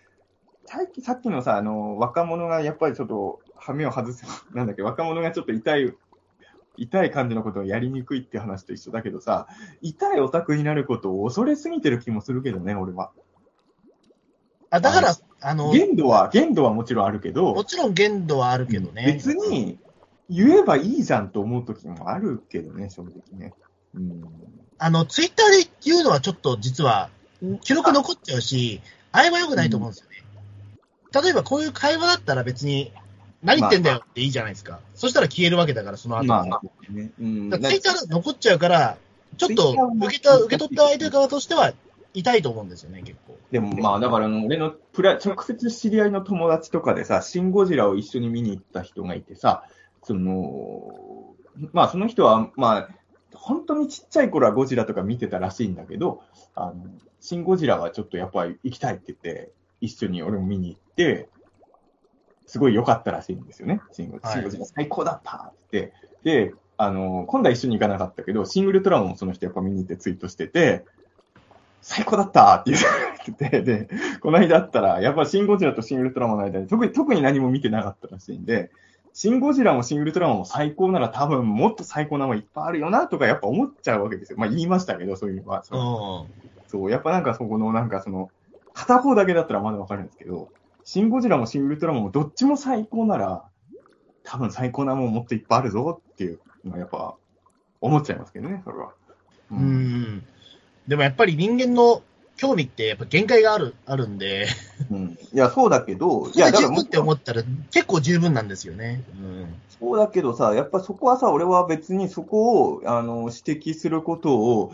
さっきさっきのさ、あの、若者がやっぱりちょっと、羽目を外す、なんだっけ、若者がちょっと痛い、痛い感じのことをやりにくいって話と一緒だけどさ、痛いオタクになることを恐れすぎてる気もするけどね、俺は。あだから、あの、限度は、限度はもちろんあるけど、もちろん限度はあるけどね。別に言えばいいじゃんと思う時もあるけどね、正直ね。うん。あの、ツイッターで言うのはちょっと実は、記録残っちゃうし、あれは良くないと思うんですよね。例えばこういう会話だったら別に、何言ってんだよっていいじゃないですか。そしたら消えるわけだから、その後まあも。、ね。うん。ツイッターで残っちゃうから、ちょっと受けた、受け取った相手側としては痛いと思うんですよね、結構。でもまあ、だからあの俺のプラ、直接知り合いの友達とかでさ、シン・ゴジラを一緒に見に行った人がいてさ、その、まあその人は、まあ、本当にちっちゃい頃はゴジラとか見てたらしいんだけど、あの、シン・ゴジラはちょっとやっぱり行きたいって言って、一緒に俺も見に行って、すごい良かったらしいんですよね。シン・ゴはいシンゴジラ最高だったって言って、で、あの、今度は一緒に行かなかったけど、シン・ウルトラもその人やっぱ見に行ってツイートしてて、最高だったって言ってて、で、この間あったら、やっぱシン・ゴジラとシン・ウルトラマンの間に特に、特に何も見てなかったらしいんで、シン・ゴジラもシン・ウルトラマンも最高なら多分もっと最高なものいっぱいあるよなとかやっぱ思っちゃうわけですよ。まあ言いましたけど、そういうのは。うそうん。そう、やっぱなんかそこのなんかその、片方だけだったらまだわかるんですけど、シン・ゴジラもシン・ウルトラマンもどっちも最高なら、多分最高なもんもっといっぱいあるぞっていうのはやっぱ思っちゃいますけどね、それは。う。ん。でもやっぱり人間の興味ってやっぱ限界がある、あるんで、うん。いや、そうだけど、いや、だか十分って思ったら結構十分なんですよね。うん。そうだけどさ、やっぱそこはさ、俺は別にそこを、あの、指摘することを、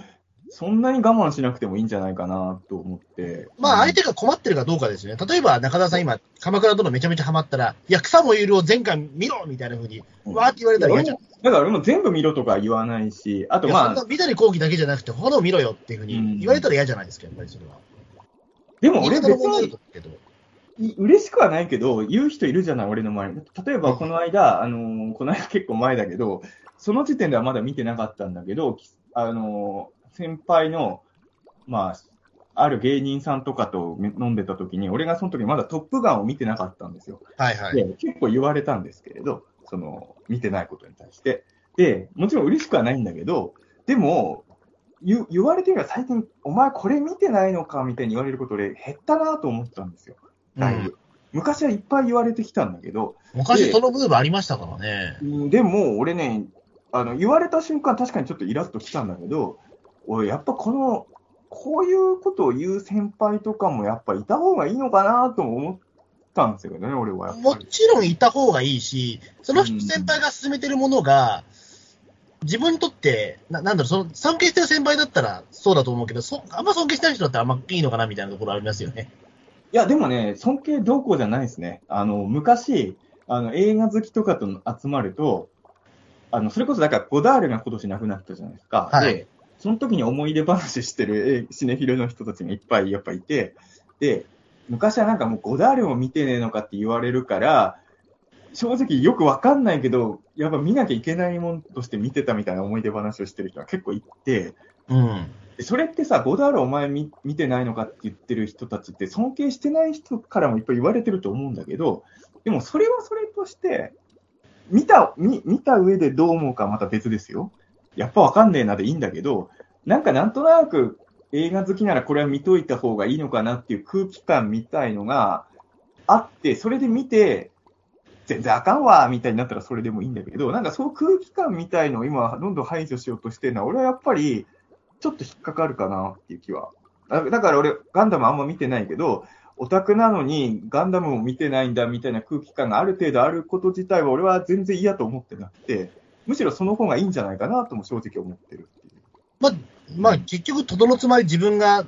そんなに我慢しなくてもいいんじゃないかなと思って。まあ、相手手が困ってるかどうかですよね。例えば、中澤さん今、鎌倉殿めちゃめちゃハマったら、いや、草もゆるを前回見ろみたいな風に、わーって言われたら嫌じゃん。いだから俺も全部見ろとか言わないし、あとまあ、んな緑講義だけじゃなくて、他のを見ろよっていう風に言われたら嫌じゃないですか、やっぱりそれは。でも俺別に嬉しくはないけど、言う人いるじゃない、俺の周りに。例えばこの間、あのーこの間結構前だけど、その時点ではまだ見てなかったんだけど、きあのー先輩の、まあ、ある芸人さんとかと飲んでた時に、俺がその時まだトップガンを見てなかったんですよ。はいはい。で結構言われたんですけれど、その、見てないことに対して。で、もちろん嬉しくはないんだけど、でも、言言われてみれば最近、お前これ見てないのかみたいに言われることで減ったなと思ったんですよ。だいぶ。昔はいっぱい言われてきたんだけど、昔そのブームありましたからね。うんでも、俺ね、あの、言われた瞬間、確かにちょっとイラッときたんだけど、俺、やっぱこの、こういうことを言う先輩とかもやっぱいた方がいいのかなとも思ったんですよね、俺はやっもぱり。ちろんいた方がいいし、そのうん先輩が進めてるものが、自分にとって、ななんだろう、その尊敬してる先輩だったらそうだと思うけど、そあんま尊敬してない人だったらあんまいいのかなみたいなところありますよね。いや、でもね、尊敬どうこうじゃないですね。あの、昔、あの、映画好きとかと集まると、あの、それこそだからゴダールが今年亡くなったじゃないですか。はいで、その時に思い出話してるえシネフィルの人たちがいっぱいやっぱいて、で、昔はなんかもうゴダールも見てねえのかって言われるから、正直よくわかんないけど、やっぱ見なきゃいけないもんとして見てたみたいな思い出話をしてる人が結構いて、うん。でそれってさ、ゴダールお前見見てないのかって言ってる人たちって、尊敬してない人からもいっぱい言われてると思うんだけど、でもそれはそれとして、見た、見見た上でどう思うかはまた別ですよ。やっぱわかんねえなでいいんだけど、なんかなんとなく映画好きならこれは見といた方がいいのかなっていう空気感みたいのがあって、それで見て、全然あかんわみたいになったらそれでもいいんだけど、なんかそう空気感みたいのを今どんどん排除しようとしてるのは、俺はやっぱりちょっと引っかかるかなっていう気は。だから俺、ガンダムあんま見てないけど、オタクなのにガンダムも見てないんだみたいな空気感がある程度あること自体は俺は全然嫌と思ってなくて、むしろその方がいいんじゃないかなとも正直思ってるっていう。まあ、まあ、結局、とどのつまり自分が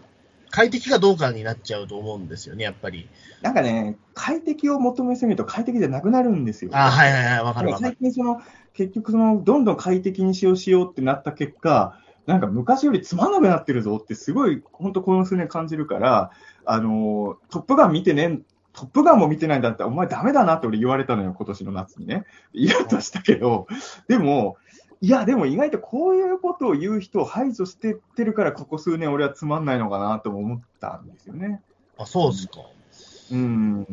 快適かどうかになっちゃうと思うんですよね、やっぱり。なんかね、快適を求めすぎると快適じゃなくなるんですよ。あはいはいはい、わかるわか最る。近その、結局その、どんどん快適にしようしようってなった結果、なんか昔よりつまんなくなってるぞってすごい、本当この数年感じるから、あのー、トップガン見てね、トップガンも見てないんだったら、お前ダメだなって俺言われたのよ、今年の夏にね。イラッとしたけど、でも、いや、でも意外とこういうことを言う人を排除してってるから、ここ数年俺はつまんないのかなとも思ったんですよね。あ、そうですか。うん。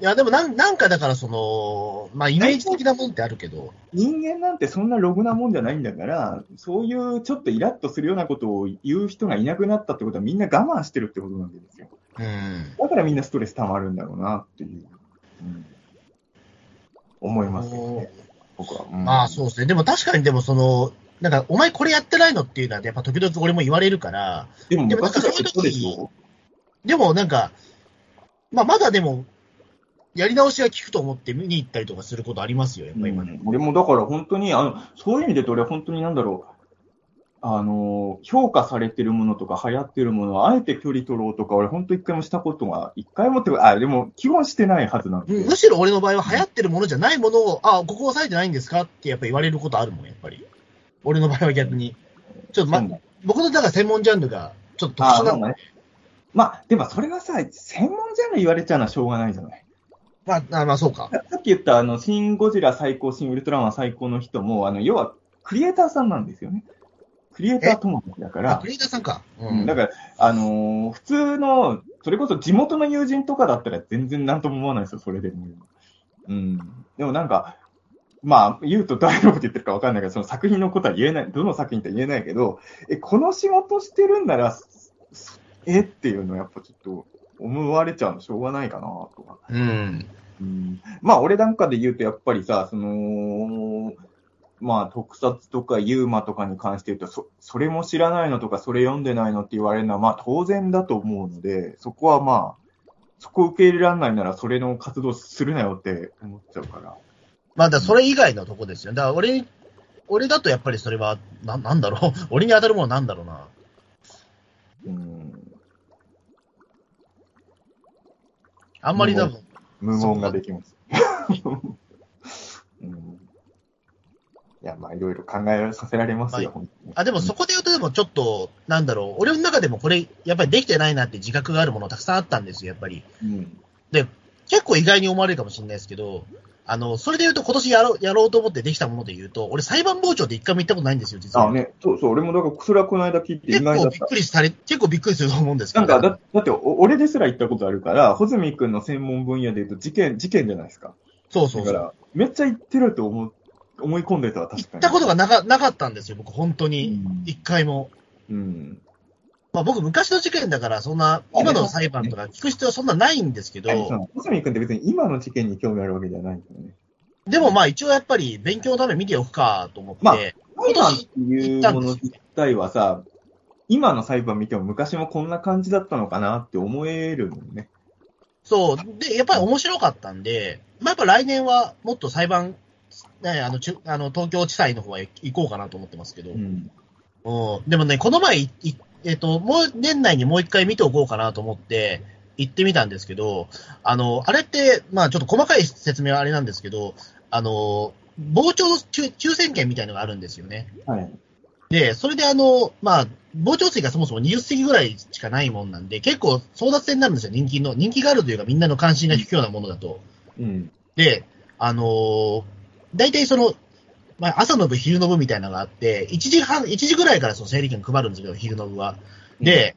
いや、でもなん、なんかだから、その、まあ、イメージ的なもんってあるけど、人間なんてそんなログなもんじゃないんだから、そういうちょっとイラッとするようなことを言う人がいなくなったってことはみんな我慢してるってことなんですよ。うん。だからみんなストレス溜まるんだろうなっていう、うん思いますよね、僕は。うんまあ、そうですね。でも確かに、でもその、なんか、お前これやってないのっていうのは、やっぱ時々俺も言われるから、でも昔だってそうでしょでもなんか、まあ、まだでも、やり直しが効くと思って見に行ったりとかすることありますよ、やっぱ今ね。うん俺もだから本当に、あの、そういう意味で俺は本当になんだろう、あの、評価されてるものとか流行ってるものをあえて距離取ろうとか、俺本当一回もしたことが、一回もって、あ、でも基本してないはずなんで。むむしろ俺の場合は流行ってるものじゃないものを、あ、ここ押さえてないんですかってやっぱ言われることあるもん、やっぱり。俺の場合は逆に。ちょっとま僕のだから専門ジャンルがちょっと特殊なね。まあ、でもそれがさ、専門ジャンル言われちゃうのはしょうがないじゃない。まあ、あまあそうか。さっき言った、あの、シン・ゴジラ最高、シン・ウルトラマン最高の人も、あの、要は、クリエイターさんなんですよね。クリエイター友達だからあク、リエイターさんか。ううん、だから、あのー普通の、それこそ地元の友人とかだったら全然なんとも思わないですよ、それでも。うん。でもなんか、まあ、言うと誰のこと言ってるかわかんないけど、その作品のことは言えない、どの作品って言えないけど、え、この仕事してるんなら、そえ？っていうのはやっぱちょっと思われちゃうのしょうがないかな、とか。うん。うんまあ、俺なんかで言うと、やっぱりさ、その、まあ、特撮とかユーマとかに関して言うと、そ、それも知らないのとか、それ読んでないのって言われるのは、まあ、当然だと思うので、そこはまあ、そこ受け入れられないなら、それの活動するなよって思っちゃうから。まあ、だそれ以外のとこですよ。だから俺、俺だとやっぱりそれは、ななんだろう。俺に当たるものなんだろうな。うん、あんまりだもん。無言ができます。いや、まあ、いろいろ考えさせられますよ、まああ、でもそこで言うと、でもちょっと、なんだろう。俺の中でもこれ、やっぱりできてないなって自覚があるものたくさんあったんですよ、やっぱり。うん。結構意外に思われるかもしれないですけど、あの、それで言うと今年やろう、やろうと思ってできたもので言うと、俺裁判傍聴で一回も行ったことないんですよ、実は。あ、ね、そうそう、俺もだから、それはこの間聞いて意結構びっ外だった。くりされ、結構びっくりすると思うんですけど。なんかだ、だってお、俺ですら行ったことあるから、穂積君の専門分野で言うと事件、事件じゃないですか。そうそうそう。だから、めっちゃ行ってると思う思い込んでたわ、確かに。行ったことがなかなかったんですよ、僕、本当うに。ん一回も。うん。まあ僕、昔の事件だから、そんな、今の裁判とか聞く必要はそんなないんですけど、その細見君って別に今の事件に興味あるわけじゃないんですよね。でもまあ一応やっぱり勉強のために見ておくかと思って、まあ今裁判っ年ていうもの自体はさ、今の裁判見ても昔もこんな感じだったのかなって思えるもんね。そう。で、やっぱり面白かったんで、まあやっぱ来年はもっと裁判、ね、あの、ちゅあの東京地裁の方へ行こうかなと思ってますけど、ん。うんでもね、この前い、いえっ、と、もう年内にもう一回見ておこうかなと思って、行ってみたんですけど、あの、あれって、まあちょっと細かい説明はあれなんですけど、あの、傍聴抽抽選券みたいのがあるんですよね。はい。で、それであの、まあ、傍聴席がそもそも20席ぐらいしかないもんなんで、結構争奪戦になるんですよ、人気の。人気があるというか、みんなの関心が引くようなものだと。うん。で、あのー大体その、まあ、朝の部、昼の部みたいなのがあって、1時半、1時ぐらいからその整理券配るんですけど、昼の部は。で、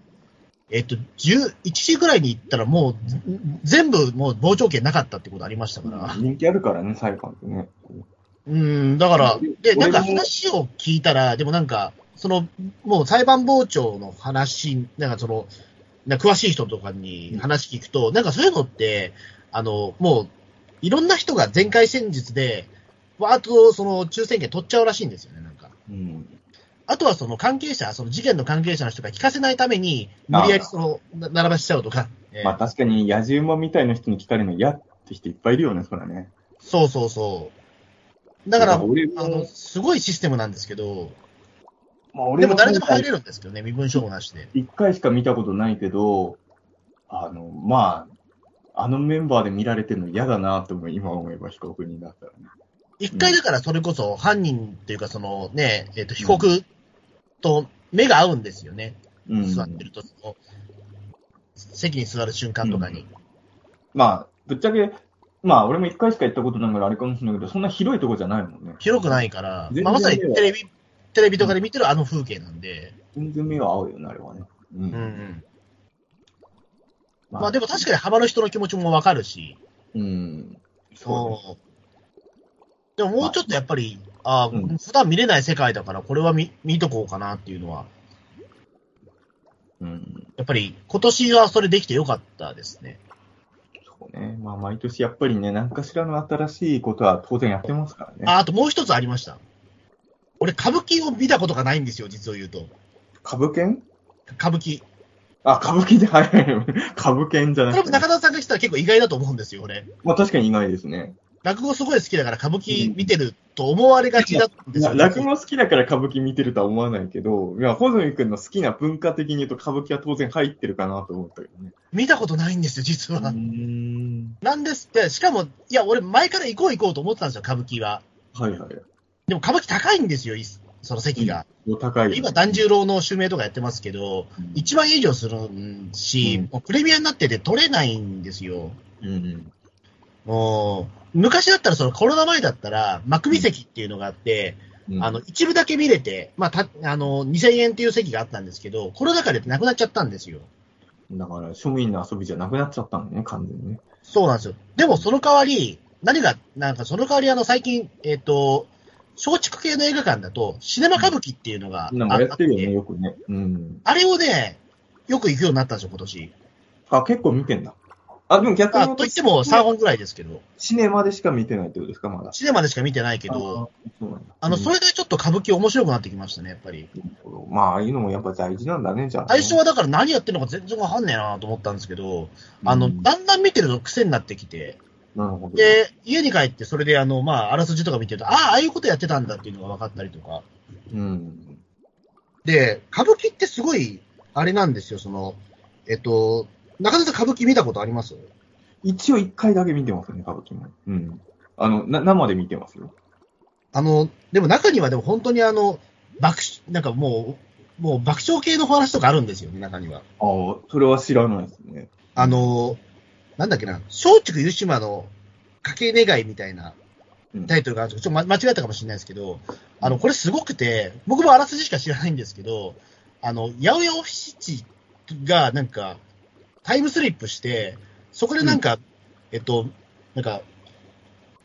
えっと、10、1時ぐらいに行ったらもう、全部もう傍聴券なかったってことありましたから。人気あるからね、裁判ってね。うん、だから、で、なんか話を聞いたら、でもなんか、その、もう裁判傍聴の話、なんかその、な詳しい人とかに話聞くと、なんかそういうのって、あの、もう、いろんな人が全会戦術で、わーっとその抽選券取っちゃうらしいんですよね、なんか。うん。あとはその関係者、その事件の関係者の人が聞かせないために、無理やりその、な並ばしちゃうとか。えーまあ確かに野獣馬みたいな人に聞かれるの嫌って人いっぱいいるよね、そらね。そうそうそう。だから、あの、すごいシステムなんですけど、まあ俺でも誰でも入れる。るんですけどね、身分証もなしで。一回しか見たことないけど、あの、まあ、あのメンバーで見られてるの嫌だなと思う、今思えば被告人だったらね。一回だからそれこそ犯人っていうかそのね、えっ、と、被告と目が合うんですよね。うん。座ってると、その席に座る瞬間とかに。まあ、ぶっちゃけ、まあ俺も一回しか行ったことないからあれかもしれないけど、そんな広いとこじゃないもんね。広くないから、まあ、まさにテレビ、テレビとかで見てるあの風景なんで。全然目は合うよね、あれはね。ううんうん。ままあでも確かにハマる人の気持ちもわかるし。うん。そうでももうちょっとやっぱり、ああ、うん普段見れない世界だから、これは見見とこうかなっていうのは、うん。やっぱり今年はそれできてよかったですね。そうね。まあ毎年やっぱりね、何かしらの新しいことは当然やってますからね。あ、あともう一つありました。俺、歌舞伎を見たことがないんですよ、実を言うと。歌舞伎歌舞伎。あ、歌舞伎で、はいはいはい。歌舞伎じゃなくて。これも中田さんが来たら結構意外だと思うんですよ、俺。まあ確かに意外ですね。落語すごい好きだから歌舞伎見てると思われがちだったんですよ。落語好きだから歌舞伎見てるとは思わないけど、いや、穂積君の好きな文化的に言うと歌舞伎は当然入ってるかなと思ったけどね。見たことないんですよ、実は。ん。なんですって、しかも、いや、俺前から行こう行こうと思ってたんですよ、歌舞伎は。はいはい。でも歌舞伎高いんですよ、いその席が。お高いよね、今、團十郎の襲名とかやってますけど、うん1万円以上するし、うんプレミアになってて取れないんですよ。うんうん。もう、昔だったら、そのコロナ前だったら、幕見席っていうのがあって、うんあの、一部だけ見れて、まあ、た、あの、2000円っていう席があったんですけど、コロナ禍でなくなっちゃったんですよ。だから、庶民の遊びじゃなくなっちゃったのね、完全にね。そうなんですよ。でも、その代わり、何が、なんか、その代わり、あの、最近、えっ、と、松竹系の映画館だと、シネマ歌舞伎っていうのがあなんかやってるよね、よくね。うん。あれをね、よく行くようになったんですよ、今年。あ、結構見てんだ。あ、でも逆にと言っても3本ぐらいですけど、シネマでしか見てないってことですか、まだ？シネマでしか見てないけど、あの、それでちょっと歌舞伎面白くなってきましたね、やっぱり。うんまあ、ああいうのもやっぱ大事なんだね、じゃあね、最初はだから何やってるのか全然わかんねえなと思ったんですけど、あの、うんだんだん見てると癖になってきて、なるほど。で、家に帰ってそれであの、まあ、あらすじとか見てると、ああ、ああいうことやってたんだっていうのが分かったりとか。うん。で、歌舞伎ってすごい、あれなんですよ、その、えっと、中田さん歌舞伎見たことあります？一応一回だけ見てますね、歌舞伎も。うん。あの、な、生で見てますよ。あの、でも中にはでも本当にあの、爆笑、なんかもう、もう爆笑系の話とかあるんですよね、中には。ああ、それは知らないですね。あの、なんだっけな、松竹湯島の家計願いみたいなうんタイトルがあるんですけど、ちょっとま間違ったかもしれないですけど、あの、これすごくて、僕もあらすじしか知らないんですけど、あの、八百屋七がなんか、タイムスリップして、そこでなんか、えっと、なんか、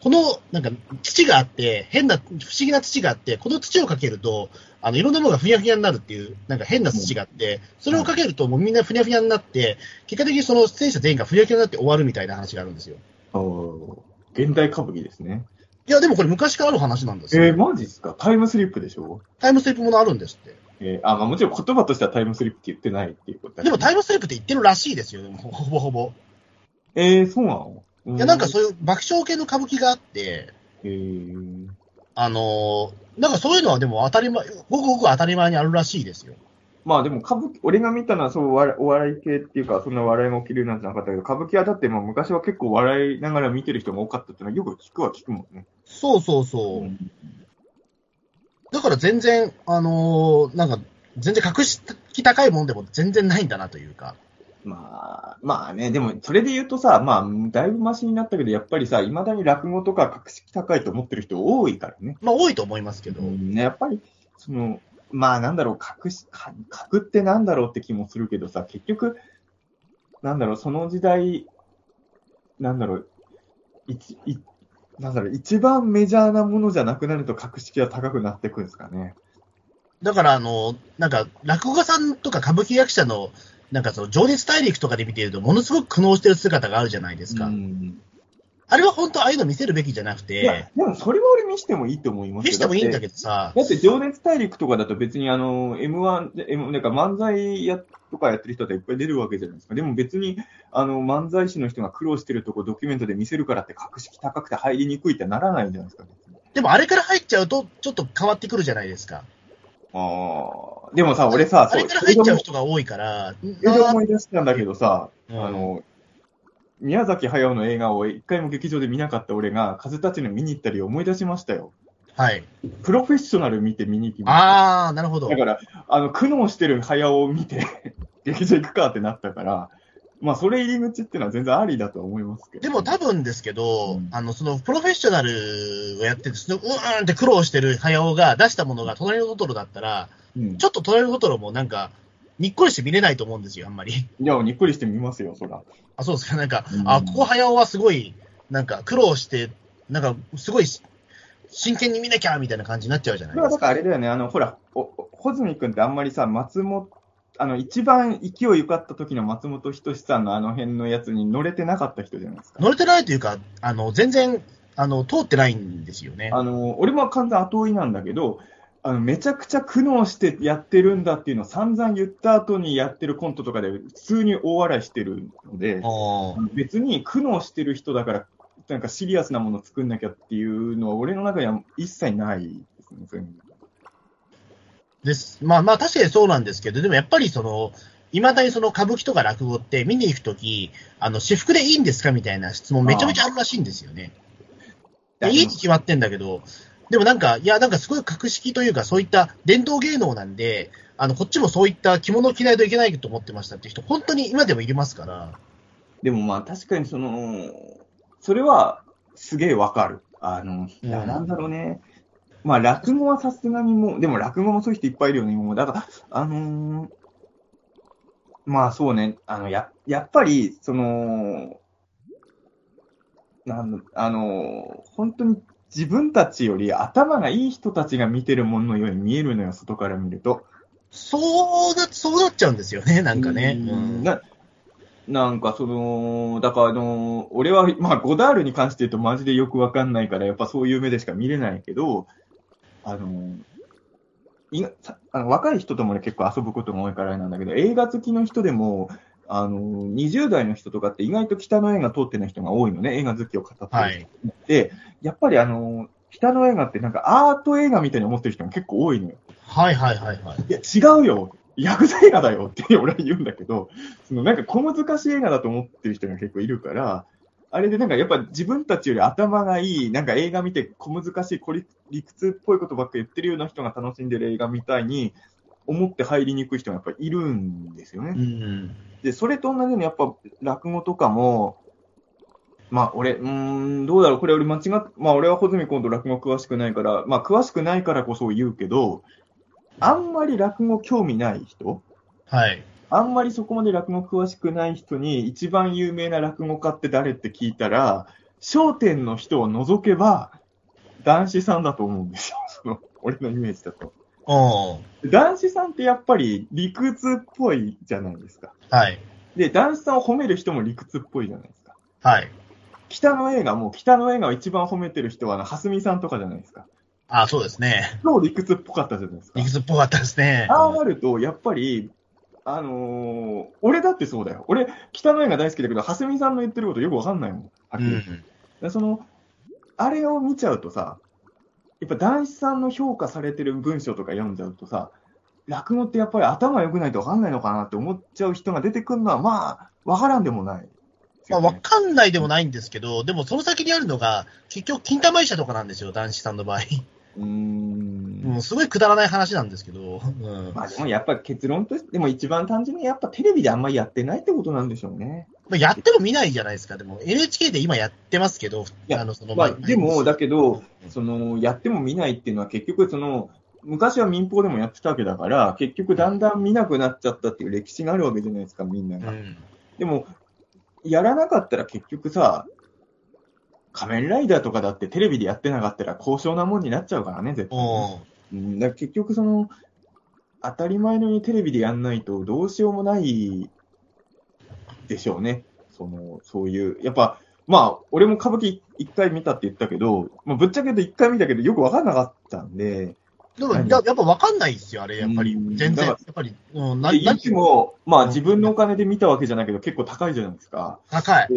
この、なんか、土があって、変な、不思議な土があって、この土をかけると、あの、いろんなものがふにゃふにゃになるっていう、なんか変な土があって、それをかけるともうみんなふにゃふにゃになって、結果的にその出演者全員がふにゃふにゃになって終わるみたいな話があるんですよ。おー現代歌舞伎ですね。いや、でもこれ昔からある話なんですよ。えー、マジっすか？タイムスリップでしょ？タイムスリップものあるんですって。えー、あ、まあもちろん言葉としてはタイムスリップって言ってないっていうことだでもタイムスリップって言ってるらしいですよ、ほぼほぼ。えー、そうなの？いや、なんかうそういう爆笑系の歌舞伎があって、ー。えー、あのーなんかそういうのはでも当たり前、ごくごく当たり前にあるらしいですよ。まあでも歌舞伎、俺が見たのはそうお笑い系っていうか、そんな笑いが起きるなんてなかったけど、歌舞伎はだってもう昔は結構笑いながら見てる人が多かったっていうのはよく聞くは聞くもんね。そうそうそう。だから全然、あのーなんか、全然格式高いもんでも全然ないんだなというか。まあ、まあね、でもそれで言うとさ、まあ、だいぶマシになったけど、やっぱりさ、未だに落語とか格式高いと思ってる人多いからね。まあ多いと思いますけど。うんねやっぱり、その、まあなんだろう、格し、か格ってなんだろうって気もするけどさ、結局、なんだろう、その時代、なんだろう、一、いなんだろう、一番メジャーなものじゃなくなると格式は高くなってくんですかね。だから、あの、なんか、落語家さんとか歌舞伎役者の、なんかその、情熱大陸とかで見てると、ものすごく苦悩してる姿があるじゃないですか。うんあれは本当、ああいうの見せるべきじゃなくいやて、、でもそれは俺見してもいいと思いますよ見せてもいいんだど。けどさ、だって、情熱大陸とかだと別にあの、M1 で、M、なんか漫才やとかやってる人っていっぱい出るわけじゃないですか。でも別に、あの、漫才師の人が苦労してるとこドキュメントで見せるからって格式高くて入りにくいってならないじゃないですか。でもあれから入っちゃうと、ちょっと変わってくるじゃないですか。ああ。でもさ、俺さ、あれから入っちゃう人が多いから、それで思い出したんだけどさ、うんあの、宮崎駿の映画を一回も劇場で見なかった俺が、風立ちの見に行ったり思い出しましたよ。はい。プロフェッショナル見て見に行きました。ああ、なるほどだ。から、あの、苦悩してる駿を見て、劇場行くかってなったから、まあ、それ入り口っていうのは全然ありだとは思いますけど。でも多分ですけど、うんあの、その、プロフェッショナルをやってて、そのうーんって苦労してる早尾が出したものが隣のトトロだったら、うん、ちょっと隣のトトロもなんか、にっこりして見れないと思うんですよ、あんまり。いや、にっくりしてみますよ、そら。あ、そうですか、なんか、うんあ、ここ早尾はすごい、なんか苦労して、なんか、すごい、真剣に見なきゃみたいな感じになっちゃうじゃないですか。だからあれだよね、あの、ほら、穂積君ってあんまりさ、松本、あの、一番勢い良かった時の松本人志さんのあの辺のやつに乗れてなかった人じゃないですか。乗れてないというか、あの、全然、あの、通ってないんですよね。あの、俺も完全後追いなんだけど、あの、めちゃくちゃ苦悩してやってるんだっていうのを散々言った後にやってるコントとかで普通に大笑いしてるので、別に苦悩してる人だから、なんかシリアスなものを作んなきゃっていうのは俺の中には一切ないですね、です。まあまあ確かにそうなんですけど、でもやっぱりその、いまだにその歌舞伎とか落語って見に行くとき、あの、私服でいいんですかみたいな質問めちゃめちゃあるらしいんですよね。いいに決まってんだけど、でもなんか、いや、なんかすごい格式というか、そういった伝統芸能なんで、あの、こっちもそういった着物を着ないといけないと思ってましたって人、本当に今でもいりますから、でもまあ確かにその、それはすげえわかる。あの、いやうんなんだろうね。まあ落語はさすがにもう、でも落語もそういう人いっぱいいるよね、今も。だから、あのーまあそうね、あの、や、やっぱり、その、なんだあのー本当に自分たちより頭がいい人たちが見てるもののように見えるのよ、外から見ると。そうな、そうなっちゃうんですよね、なんかね。ううんんななんかその、だからあの、俺は、まあ、ゴダールに関して言うとマジでよくわかんないから、やっぱそういう目でしか見れないけど、あの、いあの若い人ともね、結構遊ぶことが多いからあれなんだけど、映画好きの人でも、あの、20代の人とかって意外と北の映画通ってない人が多いのね、映画好きを語ってる人はい。で、やっぱりあの、北の映画ってなんかアート映画みたいに思ってる人が結構多いのよ。はいはいはいはい。いや、違うよ。ヤクザ映画だよって俺は言うんだけど、そのなんか小難しい映画だと思ってる人が結構いるから、あれでなんかやっぱ自分たちより頭がいい、なんか映画見て小難しい、理屈っぽいことばっか言ってるような人が楽しんでる映画みたいに思って入りにくい人がやっぱいるんですよね。うん。で、それと同じようにやっぱ落語とかも、まあ俺、うーん、どうだろう、これ俺間違っ、まあ俺は穂積今度落語詳しくないから、まあ詳しくないからこそ言うけど、あんまり落語興味ない人はい。あんまりそこまで落語詳しくない人に一番有名な落語家って誰って聞いたら、商店の人を除けば、男子さんだと思うんですよ。その、俺のイメージだと。うん。男子さんってやっぱり理屈っぽいじゃないですか。はい。で、男子さんを褒める人も理屈っぽいじゃないですか。はい。北の映画も、北の映画を一番褒めてる人は、蓮見さんとかじゃないですか。あそうですね。超理屈っぽかったじゃないですか理。屈っぽかったですね。ああなると、やっぱり、あのー俺だってそうだよ。俺、北の映画大好きだけど、蓮見さんの言ってることよくわかんないもん。はっきりうん。でその、あれを見ちゃうとさ、やっぱ男子さんの評価されてる文章とか読んじゃうとさ、落語ってやっぱり頭良くないとわかんないのかなって思っちゃう人が出てくるのは、まあ、わからんでもない。まあ、わかんないでもないんですけど、でもその先にあるのが、結局、金玉医者とかなんですよ、男子さんの場合。うーん。うん、すごいくだらない話なんですけど。うん。まあでもやっぱ結論として、でも一番単純にやっぱテレビであんまりやってないってことなんでしょうね。まあやっても見ないじゃないですか。でも、NHK で今やってますけど、やあの、その、まあでも、だけど、うんその、やっても見ないっていうのは結局その、昔は民放でもやってたわけだから、結局だんだん見なくなっちゃったっていう歴史があるわけじゃないですか、みんなが。うん。でも、やらなかったら結局さ、仮面ライダーとかだってテレビでやってなかったら高尚なもんになっちゃうからね、絶対ね。うん。うん、だ結局その、当たり前のようにテレビでやんないとどうしようもないでしょうね。その、そういう、やっぱ、まあ、俺も歌舞伎一回見たって言ったけど、まあ、ぶっちゃけと一回見たけどよくわかんなかったんで、でも、何ややっぱ分かんないですよ、あれ、やっぱりう。ん全然。やっぱり、うん、なで言っても、まあ自分のお金金で見たわけじゃないけど結構高いじゃないですか。高い。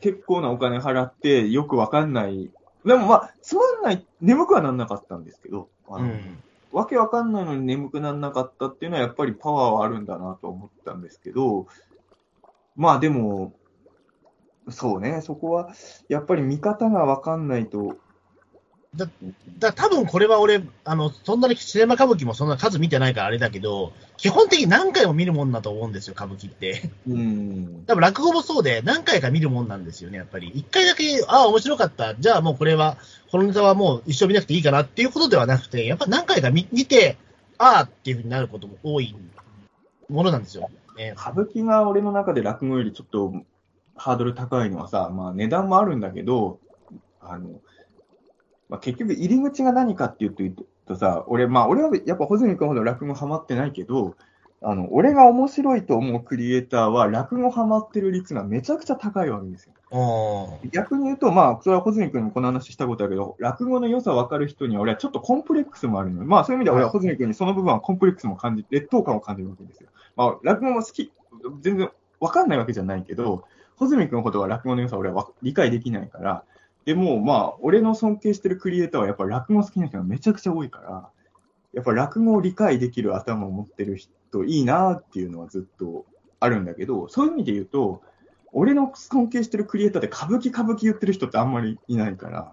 結構なお金払ってよくわかんない。でもまあ、つまんない、眠くはなんなかったんですけど、あのうん。わけわかんないのに眠くなんなかったっていうのはやっぱりパワーはあるんだなと思ったんですけど、まあでも、そうね、そこは、やっぱり見方がわかんないと、だから多分これは俺、あの、そんなにシネマ歌舞伎もそんな数見てないからあれだけど、基本的に何回も見るもんだと思うんですよ、歌舞伎って。うん、多分落語もそうで、何回か見るもんなんですよね、やっぱり。一回だけ、ああ、面白かった。じゃあもうこれは、このネタはもう一生見なくていいかなっていうことではなくて、やっぱ何回か見見て、ああっていうふうになることも多いものなんですよ。ね、歌舞伎が俺の中で落語よりちょっとハードル高いのはさ、まあ値段もあるんだけど、あの、まあ、結局入り口が何かっていうとさ、俺、まあ俺はやっぱ穂積君ほど落語ハマってないけど、あの、俺が面白いと思うクリエイターは落語ハマってる率がめちゃくちゃ高いわけですよ。うん逆に言うと、まあ、それは穂積君にもこの話したことあるけど、落語の良さ分かる人には俺はちょっとコンプレックスもあるのよ。まあそういう意味では俺は穂積君にその部分はコンプレックスも感じ、劣等感を感じるわけですよ。まあ落語も好き、全然分かんないわけじゃないけど、穂積君のことは落語の良さを俺はわ理解できないから、でもまあ、俺の尊敬してるクリエイターはやっぱ落語好きな人がめちゃくちゃ多いから、やっぱ落語を理解できる頭を持ってる人いいなっていうのはずっとあるんだけど、そういう意味で言うと、俺の尊敬してるクリエイターで歌舞伎歌舞伎言ってる人ってあんまりいないから、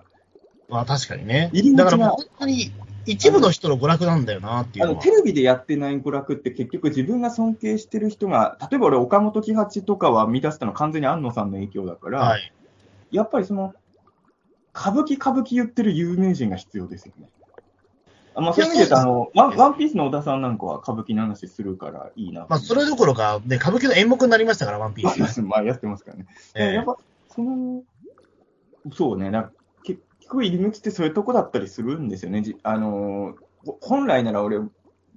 まあ確かにねだからもう本当に一部の人の娯楽なんだよなっていうのテレビでやってない娯楽って結局自分が尊敬してる人が、例えば俺、岡本喜八とかは見出したのは完全に安野さんの影響だから、はい。やっぱりその、歌舞伎歌舞伎言ってる有名人が必要ですよね。あまあ、そういう意味で言うとあのワン、ワンピースの小田さんなんかは歌舞伎の話するからいいな。まあそれどころか、ね、歌舞伎の演目になりましたから、ワンピース。まあ、やってますからね。えやっぱ、その、そうね、な結局入り口ってそういうとこだったりするんですよね。じあのー本来なら俺、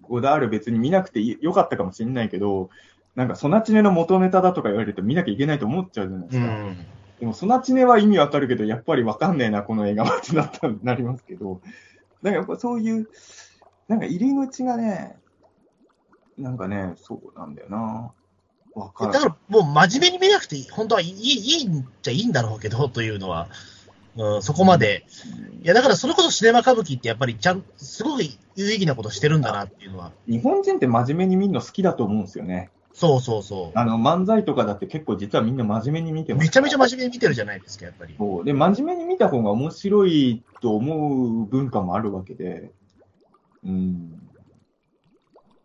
ゴダール別に見なくてよかったかもしれないけど、なんか、ソナチネの元ネタだとか言われると見なきゃいけないと思っちゃうじゃないでうすか。ん。でも、ソナチネは意味わかるけど、やっぱりわかんねえな、この映画はってなったなりますけど、だからやっぱそういう、なんか入り口がね、なんかね、そうなんだよな。わかる。だからもう真面目に見なくていい、本当はいいいいんじゃいいんだろうけど、というのは、うん、そこまで。いや、だからそれこそシネマ歌舞伎ってやっぱりちゃん、すごい有意義なことしてるんだなっていうのは。日本人って真面目に見るの好きだと思うんですよね。そうそうそあの、漫才とかだって結構実はみんな真面目に見てう。ます。めちゃめちゃ真面目に見てるじゃないですか、やっぱり。そう。で、真面目に見た方が面白いと思う文化もあるわけで。うん。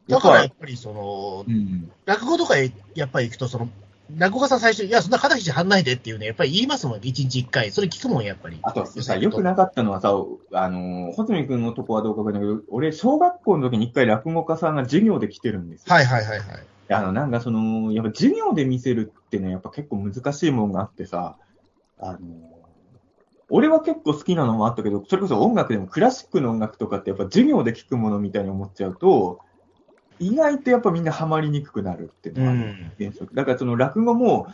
だからややっっぱりそのぱ、うん。落語とかへやっぱり行くと、その、落語家さん最初に、いや、そんな肩肘張んないでっていうね、やっぱり言いますもん、一日一回。それ聞くもん、やっぱり。あとさ、よくなかったのはさ、あの、穂積君のとこはどうかわかんないけど、俺、小学校の時に一回落語家さんが授業で来てるんですよ。はいはいはいはい。あの、なんかその、やっぱ授業で見せるってね、やっぱ結構難しいもんがあってさ、あの、俺は結構好きなのもあったけど、それこそ音楽でもクラシックの音楽とかってやっぱ授業で聴くものみたいに思っちゃうと、意外とやっぱみんなハマりにくくなるっていうのはある原則。だからその落語も、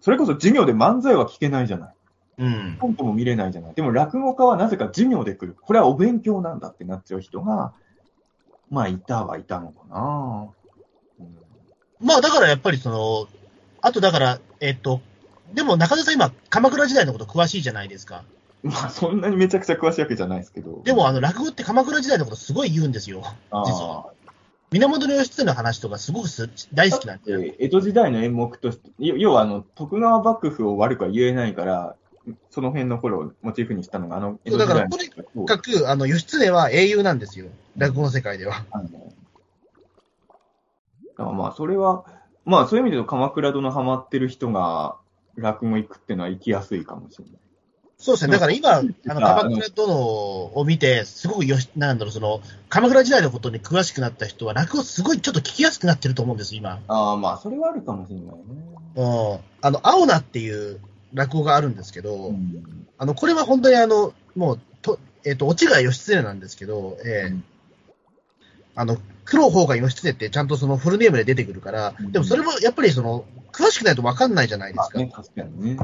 それこそ授業で漫才は聞けないじゃない。うん。コントも見れないじゃない。でも落語家はなぜか授業で来る。これはお勉強なんだってなっちゃう人が、まあいたはいたのかな。うんまあだからやっぱりその、あとだから、えっと、でも中田さん今、鎌倉時代のこと詳しいじゃないですか。まあそんなにめちゃくちゃ詳しいわけじゃないですけど。でもあの、落語って鎌倉時代のことすごい言うんですよ。実は源義経の話とかすごくす大好きなんで。で江戸時代の演目として、要要はあの徳川幕府を悪くは言えないから、その辺の頃をモチーフにしたのが、あの江戸時代のだからとにかく、あの、義経は英雄なんですよ。落語の世界では。あのだからまあ、それは、まあ、そういう意味で言うと、鎌倉殿ハマってる人が落語行くっていうのは行きやすいかもしれない。そうですね。だから今、あの、あ鎌倉殿を見て、すごくよし、なんだろう、その、鎌倉時代のことに詳しくなった人は、落語すごいちょっと聞きやすくなってると思うんです、今。ああ、まあ、それはあるかもしれないね。うん。あの、青菜っていう落語があるんですけど、うんあの、これは本当にあの、もう、と、えっ、と、オチが義経なんですけど、えーうんあの、黒方が義経ってちゃんとそのフルネームで出てくるから、うんでもそれもやっぱりその、詳しくないと分かんないじゃないですか。まあね、確かにね。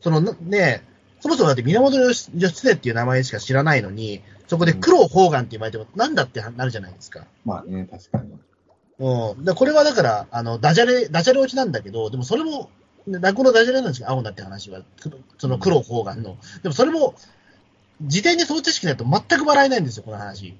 そのなね、そもそもだって源義義経っていう名前しか知らないのに、そこで黒方眼って言われても、なんだってなるじゃないですか。まあね、確かに。うん。でこれはだから、あの、ダジャレ、ダジャレ落ちなんだけど、でもそれも、ね落語のダジャレなんですけど、青だって話は、くその黒方眼の。でもそれも、時点でその知識ないと全く笑えないんですよ、この話。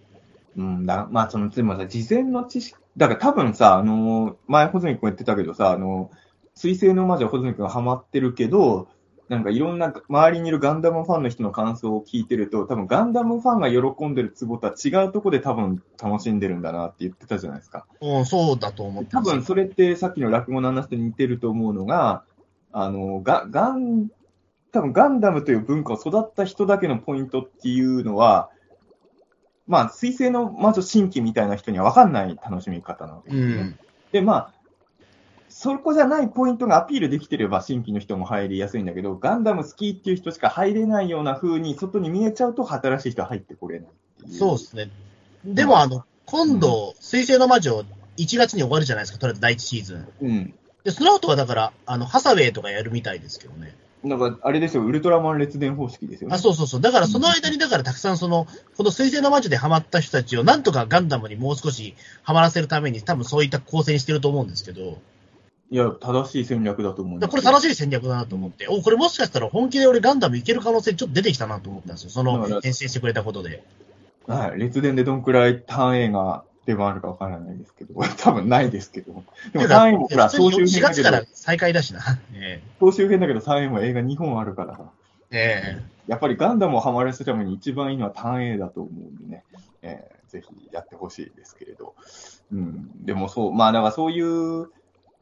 うんだ、まあ、その、でもさ、事前の知識、だから多分さ、あのー前、穂積君言ってたけどさ、あの水星の魔女、穂積君がハマってるけど、なんかいろんな周りにいるガンダムファンの人の感想を聞いてると、多分ガンダムファンが喜んでるツボとは違うとこで多分楽しんでるんだなって言ってたじゃないですか。うん、そうだと思って。多分それってさっきの落語の話と似てると思うのが、あの、ガガン、多分ガンダムという文化を育った人だけのポイントっていうのは、まあ、水星の魔女新規みたいな人には分かんない楽しみ方なわけうですね。ん。で、まあ、そこじゃないポイントがアピールできてれば新規の人も入りやすいんだけど、ガンダム好きっていう人しか入れないような風に外に見えちゃうと新しい人は入ってこれない。そうですね。でも、あの、今度、水星の魔女、1月に終わるじゃないですか、とりあえず第1シーズン。うん。で、その後はだから、あの、ハサウェイとかやるみたいですけどね。だから、あれですよ、ウルトラマン列伝方式ですよね。あ、そうそうそう。だからその間に、だからたくさんその、この水星の魔女でハマった人たちをなんとかガンダムにもう少しハマらせるために、多分そういった構成にしてると思うんですけど、いや、正しい戦略だと思うこれ正しい戦略だなと思って、お、これもしかしたら本気で俺ガンダムいける可能性ちょっと出てきたなと思ったんですよ。そのだから編成してくれたことで。はい。列伝でどんくらい単映画出番あるかわからないですけど、多分ないですけど。でも単映もほら、4総集編だけ月からど、再開だしな。え総集編だけど単映も映画2本あるからさ。ええやっぱりガンダムをハマらせるために一番いいのは単映だと思うんでね、えーぜひやってほしいですけれど。うん。でもそう、まあだからそういう、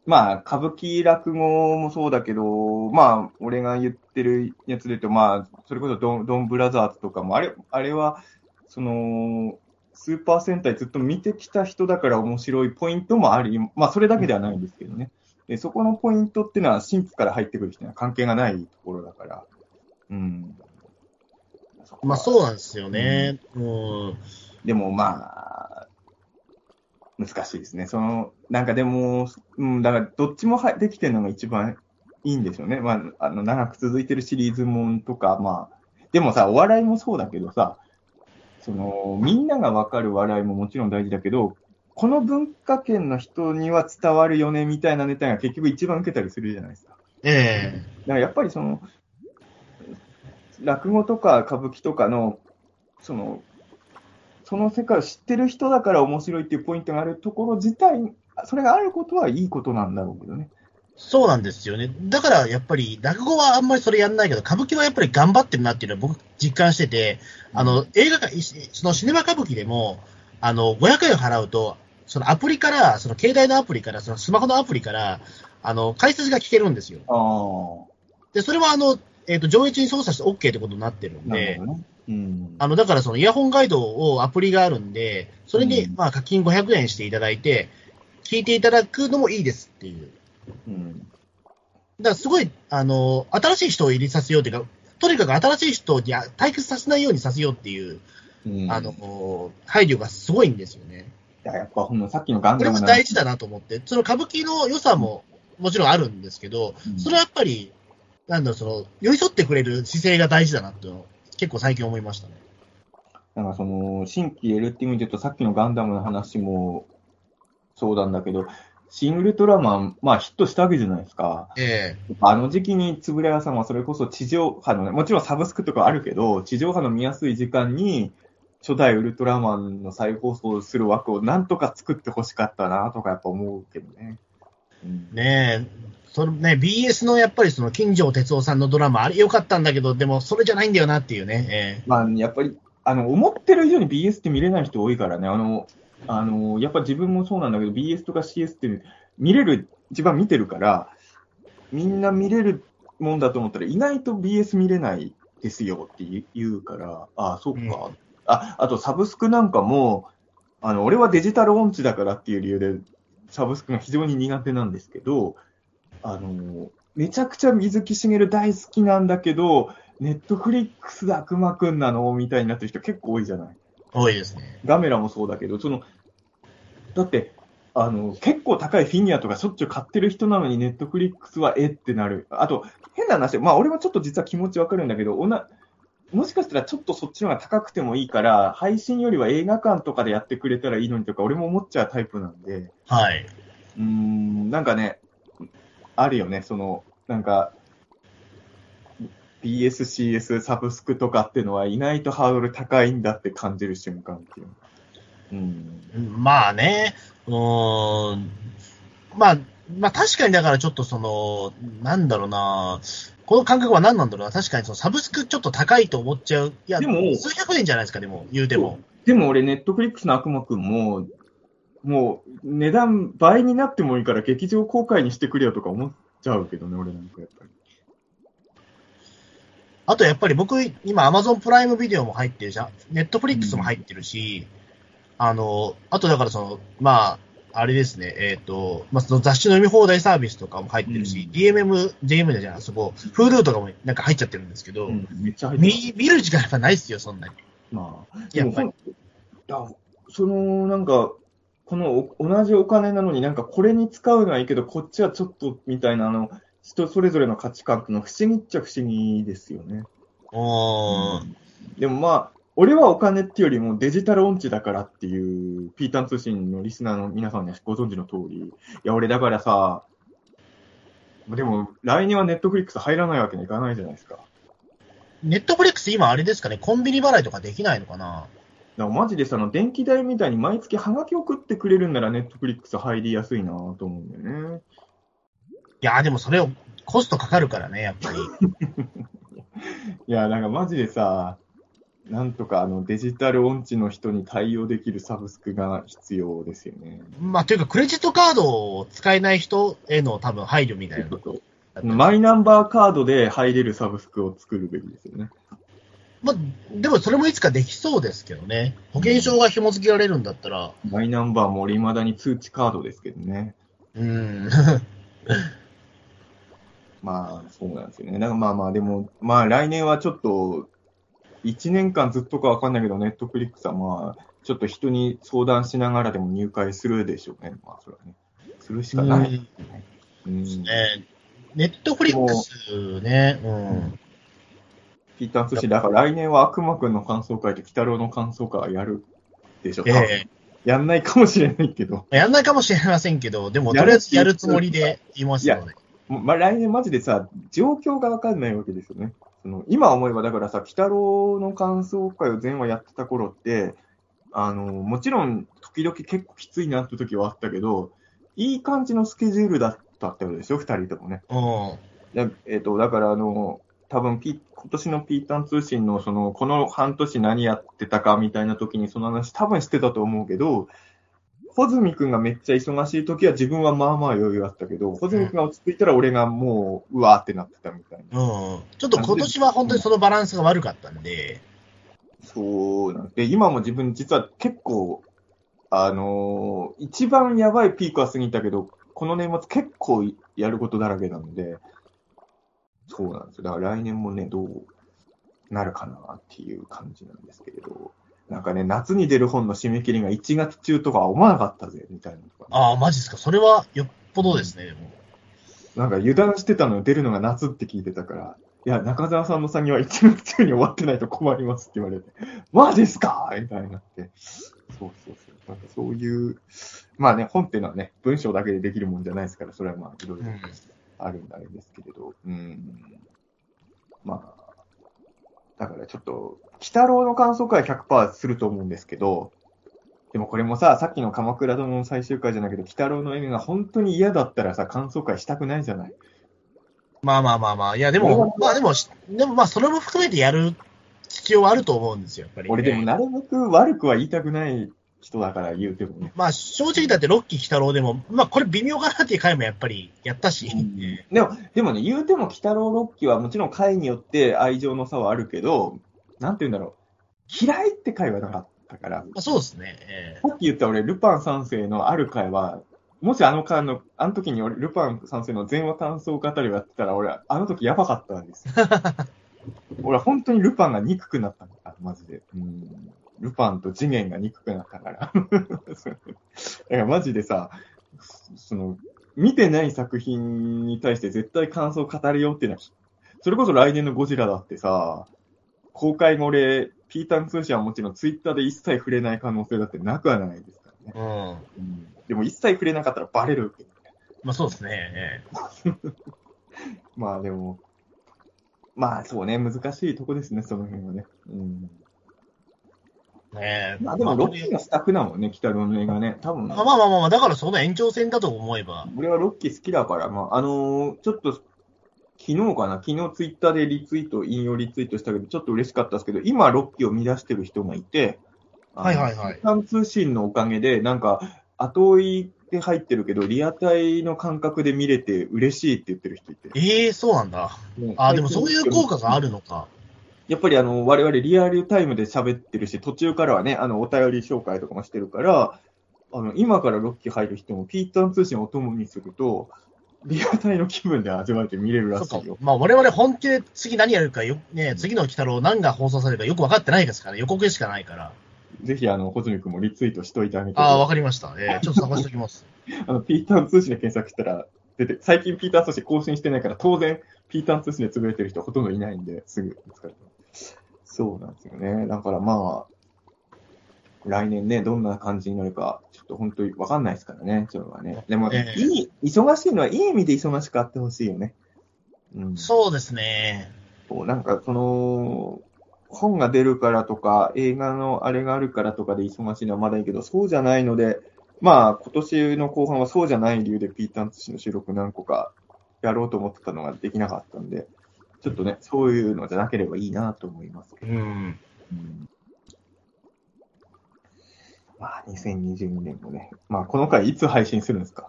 まあ歌舞伎落語もそうだけど、まあ俺が言ってるやつで言うと、まあそれこそドンドンブラザーズとかも、あれ、あれは、その、スーパー戦隊ずっと見てきた人だから面白いポイントもあり、まあそれだけではないんですけどね。でそこのポイントっていうのは新規から入ってくる人には関係がないところだから。うん。えまあそうなんですよね。うん。でもまあ、難しいですね。その、なんかでも、うん、だからどっちもはできてるのが一番いいんでしょうね。まあ、あの、長く続いてるシリーズもんとか、まあ、でもさ、お笑いもそうだけどさ、その、みんながわかる笑いももちろん大事だけど、この文化圏の人には伝わるよねみたいなネタが結局一番受けたりするじゃないですか。えだからやっぱりその、落語とか歌舞伎とかの、その、その世界を知ってる人だから面白いっていうポイントがあるところ自体、それがあることはいいことなんだろうけどね。そうなんですよね。だからやっぱり、落語はあんまりそれやんないけど、歌舞伎はやっぱり頑張ってるなっていうのは僕実感してて、あの、映画館、いそのシネマ歌舞伎でも、あの、500円払うと、そのアプリから、その携帯のアプリから、そのスマホのアプリから、あの、解説が聞けるんですよ。あで、それはあの、えっ、と、上映中に操作して OK ってことになってるんで。うん。あの、だからそのイヤホンガイドをアプリがあるんで、それにうんまあ課金500円していただいて、聞いていただくのもいいですっていう。うん。だからすごい、あの、新しい人を入れさせようというか、とにかく新しい人に退屈させないようにさせようっていう、うんあの、配慮がすごいんですよね。いややっぱほんのさっきのガンこれダムのも大事だなと思って、その歌舞伎の良さももちろんあるんですけど、うんそれはやっぱり、なんだろう、その、寄り添ってくれる姿勢が大事だなって結構最近思いましたね。なんかその、新規 L っていう意味で言うと、さっきのガンダムの話もそうなんだけど、シン・ウルトラマン、まあヒットしたわけじゃないですか。えあの時期に円谷さんはそれこそ地上波のね、もちろんサブスクとかあるけど、地上波の見やすい時間に、初代ウルトラマンの再放送する枠をなんとか作ってほしかったなとかやっぱ思うけどね。うんえねえ、そのね、BS のやっぱりその金城哲夫さんのドラマ、あれ良かったんだけど、でもそれじゃないんだよなっていうね。えまあ、やっぱり、あの、思ってる以上に BS って見れない人多いからね、あの、あの、やっぱ自分もそうなんだけど、BS とか CS って見れる、一番見てるから、みんな見れるもんだと思ったら、意外と BS 見れないですよって言うから、ああ、そっか。うんあ、あとサブスクなんかも、あの、俺はデジタル音痴だからっていう理由で、サブスクが非常に苦手なんですけど、あの、めちゃくちゃ水木しげる大好きなんだけど、ネットフリックスで悪魔くんなの？みたいになってる人結構多いじゃない。え多いですね。ガメラもそうだけど、その、だって、あの、結構高いフィギュアとかしょっちゅう買ってる人なのにネットフリックスはえってなる。あと、変な話、まあ俺もちょっと実は気持ちわかるんだけど、おな、もしかしたらちょっとそっちの方が高くてもいいから、配信よりは映画館とかでやってくれたらいいのにとか、俺も思っちゃうタイプなんで、はい。うーん、なんかね、あるよね、その、なんか、BS、CS、サブスクとかっていうのは意外とハードル高いんだって感じる瞬間っていうの。うん。まあね、うーん、まあ、まあ確かにだからちょっとその、なんだろうな、この感覚は何なんだろうな、確かにそのサブスクちょっと高いと思っちゃう。いや、でも数百円じゃないですか、でも、言うても。でも俺、ネットフリックスの悪魔くんも、もう値段倍になってもいいから劇場公開にしてくれよとか思っちゃうけどね、俺なんかやっぱり。あとやっぱり僕、今 Amazon プライムビデオも入ってるじゃん。ネットフリックスも入ってるし、あの、あとだからその、まあ、あれですね、えっ、と、まあ、その雑誌の読み放題サービスとかも入ってるし、うん DMM、JM じゃん、そこ、Hulu とかもなんか入っちゃってるんですけど、うん、めっちゃ入。見見る時間やっぱないっすよ、そんなに。まあ、やっぱりその、なんか、このお同じお金なのになんかこれに使うのはいいけど、こっちはちょっとみたいな、あの、人それぞれの価値観っていうのは不思議っちゃ不思議ですよね。おー、でもまあ、俺はお金っていうよりもデジタル音痴だからっていう、ピータン通信のリスナーの皆さんにはご存知の通り。いや、俺だからさ、でも来年はネットフリックス入らないわけにいかないじゃないですか。ネットフリックス今あれですかね、コンビニ払いとかできないのかな？だマジでさ、あの電気代みたいに毎月ハガキ送ってくれるんならネットフリックス入りやすいなと思うんだよね。いやーでもそれをコストかかるからね、やっぱり。いや、なんかマジでさ、なんとかあのデジタル音痴の人に対応できるサブスクが必要ですよね。まあ、というか、クレジットカードを使えない人への多分配慮みたいなとこマイナンバーカードで入れるサブスクを作るべきですよね。まあ、でもそれもいつかできそうですけどね。保険証が紐付けられるんだったら、マイナンバーも俺未だに通知カードですけどね。うん。まあ、そうなんですよね。だからまあまあ、でも、まあ来年はちょっと、1年間ずっとかわかんないけど、ネットフリックスはまあ、ちょっと人に相談しながらでも入会するでしょうね。まあ、それはね。するしかない。うん。ねネットフリックスね、うん。ピーターン通信、だから来年は悪魔くんの感想会と鬼太郎の感想会はやるでしょ。多分えやんないかもしれないけど。えやんないかもしれませんけど、でも、とりあえずやるつもりでいますよね。まあ、来年マジでさ、状況がわかんないわけですよね。その今思えば、だからさ、鬼太郎の感想会を前話やってた頃って、あの、もちろん、時々結構きついなって時はあったけど、いい感じのスケジュールだったってことでしょ、二人ともね。うん。でえっ、と、だからあの、多分ピ、今年のピータン通信の、その、この半年何やってたかみたいな時にその話多分してたと思うけど、穂積くんがめっちゃ忙しい時は自分はまあまあ余裕あったけど、穂積くんが落ち着いたら俺がもう、うわーってなってたみたいな。うん。ちょっと今年は本当にそのバランスが悪かったんで、そうなんで、今も自分実は結構、あのー一番やばいピークは過ぎたけど、この年末結構やることだらけなので、そうなんですよ。だから来年もね、どうなるかなっていう感じなんですけれど、なんかね、夏に出る本の締め切りが1月中とかは思わなかったぜ、みたいな、ああ、マジですか？それはよっぽどですね、でも。なんか油断してたの出るのが夏って聞いてたから、いや、中澤さんの作業は1月中に終わってないと困りますって言われて、マジですか？みたいになって。そうそうそう。なんかそういう、まあね、本っていうのはね、文章だけでできるもんじゃないですから、それはまあいろいろうんあるんであれですけれど、うん。まあ、だからちょっと、鬼太郎の感想会100%すると思うんですけど、でもこれもさ、さっきの鎌倉殿の最終回じゃないけど、鬼太郎の映画が本当に嫌だったらさ、感想会したくないじゃない？まあまあまあまあ。いや、でも、まあでも、でもまあ、それも含めてやる必要はあると思うんですよ、やっぱり、俺でもなるべく悪くは言いたくない人だから言うてもね。まあ、正直だって、ロッキー鬼太郎でも、まあ、これ微妙かなっていう回もやっぱりやったし、でも、でもね、言うても鬼太郎ロッキーはもちろん回によって愛情の差はあるけど、なんて言うんだろう。嫌いって回はなかったから、まあ、そうですね。えさっき言った俺、ルパン三世のある回は、もしあの回の、あの時に俺、ルパン三世の全話感想語りをやってたら、俺、あの時やばかったんですよ。俺、本当にルパンが憎くなったんだ、マジで。うん。ルパンと次元が憎くなったから。だからマジでさ、その、見てない作品に対して絶対感想を語るよっていうのは、それこそ来年のゴジラだってさ、公開後俺、ピータン通信はもちろんツイッターで一切触れない可能性だってなくはないですからね。えうん。うんでも一切触れなかったらバレる。まあ、そうですね。えまあでも、まあそうね、難しいとこですね、その辺はね。うん。えねえまあでも、ロッキーのスタッフだもんね、北郎の映画ね。多分、まあまあまあまあ、だからその延長戦だと思えば。俺はロッキー好きだから、まあ、あのーちょっと、昨日かな、昨日ツイッターでリツイート、引用リツイートしたけど、ちょっと嬉しかったですけど、今、ロッキーを見出してる人がいて、はいはいはい時間通信のおかげで、なんか、後追いで入ってるけど、リアタイの感覚で見れて嬉しいって言ってる人いて。ええそうなんだ。あでもそういう効果があるのか。やっぱりあの、我々リアルタイムで喋ってるし、途中からはね、あの、お便り紹介とかもしてるから、あの、今からロッキー入る人も、ピーターン通信をお供にすると、リアタイの気分で味わえて見れるらしいよ。まあ我々本気で次何やるかよ、ね、次の鬼太郎何が放送されるかよく分かってないですから、予告しかないから。ぜひ、あの、穂積君もリツイートしといてあげて。ああ、わかりました。ええちょっと探しておきます。あの、ピーターン通信で検索したら出て、最近ピーターン通信更新してないから、当然、ピーターン通信で潰れてる人ほとんどいないんで、すぐ見つかる。そうなんですよね。だからまあ、来年ね、どんな感じになるか、と本当にわかんないですからね、それはね。でも、ええいい、忙しいのはいい意味で忙しくあってほしいよね。うん。そうですね。なんか、その、本が出るからとか、映画のあれがあるからとかで忙しいのはまだいいけど、そうじゃないので、まあ、今年の後半はそうじゃない理由でピーターン通信の収録何個かやろうと思ってたのができなかったんで、ちょっとね、そういうのじゃなければいいなと思いますけど。うん。うんまあ、2022年もね、まあ、この回いつ配信するんですか？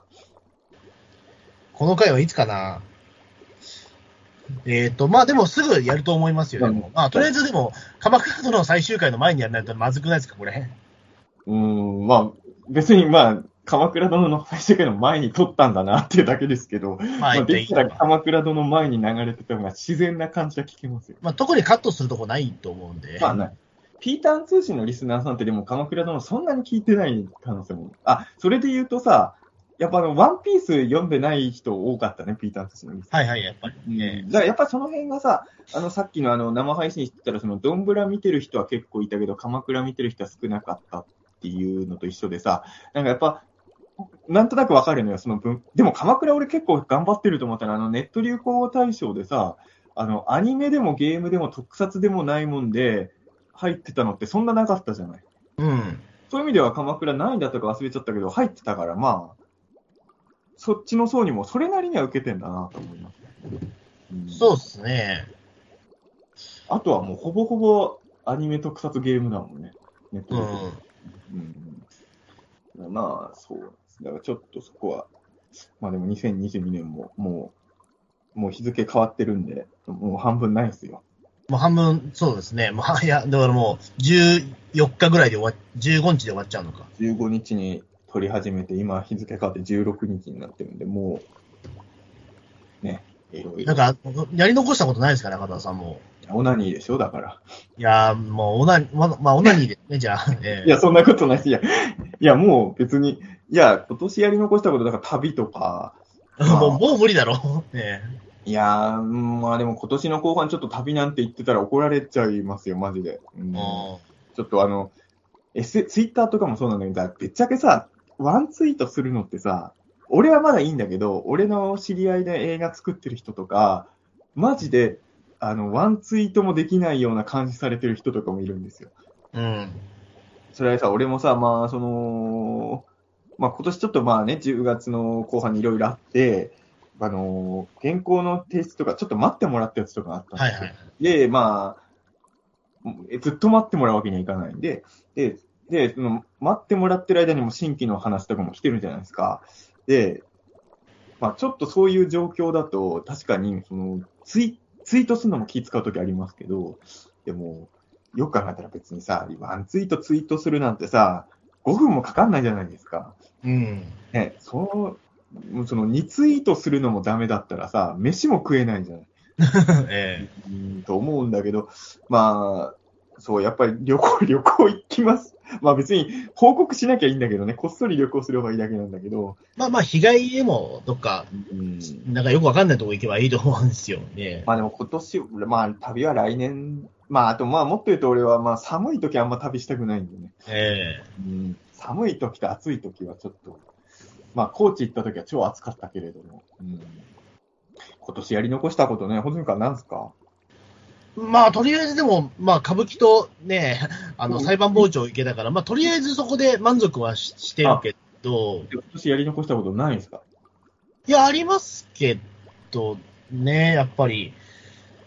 この回はいつかなえっ、と、まあでもすぐやると思いますよ、でも。うんまあとりあえずでも、鎌倉殿の最終回の前にやらないとまずくないですか、これ？うーん、まあ、別にまあ、鎌倉殿の最終回の前に撮ったんだなっていうだけですけど、まあできたら鎌倉殿の前に流れてた方が自然な感じは聞けますよ。まあ特にカットするとこないと思うんで。まあね。ピーターン通信のリスナーさんってでも鎌倉殿そんなに聞いてない可能性も。あ、それで言うとさ、やっぱあの、ワンピース読んでない人多かったね、ピーターン通信のリスナー。はいはい、やっぱり。うんだからやっぱその辺がさ、あのさっきのあの生配信してたら、そのドンブラ見てる人は結構いたけど、鎌倉見てる人は少なかったっていうのと一緒でさ、なんかやっぱ、なんとなくわかるのよ、その分。でも鎌倉俺結構頑張ってると思ったら、あのネット流行語大賞でさ、あのアニメでもゲームでも特撮でもないもんで入ってたのってそんななかったじゃない。うん。そういう意味では鎌倉何位だったか忘れちゃったけど、入ってたから、まあ、そっちの層にもそれなりには受けてんだなと思います。うんそうですね。あとはもうほぼほぼアニメ特撮ゲームだもんね。ネットで。うん。うん。まあ、そうです。だからちょっとそこは、まあでも2022年ももう、もう日付変わってるんで、もう半分ないですよ。もう半分、そうですね。まあ、いや、だからもう、14日ぐらいで終わっ、15日で終わっちゃうのか。15日に撮り始めて、今日付変わって16日になってるんで、もう、ね、いろいろ。なんか、やり残したことないですかね、中田さんも。オナニーでしょだから。いやー、もう、オナニー、ま、まあ、オナニーですね、じゃあ。え えいや、そんなことないし、いや、いや、もう別に、いや、今年やり残したこと、だから旅とか、もう、もう無理だろ。えいやー、うんまあでも今年の後半ちょっと旅なんて言ってたら怒られちゃいますよ、マジで。うんちょっとあの、S、ツイッターとかもそうなんだけど、ぶっちゃけさ、ワンツイートするのってさ、俺はまだいいんだけど、俺の知り合いで映画作ってる人とか、マジで、あの、ワンツイートもできないような監視されてる人とかもいるんですよ。う、うん。それはさ、俺もさ、まあ、その、まあ今年ちょっとまあね、10月の後半にいろいろあって、あの、原稿の提出とか、ちょっと待ってもらったやつとかあったんですよ。はいはい。で、まあ、えずっと待ってもらうわけにはいかないんで、で、で、その待ってもらってる間にも新規の話とかも来てるじゃないですか。で、まあちょっとそういう状況だと、確かに、その、ツイツイートするのも気使うときありますけど、でも、よく考えたら別にさ、ワンツイートツイートするなんてさ、5分もかかんないじゃないですか。うん。ね、その、その2ツイートするのもダメだったらさ、飯も食えないじゃない。え。うんと思うんだけど、まあ、そう、やっぱり旅行、旅行行きます。まあ別に報告しなきゃいいんだけどね、こっそり旅行すればいいだけなんだけど、えまあまあ、被害でも、どっか、うん、なんかよくわかんないとこ行けばいいと思うんですよ。ねまあでも今年、まあ旅は来年、まああとまあもっと言うと俺はまあ寒い時あんま旅したくないんでね、ええ。うん、寒い時と暑い時はちょっと、まあ高知行った時は超暑かったけれども、うん、今年やり残したことね、ほずみかなんすか？まあ、とりあえずでも、まあ、歌舞伎とね、あの、うん。裁判傍聴行けたから、まあ、とりあえずそこで満足はししてるけど、今年やり残したことないんですか？いや、ありますけど、ね、やっぱり、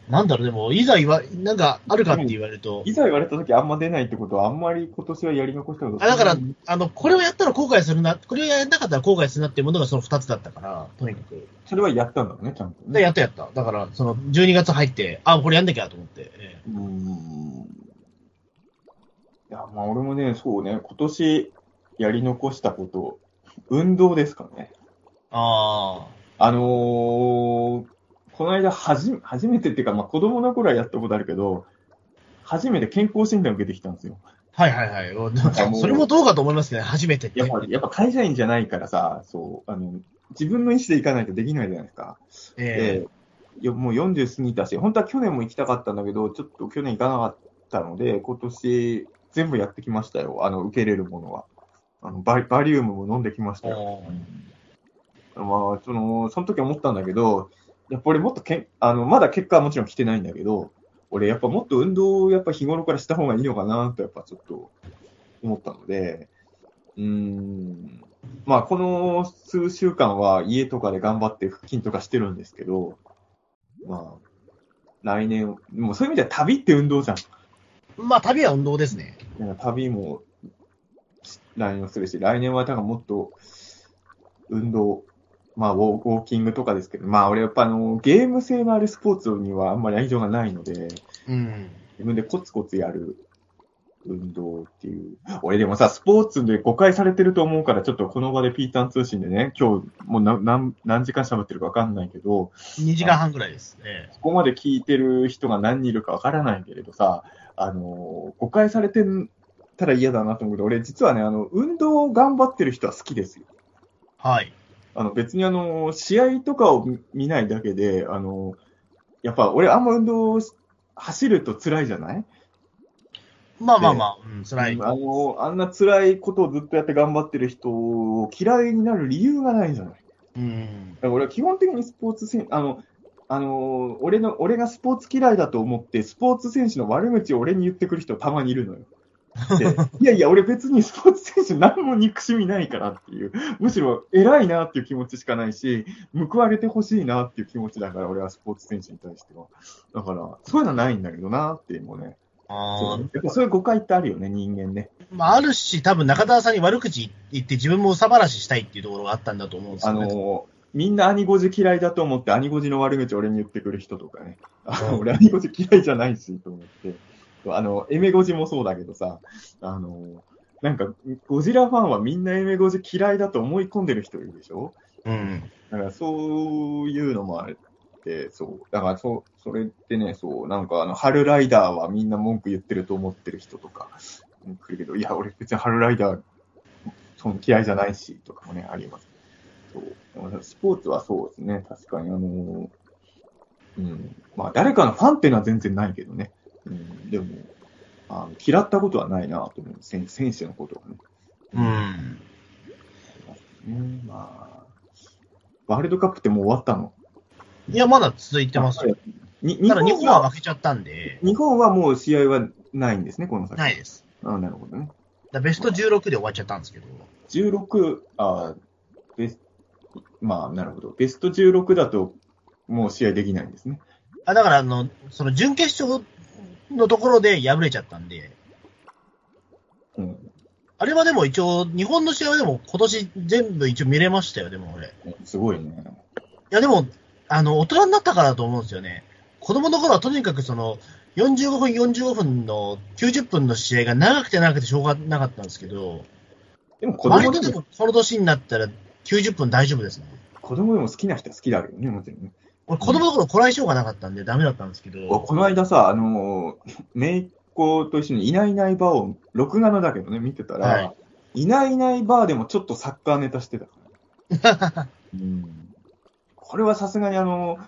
なんだろう、でも、いざ言わ、なんか、あるかって言われると、いざ言われた時あんま出ないってことは、あんまり今年はやり残したことあだからうんあの、これをやったら後悔するな、これをやらなかったら後悔するなっていうものがその2つだったから、とにかく。それはやったんだろうね、ちゃんとで、ね。やったやった。だから、その、12月入って、あ、これやんなきゃと思って。えうーん。いや、まあ俺もね、そうね、今年やり残したこと、運動ですかね。ああのー、この間はじ、初めてっていうか、まあ子供の頃はやったことあるけど、初めて健康診断を受けてきたんですよ。あ、はいはいはいそれもどうかと思いますね、初めてって。やっぱ、やっぱ会社員じゃないからさ、そう、あの、自分の意思で行かないとできないじゃないですか。えで、よもう40過ぎたし、本当は去年も行きたかったんだけど、ちょっと去年行かなかったので、今年全部やってきましたよ。あの、受けれるものは。あのバリバリウムも飲んできましたよ。おまあ、その、その時思ったんだけど、やっぱ俺もっとけん、あの、まだ結果はもちろん来てないんだけど、俺やっぱもっと運動をやっぱ日頃からした方がいいのかなとやっぱちょっと思ったので、うーん、まあこの数週間は家とかで頑張って腹筋とかしてるんですけど、まあ、来年、もうそういう意味では旅って運動じゃん。まあ、旅は運動ですね。旅も来年はするし、来年はだからもっと運動、まあウォーキングとかですけど、まあ俺やっぱあのゲーム性のあるスポーツにはあんまり愛情がないので、うん。自分でコツコツやる運動っていう。俺でもさ、スポーツで誤解されてると思うから、ちょっとこの場でピーターン通信でね、今日もう何何何時間喋ってるかわかんないけど、2時間半ぐらいです。えここまで聞いてる人が何人いるかわからないけれどさ、あの、誤解されてたら嫌だなと思うけど、俺実はね、あの、運動を頑張ってる人は好きですよ。えはい。あの、別にあの、試合とかを見見ないだけで、あの、やっぱ俺あんま運動し走ると辛いじゃない？まあまあまあ、うん、辛い。あの、あんな辛いことをずっとやって頑張ってる人を嫌いになる理由がないじゃない？うん。だから俺は基本的にスポーツ選あの、あの、俺の、俺がスポーツ嫌いだと思って、スポーツ選手の悪口を俺に言ってくる人たまにいるのよ。で いやいや、俺別にスポーツ選手何も憎しみないからっていう、むしろ偉いなっていう気持ちしかないし、報われてほしいなっていう気持ちだから、俺はスポーツ選手に対しては。だから、そういうのはないんだけどなっていうのもね。あやっぱそういう誤解ってあるよね、人間ね。ーまあ、あるし、多分中田さんに悪口言って自分も憂さ晴らししたいっていうところがあったんだと思うんですあよね。の、みんな兄ごじ嫌いだと思って、兄ごじの悪口俺に言ってくる人とかね。俺兄ごじ嫌いじゃないし、と思って。あの、エメゴジもそうだけどさ、あの、なんか、ゴジラファンはみんなエメゴジ嫌いだと思い込んでる人いるでしょ？うん。だからそういうのもあるて、そう。だから、そう、それってね、そう、なんかあの、春ライダーはみんな文句言ってると思ってる人とか、うん来るけど、いや、俺別に春ライダー、その嫌いじゃないし、とかもね、あります。そう。スポーツはそうですね、確かに、あの、うん。まあ、誰かのファンっていうのは全然ないけどね。うん。でも、あの嫌ったことはないなと思う。選選手のことはね。うん。うん、まあ、ワールドカップってもう終わったの？いや、まだ続いてますよ。に日ただ日本本はは負けちゃったんで、日本はもう試合はないんですね、この先。ないです。あなるほどね。だベスト16で終わっちゃったんですけど、16、あベスまあ、なるほど。ベスト16だと、もう試合できないんですね。あだからあの、その準決勝のところで敗れちゃったんで、うん。あれはでも一応、日本の試合はでも今年全部一応見れましたよ、でも俺。いすごいね。やでも、あの、大人になったからだと思うんですよね。子供の頃はとにかくその、45分、45分の90分の試合が長くて長くてしょうがなかったんですけど、でも子割供でも、この年になったら90分大丈夫ですね。子供でも好きな人は好きだけどね、もちろんね。俺子供の頃こらえ性がなかったんでダメだったんですけど、この間さ、あのー、めいっ子と一緒にいないいないバーを、録画のだけどね、見てたら、、はいないいないバーでもちょっとサッカーネタしてたから。うんこれはさすがにあの、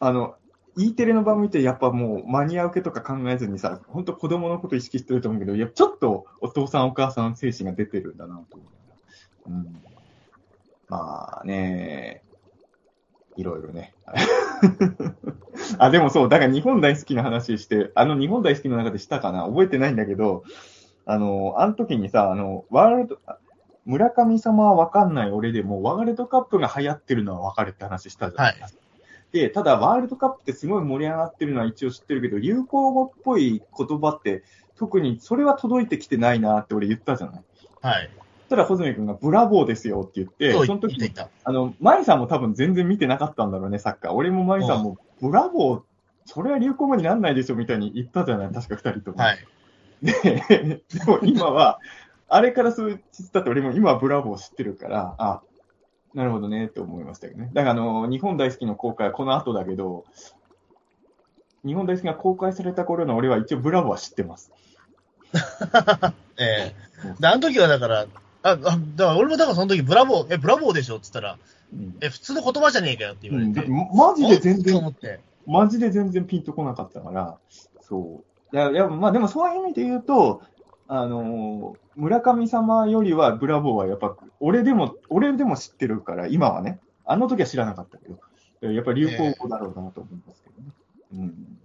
あの、E テレの番組ってやっぱもうマニア受けとか考えずにさ、本当子供のこと意識してると思うけど、いや、ちょっとお父さんお母さん精神が出てるんだなと思う。うん。まあね、いろいろね。あ、でもそう、だから日本大好きな話して、あの日本大好きの中でしたかな？覚えてないんだけど、あの、あの時にさ、あの、ワールド、あ村上様はわかんない俺でも、ワールドカップが流行ってるのはわかるって話したじゃないですか。で、ただ、ワールドカップってすごい盛り上がってるのは一応知ってるけど、流行語っぽい言葉って、特にそれは届いてきてないなって俺言ったじゃない。はい。そしたら、穂積君がブラボーですよって言って、その時に。あの、マイさんも多分全然見てなかったんだろうね、サッカー。俺もマイさんも、ブラボー、それは流行語になんないでしょみたいに言ったじゃない確か二人とも。はい。で、でも今は、あれから数日経って俺も今はブラボー知ってるから、あ、なるほどね、って思いましたけどね。だからあの、日本大好きの公開はこの後だけど、日本大好きが公開された頃の俺は一応ブラボーは知ってます。ええで、あの時はだから、あ、あだから俺もだからその時ブラボー、え、ブラボーでしょって言ったら、うんえ、普通の言葉じゃねえかよって言われて。うんマジで全然。マジで全然ピンとこなかったから、そう。いや、いや、まあでもそういう意味で言うと、あのー村上様よりはブラボーはやっぱ、俺でも、俺でも知ってるから、今はね。あの時は知らなかったけど、やっぱり流行語だろうなと思いますけどね。うん。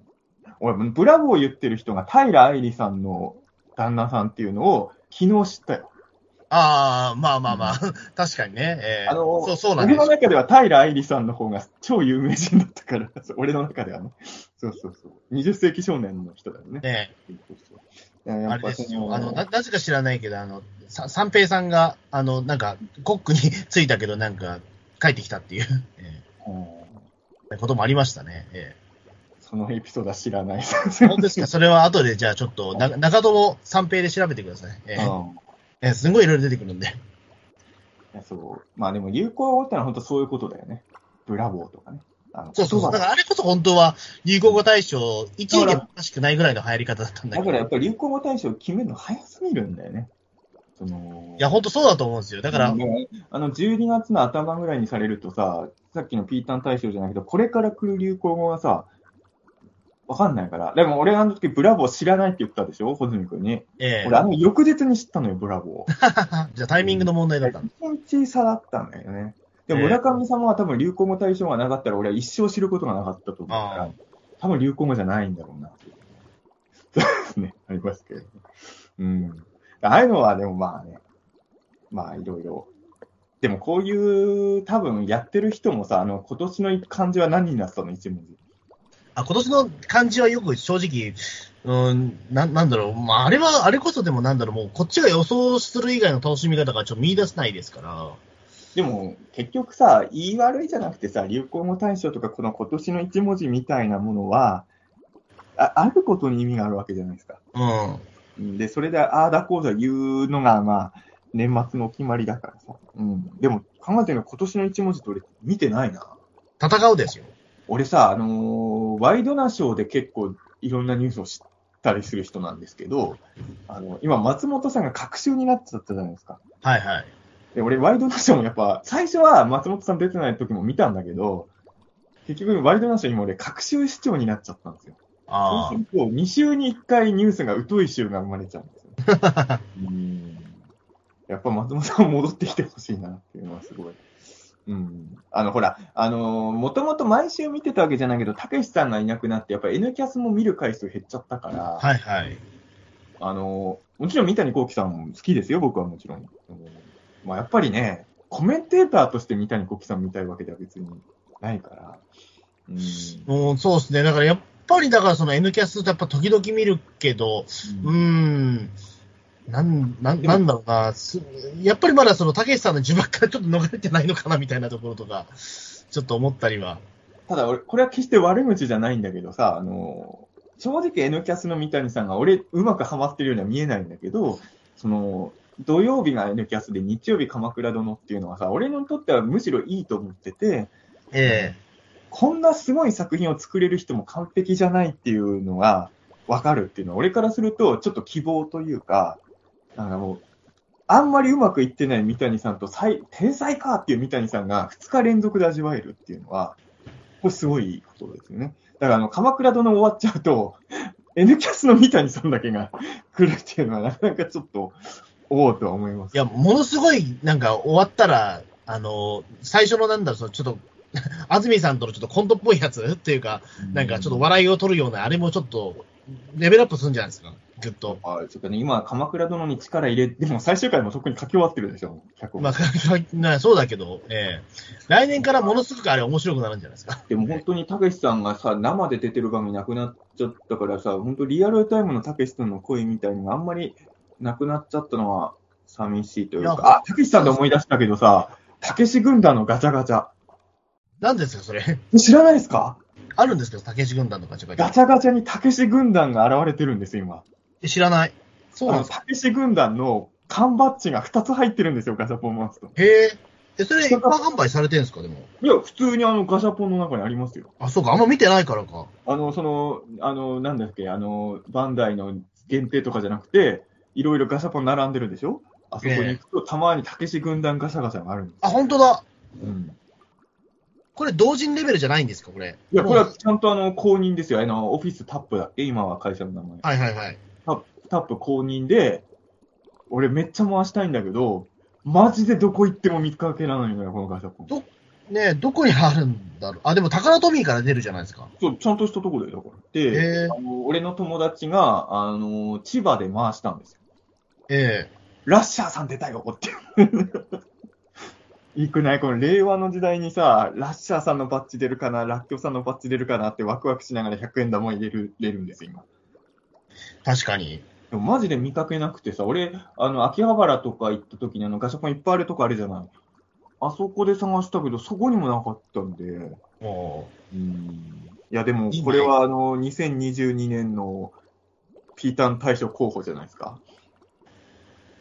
俺、ブラボー言ってる人が平愛理さんの旦那さんっていうのを昨日知ったよ。ああ、まあまあまあ、確かにね。ええあのそう、そうなんで。俺の中では平愛理さんの方が超有名人だったから、俺の中ではね。そうそうそう。20世紀少年の人だよね。ねそうそういややあれですよ。のあの、な、なぜか知らないけど、あの、さ三平さんが、あの、なんか、コックについたけど、なんか、帰ってきたっていう、えうんえこともありましたね。えそのエピソードは知らない。え本当ですか？それは後で、じゃあちょっと、な 中友三平で調べてください。ええうんええすごいいろいろ出てくるんで。いやそう。まあでも流行語ってのは本当そういうことだよね。ブラボーとかね。そうそうそう。だからあれこそ本当は、流行語大賞1位でもおかしくないぐらいの流行り方だったんだけど。だからやっぱり流行語大賞を決めるの早すぎるんだよね。そのいや、本当そうだと思うんですよ。だから、ねあの、12月の頭ぐらいにされるとさ、さっきのピータン大賞じゃないけど、これから来る流行語がさ、わかんないから。でも俺あの時ブラボー知らないって言ったでしょ？穂積君に。ええ俺あの翌日に知ったのよ、ブラボー。じゃあタイミングの問題だったんだ。一日差だったんだよね。でもええ村上様は多分流行語大賞がなかったら俺は一生知ることがなかったと思うからあ、多分流行語じゃないんだろうな。そうですね、ありますけど。うん。ああいうのはでもまあね、まあいろいろ。でもこういう多分やってる人もさ、あの今年の漢字は何になってたの？一文字。あ、今年の漢字はよく正直、うん、ななんだろう、まあ、あれは、あれこそでもなんだろう、もうこっちが予想する以外の楽しみ方がちょっと見出せないですから。でも結局さ、言い悪いじゃなくてさ、流行語大賞とかこの今年の一文字みたいなものは、ああることに意味があるわけじゃないですか。うん。で、それで、ああだこうだ言うのが、まあ、年末のお決まりだからさ。うん。でも、考えてみれば今年の一文字と俺見てないな。戦うですよ。俺さ、あのーワイドナショーで結構いろんなニュースを知ったりする人なんですけど、あの、今松本さんが隔週になっちゃったじゃないですか。はいはい。で、俺、ワイドナショーもやっぱ、最初は松本さん出てない時も見たんだけど、結局、ワイドナショーにも俺、各週視聴になっちゃったんですよ。あそうすると、2週に1回ニュースが疎い週が生まれちゃうんですよ。うんやっぱ松本さん戻ってきてほしいなっていうのはすごい。うん。あの、ほら、あのー、もともと毎週見てたわけじゃないけど、たけしさんがいなくなって、やっぱ N キャスも見る回数減っちゃったから、はいはい。あのー、もちろん三谷幸喜さんも好きですよ、僕はもちろん。うんまあ、やっぱりね、コメンテーターとして三谷幸喜さん見たいわけでは別にないから。うん。もうそうですね。だからやっぱりだからその N キャスやっぱ時々見るけど、うーん、なん、なん、なんだろうな、すやっぱりまだその、たけしさんの呪縛からちょっと逃れてないのかなみたいなところとか、ちょっと思ったりは。ただ俺、これは決して悪口じゃないんだけどさ、あの、正直 N キャスの三谷さんが俺、うまくハマってるようには見えないんだけど、その、土曜日が N キャスで日曜日鎌倉殿っていうのはさ、俺にとってはむしろいいと思ってて、えこんなすごい作品を作れる人も完璧じゃないっていうのが分かるっていうのは、俺からするとちょっと希望というか、なんかもう、あんまりうまくいってない三谷さんと天才かっていう三谷さんが2日連続で味わえるっていうのは、これすごいことですよね。だからあの、鎌倉殿終わっちゃうと、N キャスの三谷さんだけが 来るっていうのはなかなかちょっと、おおとは思います。いや、ものすごい、なんか終わったら、あの、最初のなんだろう、そのちょっと、安住さんとのちょっとコントっぽいやつっていうか、なんかちょっと笑いを取るような、あれもちょっと、レベルアップするんじゃないですか、ぐっと。あちょっとね、今、鎌倉殿に力入れ、でも最終回もそこに書き終わってるでしょ、脚本まあ、なそうだけど、ええ来年からものすごくあれ面白くなるんじゃないですか。でも本当にたけしさんがさ、生で出てる番組なくなっちゃったからさ、本当リアルタイムのたけしさんの声みたいにあんまりなくなっちゃったのは寂しいというか、あ、たけしさんで思い出したけどさ、たけし軍団のガチャガチャ。なんですか、それ。知らないですか？あるんですけど、たけし軍団のガチャガチャ。ガチャガチャにたけし軍団が現れてるんですよ、今。え知らない。そうなんですか。たけし軍団の缶バッジが2つ入ってるんですよ、ガチャポン回すと。へえ。え、それ一般販売されてるんですか、でも。いや、普通にあのガチャポンの中にありますよ。あ、そうか、あんま見てないからか。あの、その、あの、なんだっけ、あの、バンダイの限定とかじゃなくて、いろいろガシャポン並んでるでしょ？あそこに行くと、たまにたけし軍団ガシャガシャがあるんですあ、本当だ。うん。これ同人レベルじゃないんですか、これ？いや、これはちゃんとあの、公認ですよ。あの、オフィスタップだっけ今は会社の名前。はいはいはい。タップ、公認で、俺めっちゃ回したいんだけど、マジでどこ行っても見かけられないのよ、このガシャポン。どねえ、どこにあるんだろう？あ、でも、タカラトミーから出るじゃないですか。そう、ちゃんとしたとこで、だから。へで、えあの俺の友達が、あの、千葉で回したんですよ。えラッシャーさん出たよって。いいくない？この令和の時代にさ、ラッシャーさんのバッジ出るかな、ラッキョさんのバッジ出るかなってワクワクしながら100円玉入れる、入れるんですよ、今。え確かに。でもマジで見かけなくてさ、俺、あの、秋葉原とか行った時にあの、ガシャポンいっぱいあるとこあるじゃない。あそこで探したけど、そこにもなかったんで。もうん。いや、でもこれはあの、2022年のピータン大賞候補じゃないですか。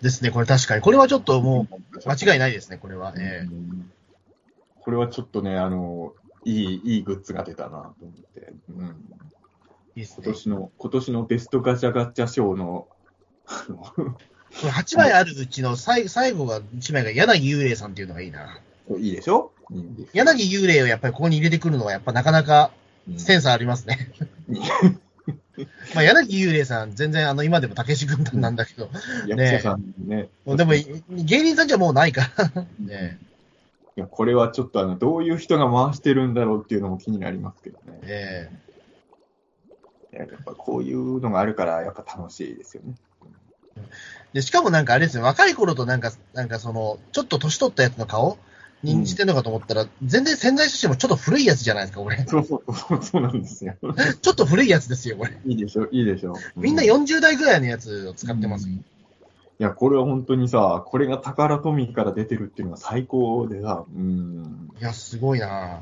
う、ですね、これ確かに。これはちょっともう、間違いないですね、これは。えうんこれはちょっとね、あの、いい、いいグッズが出たなと思って。うん。えいいですね。今年の、今年のベストガチャガチャ賞の、あの、これ8枚あるうちの最最後が1枚が柳幽霊さんっていうのがいいな。いいでしょ？いいんです。柳幽霊をやっぱりここに入れてくるのはやっぱなかなかうんセンスありますね。まあ柳幽霊さん全然あの今でもたけし軍団なんだけど、役者さんにね。もうでも芸人さんじゃもうないから。ねいや、これはちょっとあの、どういう人が回してるんだろうっていうのも気になりますけどね。えややっぱこういうのがあるから、やっぱ楽しいですよね。で、しかもなんかあれですね、若い頃となんか、なんかその、ちょっと年取ったやつの顔にしてんのかと思ったら、全然潜在写真もちょっと古いやつじゃないですか、これ。そうそうそう、そうなんですよ。ちょっと古いやつですよ、これ。いいでしょ、いいでしょ。みんない40代ぐらいのやつを使ってますよ。や、これは本当にさ、これが宝トミーから出てるっていうのは最高でさ、うん。いや、すごいな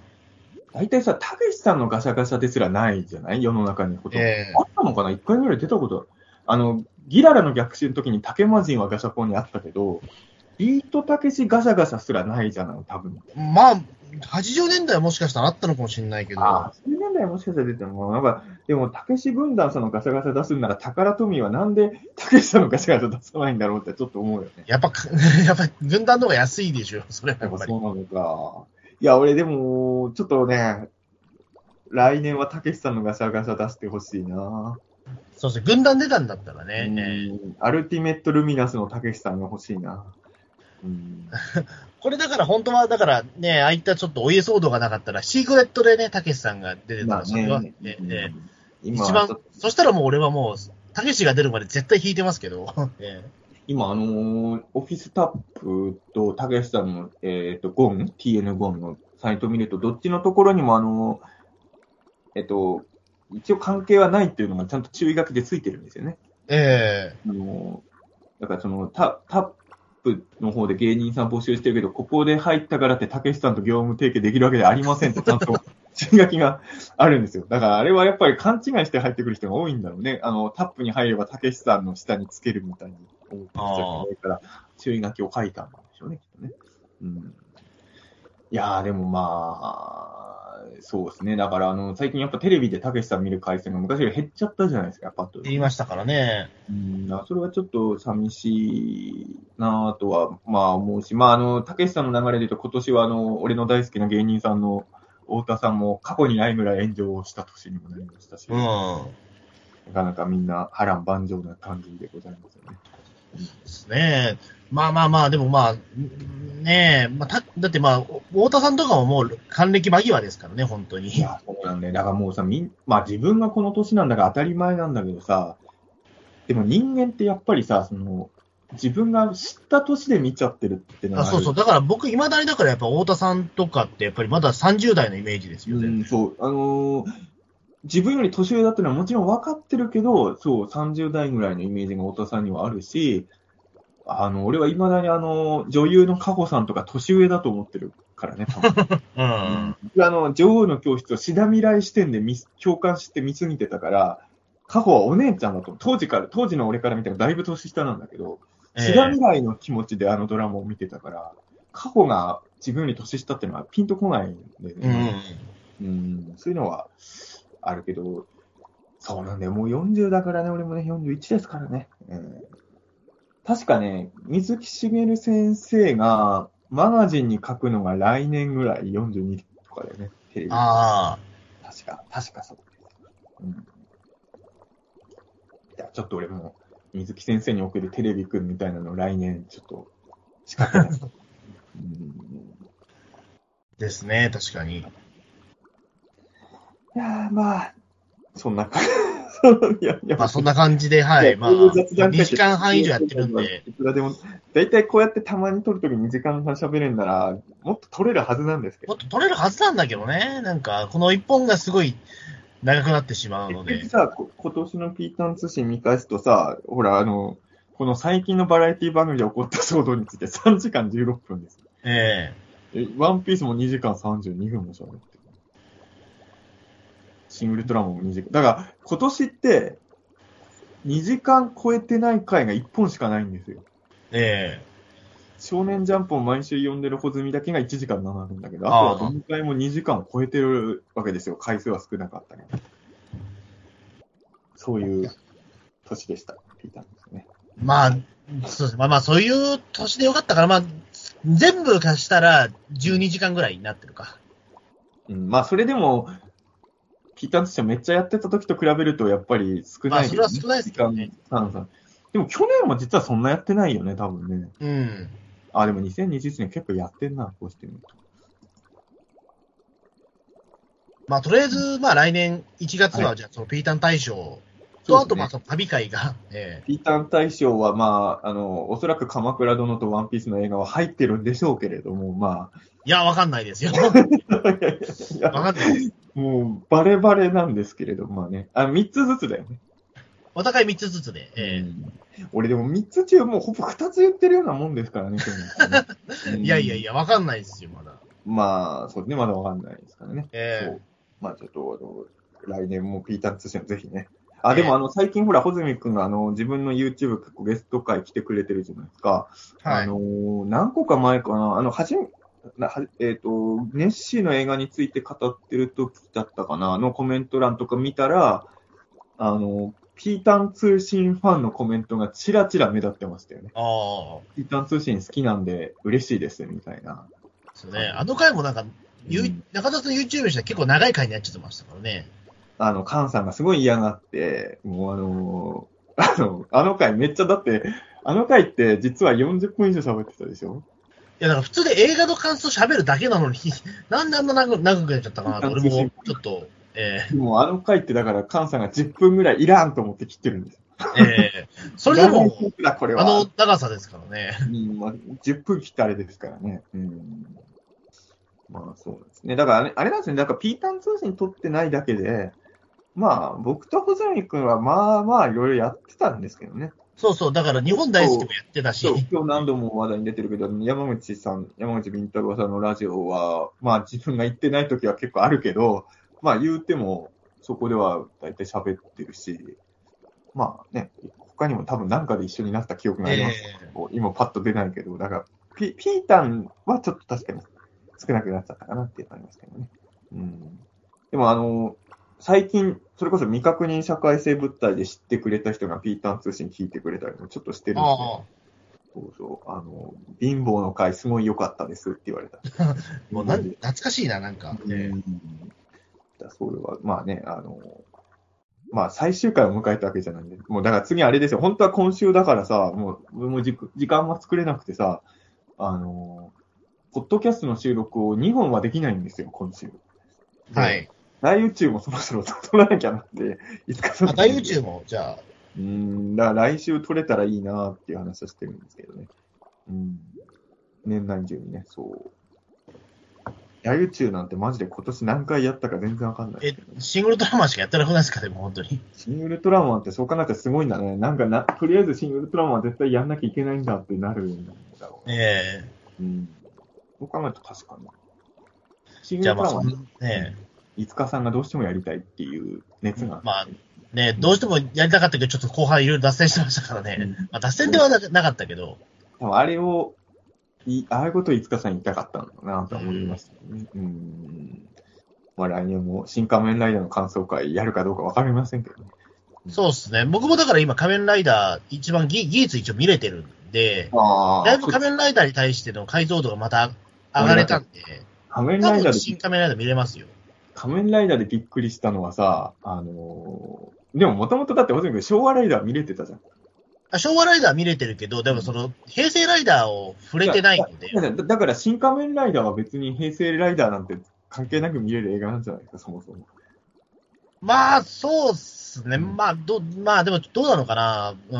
大体さ、たけしさんのガシャガシャですらないじゃない？世の中にほとんど。ええあったのかな？一回ぐらい出たことあの、ギララの逆襲の時に竹魔人はガシャポンにあったけど、ビートたけしガシャガシャすらないじゃない？多分。まあ、80年代はもしかしたらあったのかもしれないけど、ああ、80年代もしかしたら出ても、なんか、でも、たけし軍団さんのガシャガシャ出すんなら、宝富はなんでたけしさんのガシャガシャ出さないんだろうってちょっと思うよね。やっぱ、やっぱ軍団の方が安いでしょ、それはやっぱり。そうなのか。いや、俺でも、ちょっとね、来年はたけしさんのガシャガシャ出してほしいな。そうですね、軍団出たんだったらね。うん。アルティメットルミナスのたけしさんが欲しいな。うん。これだから本当は、だからね、ああいったちょっとお家騒動がなかったら、シークレットでね、たけしさんが出てたまあら、それは、一番、そしたらもう俺はもう、たけしが出るまで絶対弾いてますけど、え今、あのーオフィスタップとたけしさんの、えっ、と、ゴン、TN ゴンのサイト見ると、どっちのところにも、あのーえっ、と、一応関係はないっていうのがちゃんと注意書きでついてるんですよね。えあのーだからそのタ、タップの方で芸人さん募集してるけど、ここで入ったからって、たけしさんと業務提携できるわけではありませんって、ちゃんと 注意書きがあるんですよ。だからあれはやっぱり勘違いして入ってくる人が多いんだろうね。あの、タップに入ればたけしさんの下につけるみたいに思ってきから、注意書きを書いたんでしょうね、きっとね。うん。いやー、でもまあ、そうですね。だから、あの、最近やっぱテレビでたけしさん見る回数が昔より減っちゃったじゃないですか、パッと。え言いましたからね。うん、それはちょっと寂しいなぁとは、まあ思うし、まああの、たけしさんの流れで言うと今年はあの、俺の大好きな芸人さんの太田さんも過去にないぐらい炎上をした年にもなりましたし、うん。なかなかみんな波乱万丈な感じでございますよね。ですね。まあまあまあ、でもまあ、ねえ、まあ、ただってまあ、太田さんとかももう還暦間際ですからね、本当に。いや、そうなんだよ。だからもうさ、みん、まあ自分がこの年なんだから当たり前なんだけどさ、でも人間ってやっぱりさ、その、自分が知った年で見ちゃってるってあそうそう。だから僕、いまだにだからやっぱ太田さんとかって、やっぱりまだ30代のイメージですよね。うん、そう。あのー自分より年上だってのはもちろん分かってるけど、そう、30代ぐらいのイメージが太田さんにはあるし、あの、俺は未だにあの、女優の佳子さんとか年上だと思ってるからね、多分。うん。あの、女王の教室を志田未来視点で見す共感して見すぎてたから、佳子はお姉ちゃんだと、当時から、当時の俺から見たらだいぶ年下なんだけど、志田未来の気持ちであのドラマを見てたから、佳子が自分より年下っていうのはピンとこないんでうん。ね。うん、そういうのはあるけど、そうなんだよ。もう40だからね、俺もね、41ですからね。うん確かね、水木しげる先生がマガジンに書くのが来年ぐらい、42とかだよね、テレビ。ああ。確か、確かそうです。うん。いや、ちょっと俺も、水木先生に送るテレビくんみたいなの来年、ちょっと、仕掛けない。うんですね、確かに。いやー、まあ、そんな感じ。いや、いやまあそんな感じで、はい。まあ、こういう雑談会2時間半以上やってるんで、いくらでも、だいたいこうやってたまに撮るとき2時間半喋れるなら、もっと撮れるはずなんですけど。もっと取れるはずなんだけどね。なんか、この一本がすごい長くなってしまうので。さ、こ今年のピータン通信見返すとさ、ほら、あの、この最近のバラエティ番組で起こった騒動について3時間16分です。ええワンピースも2時間32分も喋ってングルトラマンも2時間。だから、今年って、2時間超えてない回が1本しかないんですよ。ええ少年ジャンプを毎週読んでる穂積だけが1時間7分だけど、あとはどの回も2時間超えてるわけですよ。回数は少なかったけど。そういう年でした。ピーターンですね。まあ、そうです。まあまあ、そういう年でよかったから、まあ、全部足したら12時間ぐらいになってるか。うん、まあ、それでも、ピーターンとしてはめっちゃやってた時と比べると、やっぱり少ないけど、まあそれは少ないですけどねでも去年は実はそんなやってないよね、多分ね。うん。あ、でも2021年結構やってんな、こうしてみると。まあ、とりあえず、まあ来年1月は、はいじゃあ、そのピータン大賞と、あと、まあ、その旅会が、えピーターン大賞は、まあ、あの、おそらく鎌倉殿とワンピースの映画は入ってるんでしょうけれども、まえいや、わかんないですよ。わかんないです。もう、バレバレなんですけれども、まあね、あ、3つずつだよね。お互い3つずつで、えうん俺でも3つ中、もうほぼ2つ言ってるようなもんですからね、ねえいやいやいや、わかんないですよ、まだ。まあ、そうね、まだわかんないですからね。ええそう。まあちょっと、あの、来年もピーターン通信ぜひね。あ、でもあの、最近ほら、穂積くんがあの、自分の YouTube 結構ゲスト会来てくれてるじゃないですか。はいあのー、何個か前かな、あの、はじめ、えっ、と、ネッシーの映画について語ってる時だったかな、のコメント欄とか見たら、あの、ピータン通信ファンのコメントがちらちら目立ってましたよね。ああ。ピータン通信好きなんで嬉しいです、みたいな。そうね。あの回もなんか、ゆうん中田さんの YouTube にしたら結構長い回になっちゃってましたからね。あの、カンさんがすごい嫌がって、もうあのあの、あの回めっちゃ、だって、あの回って実は40分以上喋ってたでしょ？いや、だから普通で映画の感想喋るだけなのに、なんであんな長く長くなっちゃったかなと、俺もちょっと、えもうあの回ってだから、カンさんが10分ぐらいいらんと思って切ってるんですよ。ー、えー、それでも、だこれは。あの長さですからね。うんまあ、10分切ってあれですからね。うん。まあそうですね。だからあれあれなんですね。だからピータン通信撮ってないだけで、まあ僕と穂積君はまあまあいろいろやってたんですけどね。そうそう、だから日本大好きもやってたし今日何度も話題に出てるけど、山口さん、山口敏太郎さんのラジオは、まあ自分が言ってない時は結構あるけど、まあ言うても、そこでは大体喋ってるし、まあね、他にも多分なんかで一緒になった記憶があります。えこう今パッと出ないけど、だからピ、ピータンはちょっと確かに少なくなっちゃったかなっていうのありますけどね。うん。でもあの、最近、それこそ未確認社会性物体で知ってくれた人がピータン通信聞いてくれたりもちょっとしてるんで、あそうそう、あの、貧乏の会すごい良かったですって言われた。あ、もうなん懐かしいな、なんか。えーうんだそれは、まあね、あの、まあ最終回を迎えたわけじゃないんで、もうだから次あれですよ、本当は今週だからさ、もう、もうじ時間は作れなくてさ、あの、ポッドキャストの収録を2本はできないんですよ、今週。はい。大宇宙もそろそろ撮らなきゃなって、いつか撮あ大宇宙も、じゃあ、うん、だから来週撮れたらいいなっていう話をしてるんですけどね。うん。年内中にね、そう。大宇宙なんてマジで今年何回やったか全然わかんないでえシングルトラマンしかやってなくないですか、でも本当に。シン・ウルトラマンってそう考えたらすごいんだね。なんかな、とりあえずシン・ウルトラマンは絶対やんなきゃいけないんだってなるんだろうね。えうん。そう考えると確かに。シン・えじゃあまあ、ウルトラマンそん、ねいつかさんがどうしてもやりたいっていう熱が。まあ、ねどうしてもやりたかったけど、ちょっと後半いろいろ脱線してましたからね。うんまあ、脱線ではななかったけど、多分あれを、いああいうことをいつかさん言いたかったんだろうなと思いましたね。うん。まあ来年も新仮面ライダーの感想会やるかどうかわかりませんけどね。そうですね。僕もだから今、仮面ライダー、一番技技術一応見れてるんで、あだいぶ仮面ライダーに対しての解像度がまた上がれたんで、仮面ライダーで新仮面ライダー見れますよ。仮面ライダーでびっくりしたのはさ、あのーでももともとだって、ほずみ君昭和ライダー見れてたじゃん。あ昭和ライダー見れてるけど、でもその、平成ライダーを触れてないので、だからだから新仮面ライダーは別に平成ライダーなんて関係なく見れる映画なんじゃないか、そもそも。まあ、そうっすね。まあ、ど、まあ、でもどうなのかな。う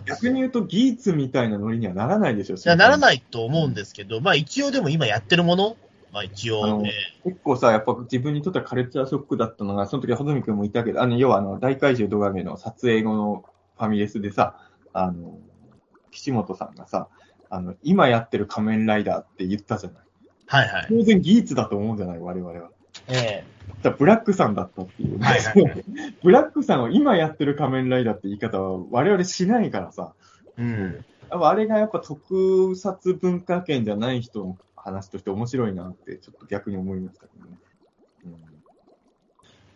ん。逆に言うとギーツみたいなノリにはならないでしょ、いや、ならい。ないと思うんですけど、まあ一応でも今やってるものまあ一応、ね、結構さ、やっぱ自分にとってはカルチャーショックだったのが、その時はほずみ君もいたけど、あの、要はあの、大怪獣ドガメの撮影後のファミレスでさ、あの、岸本さんがさ、あの、今やってる仮面ライダーって言ったじゃない。はいはい。当然ギーツだと思うんじゃない我々は。えだからブラックさんだったっていう。はいはいは ブラックさんを今やってる仮面ライダーって言い方は我々しないからさ。えうん。あれがやっぱ特撮文化圏じゃない人の話として面白いなってちょっと逆に思いましたけどね。うん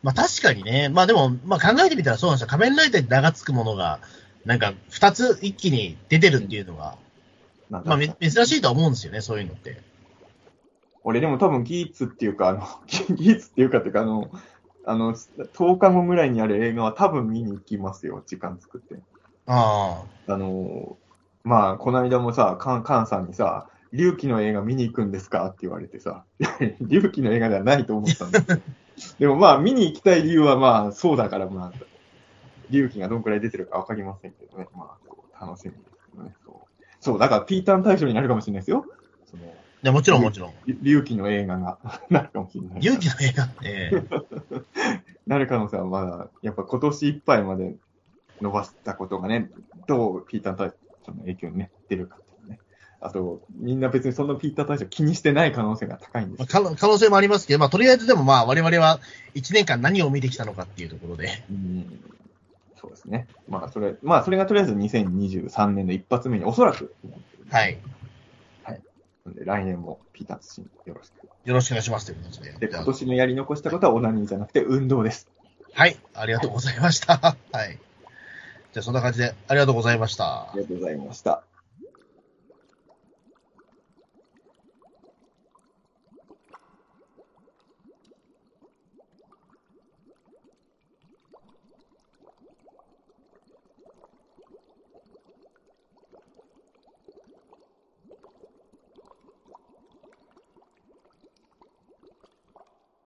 まあ確かにね、まあでも、まあ考えてみたらそうなんですよ。仮面ライダーに名が付くものが、なんか二つ一気に出てるっていうのが、まあめ珍しいとは思うんですよね、そういうのって。俺でも多分ギーツっていうか、あの、ギーツっていうかっていうか、あの、あの、10日後ぐらいにある映画は多分見に行きますよ、時間作って。ああの、まあ、この間もさ、カン、カンさんにさ、龍騎の映画見に行くんですか？って言われてさ、龍騎の映画ではないと思ったんです でもまあ、見に行きたい理由はまあ、そうだからまあ、龍騎がどんくらい出てるかわかりませんけどね。まあ、楽しみですね。そう、そうだからピーターン大賞になるかもしれないですよ。その、あ。もちろんもちろん。龍騎の映画が なるかもしれない。勇気の映画。ええなる可能性はまだ、やっぱ今年いっぱいまで伸ばしたことがね、どうピーター大賞の影響にね、出るか。あと、みんな別にそんなピーター大賞気にしてない可能性が高いんです可能可能性もありますけど、まあとりあえずでもまあ我々は一年間何を見てきたのかっていうところで。うんそうですね。まあ、それ、まあ、それがとりあえず2023年の一発目におそらく、はい。ますんで、来年もピーター通信よろしく。よろしくお願いしますということで。で、今年のやり残したことはオナニーじゃなくて運動です。はい。ありがとうございました。はい。じゃあ、そんな感じで、ありがとうございましたあ。りがとうございました。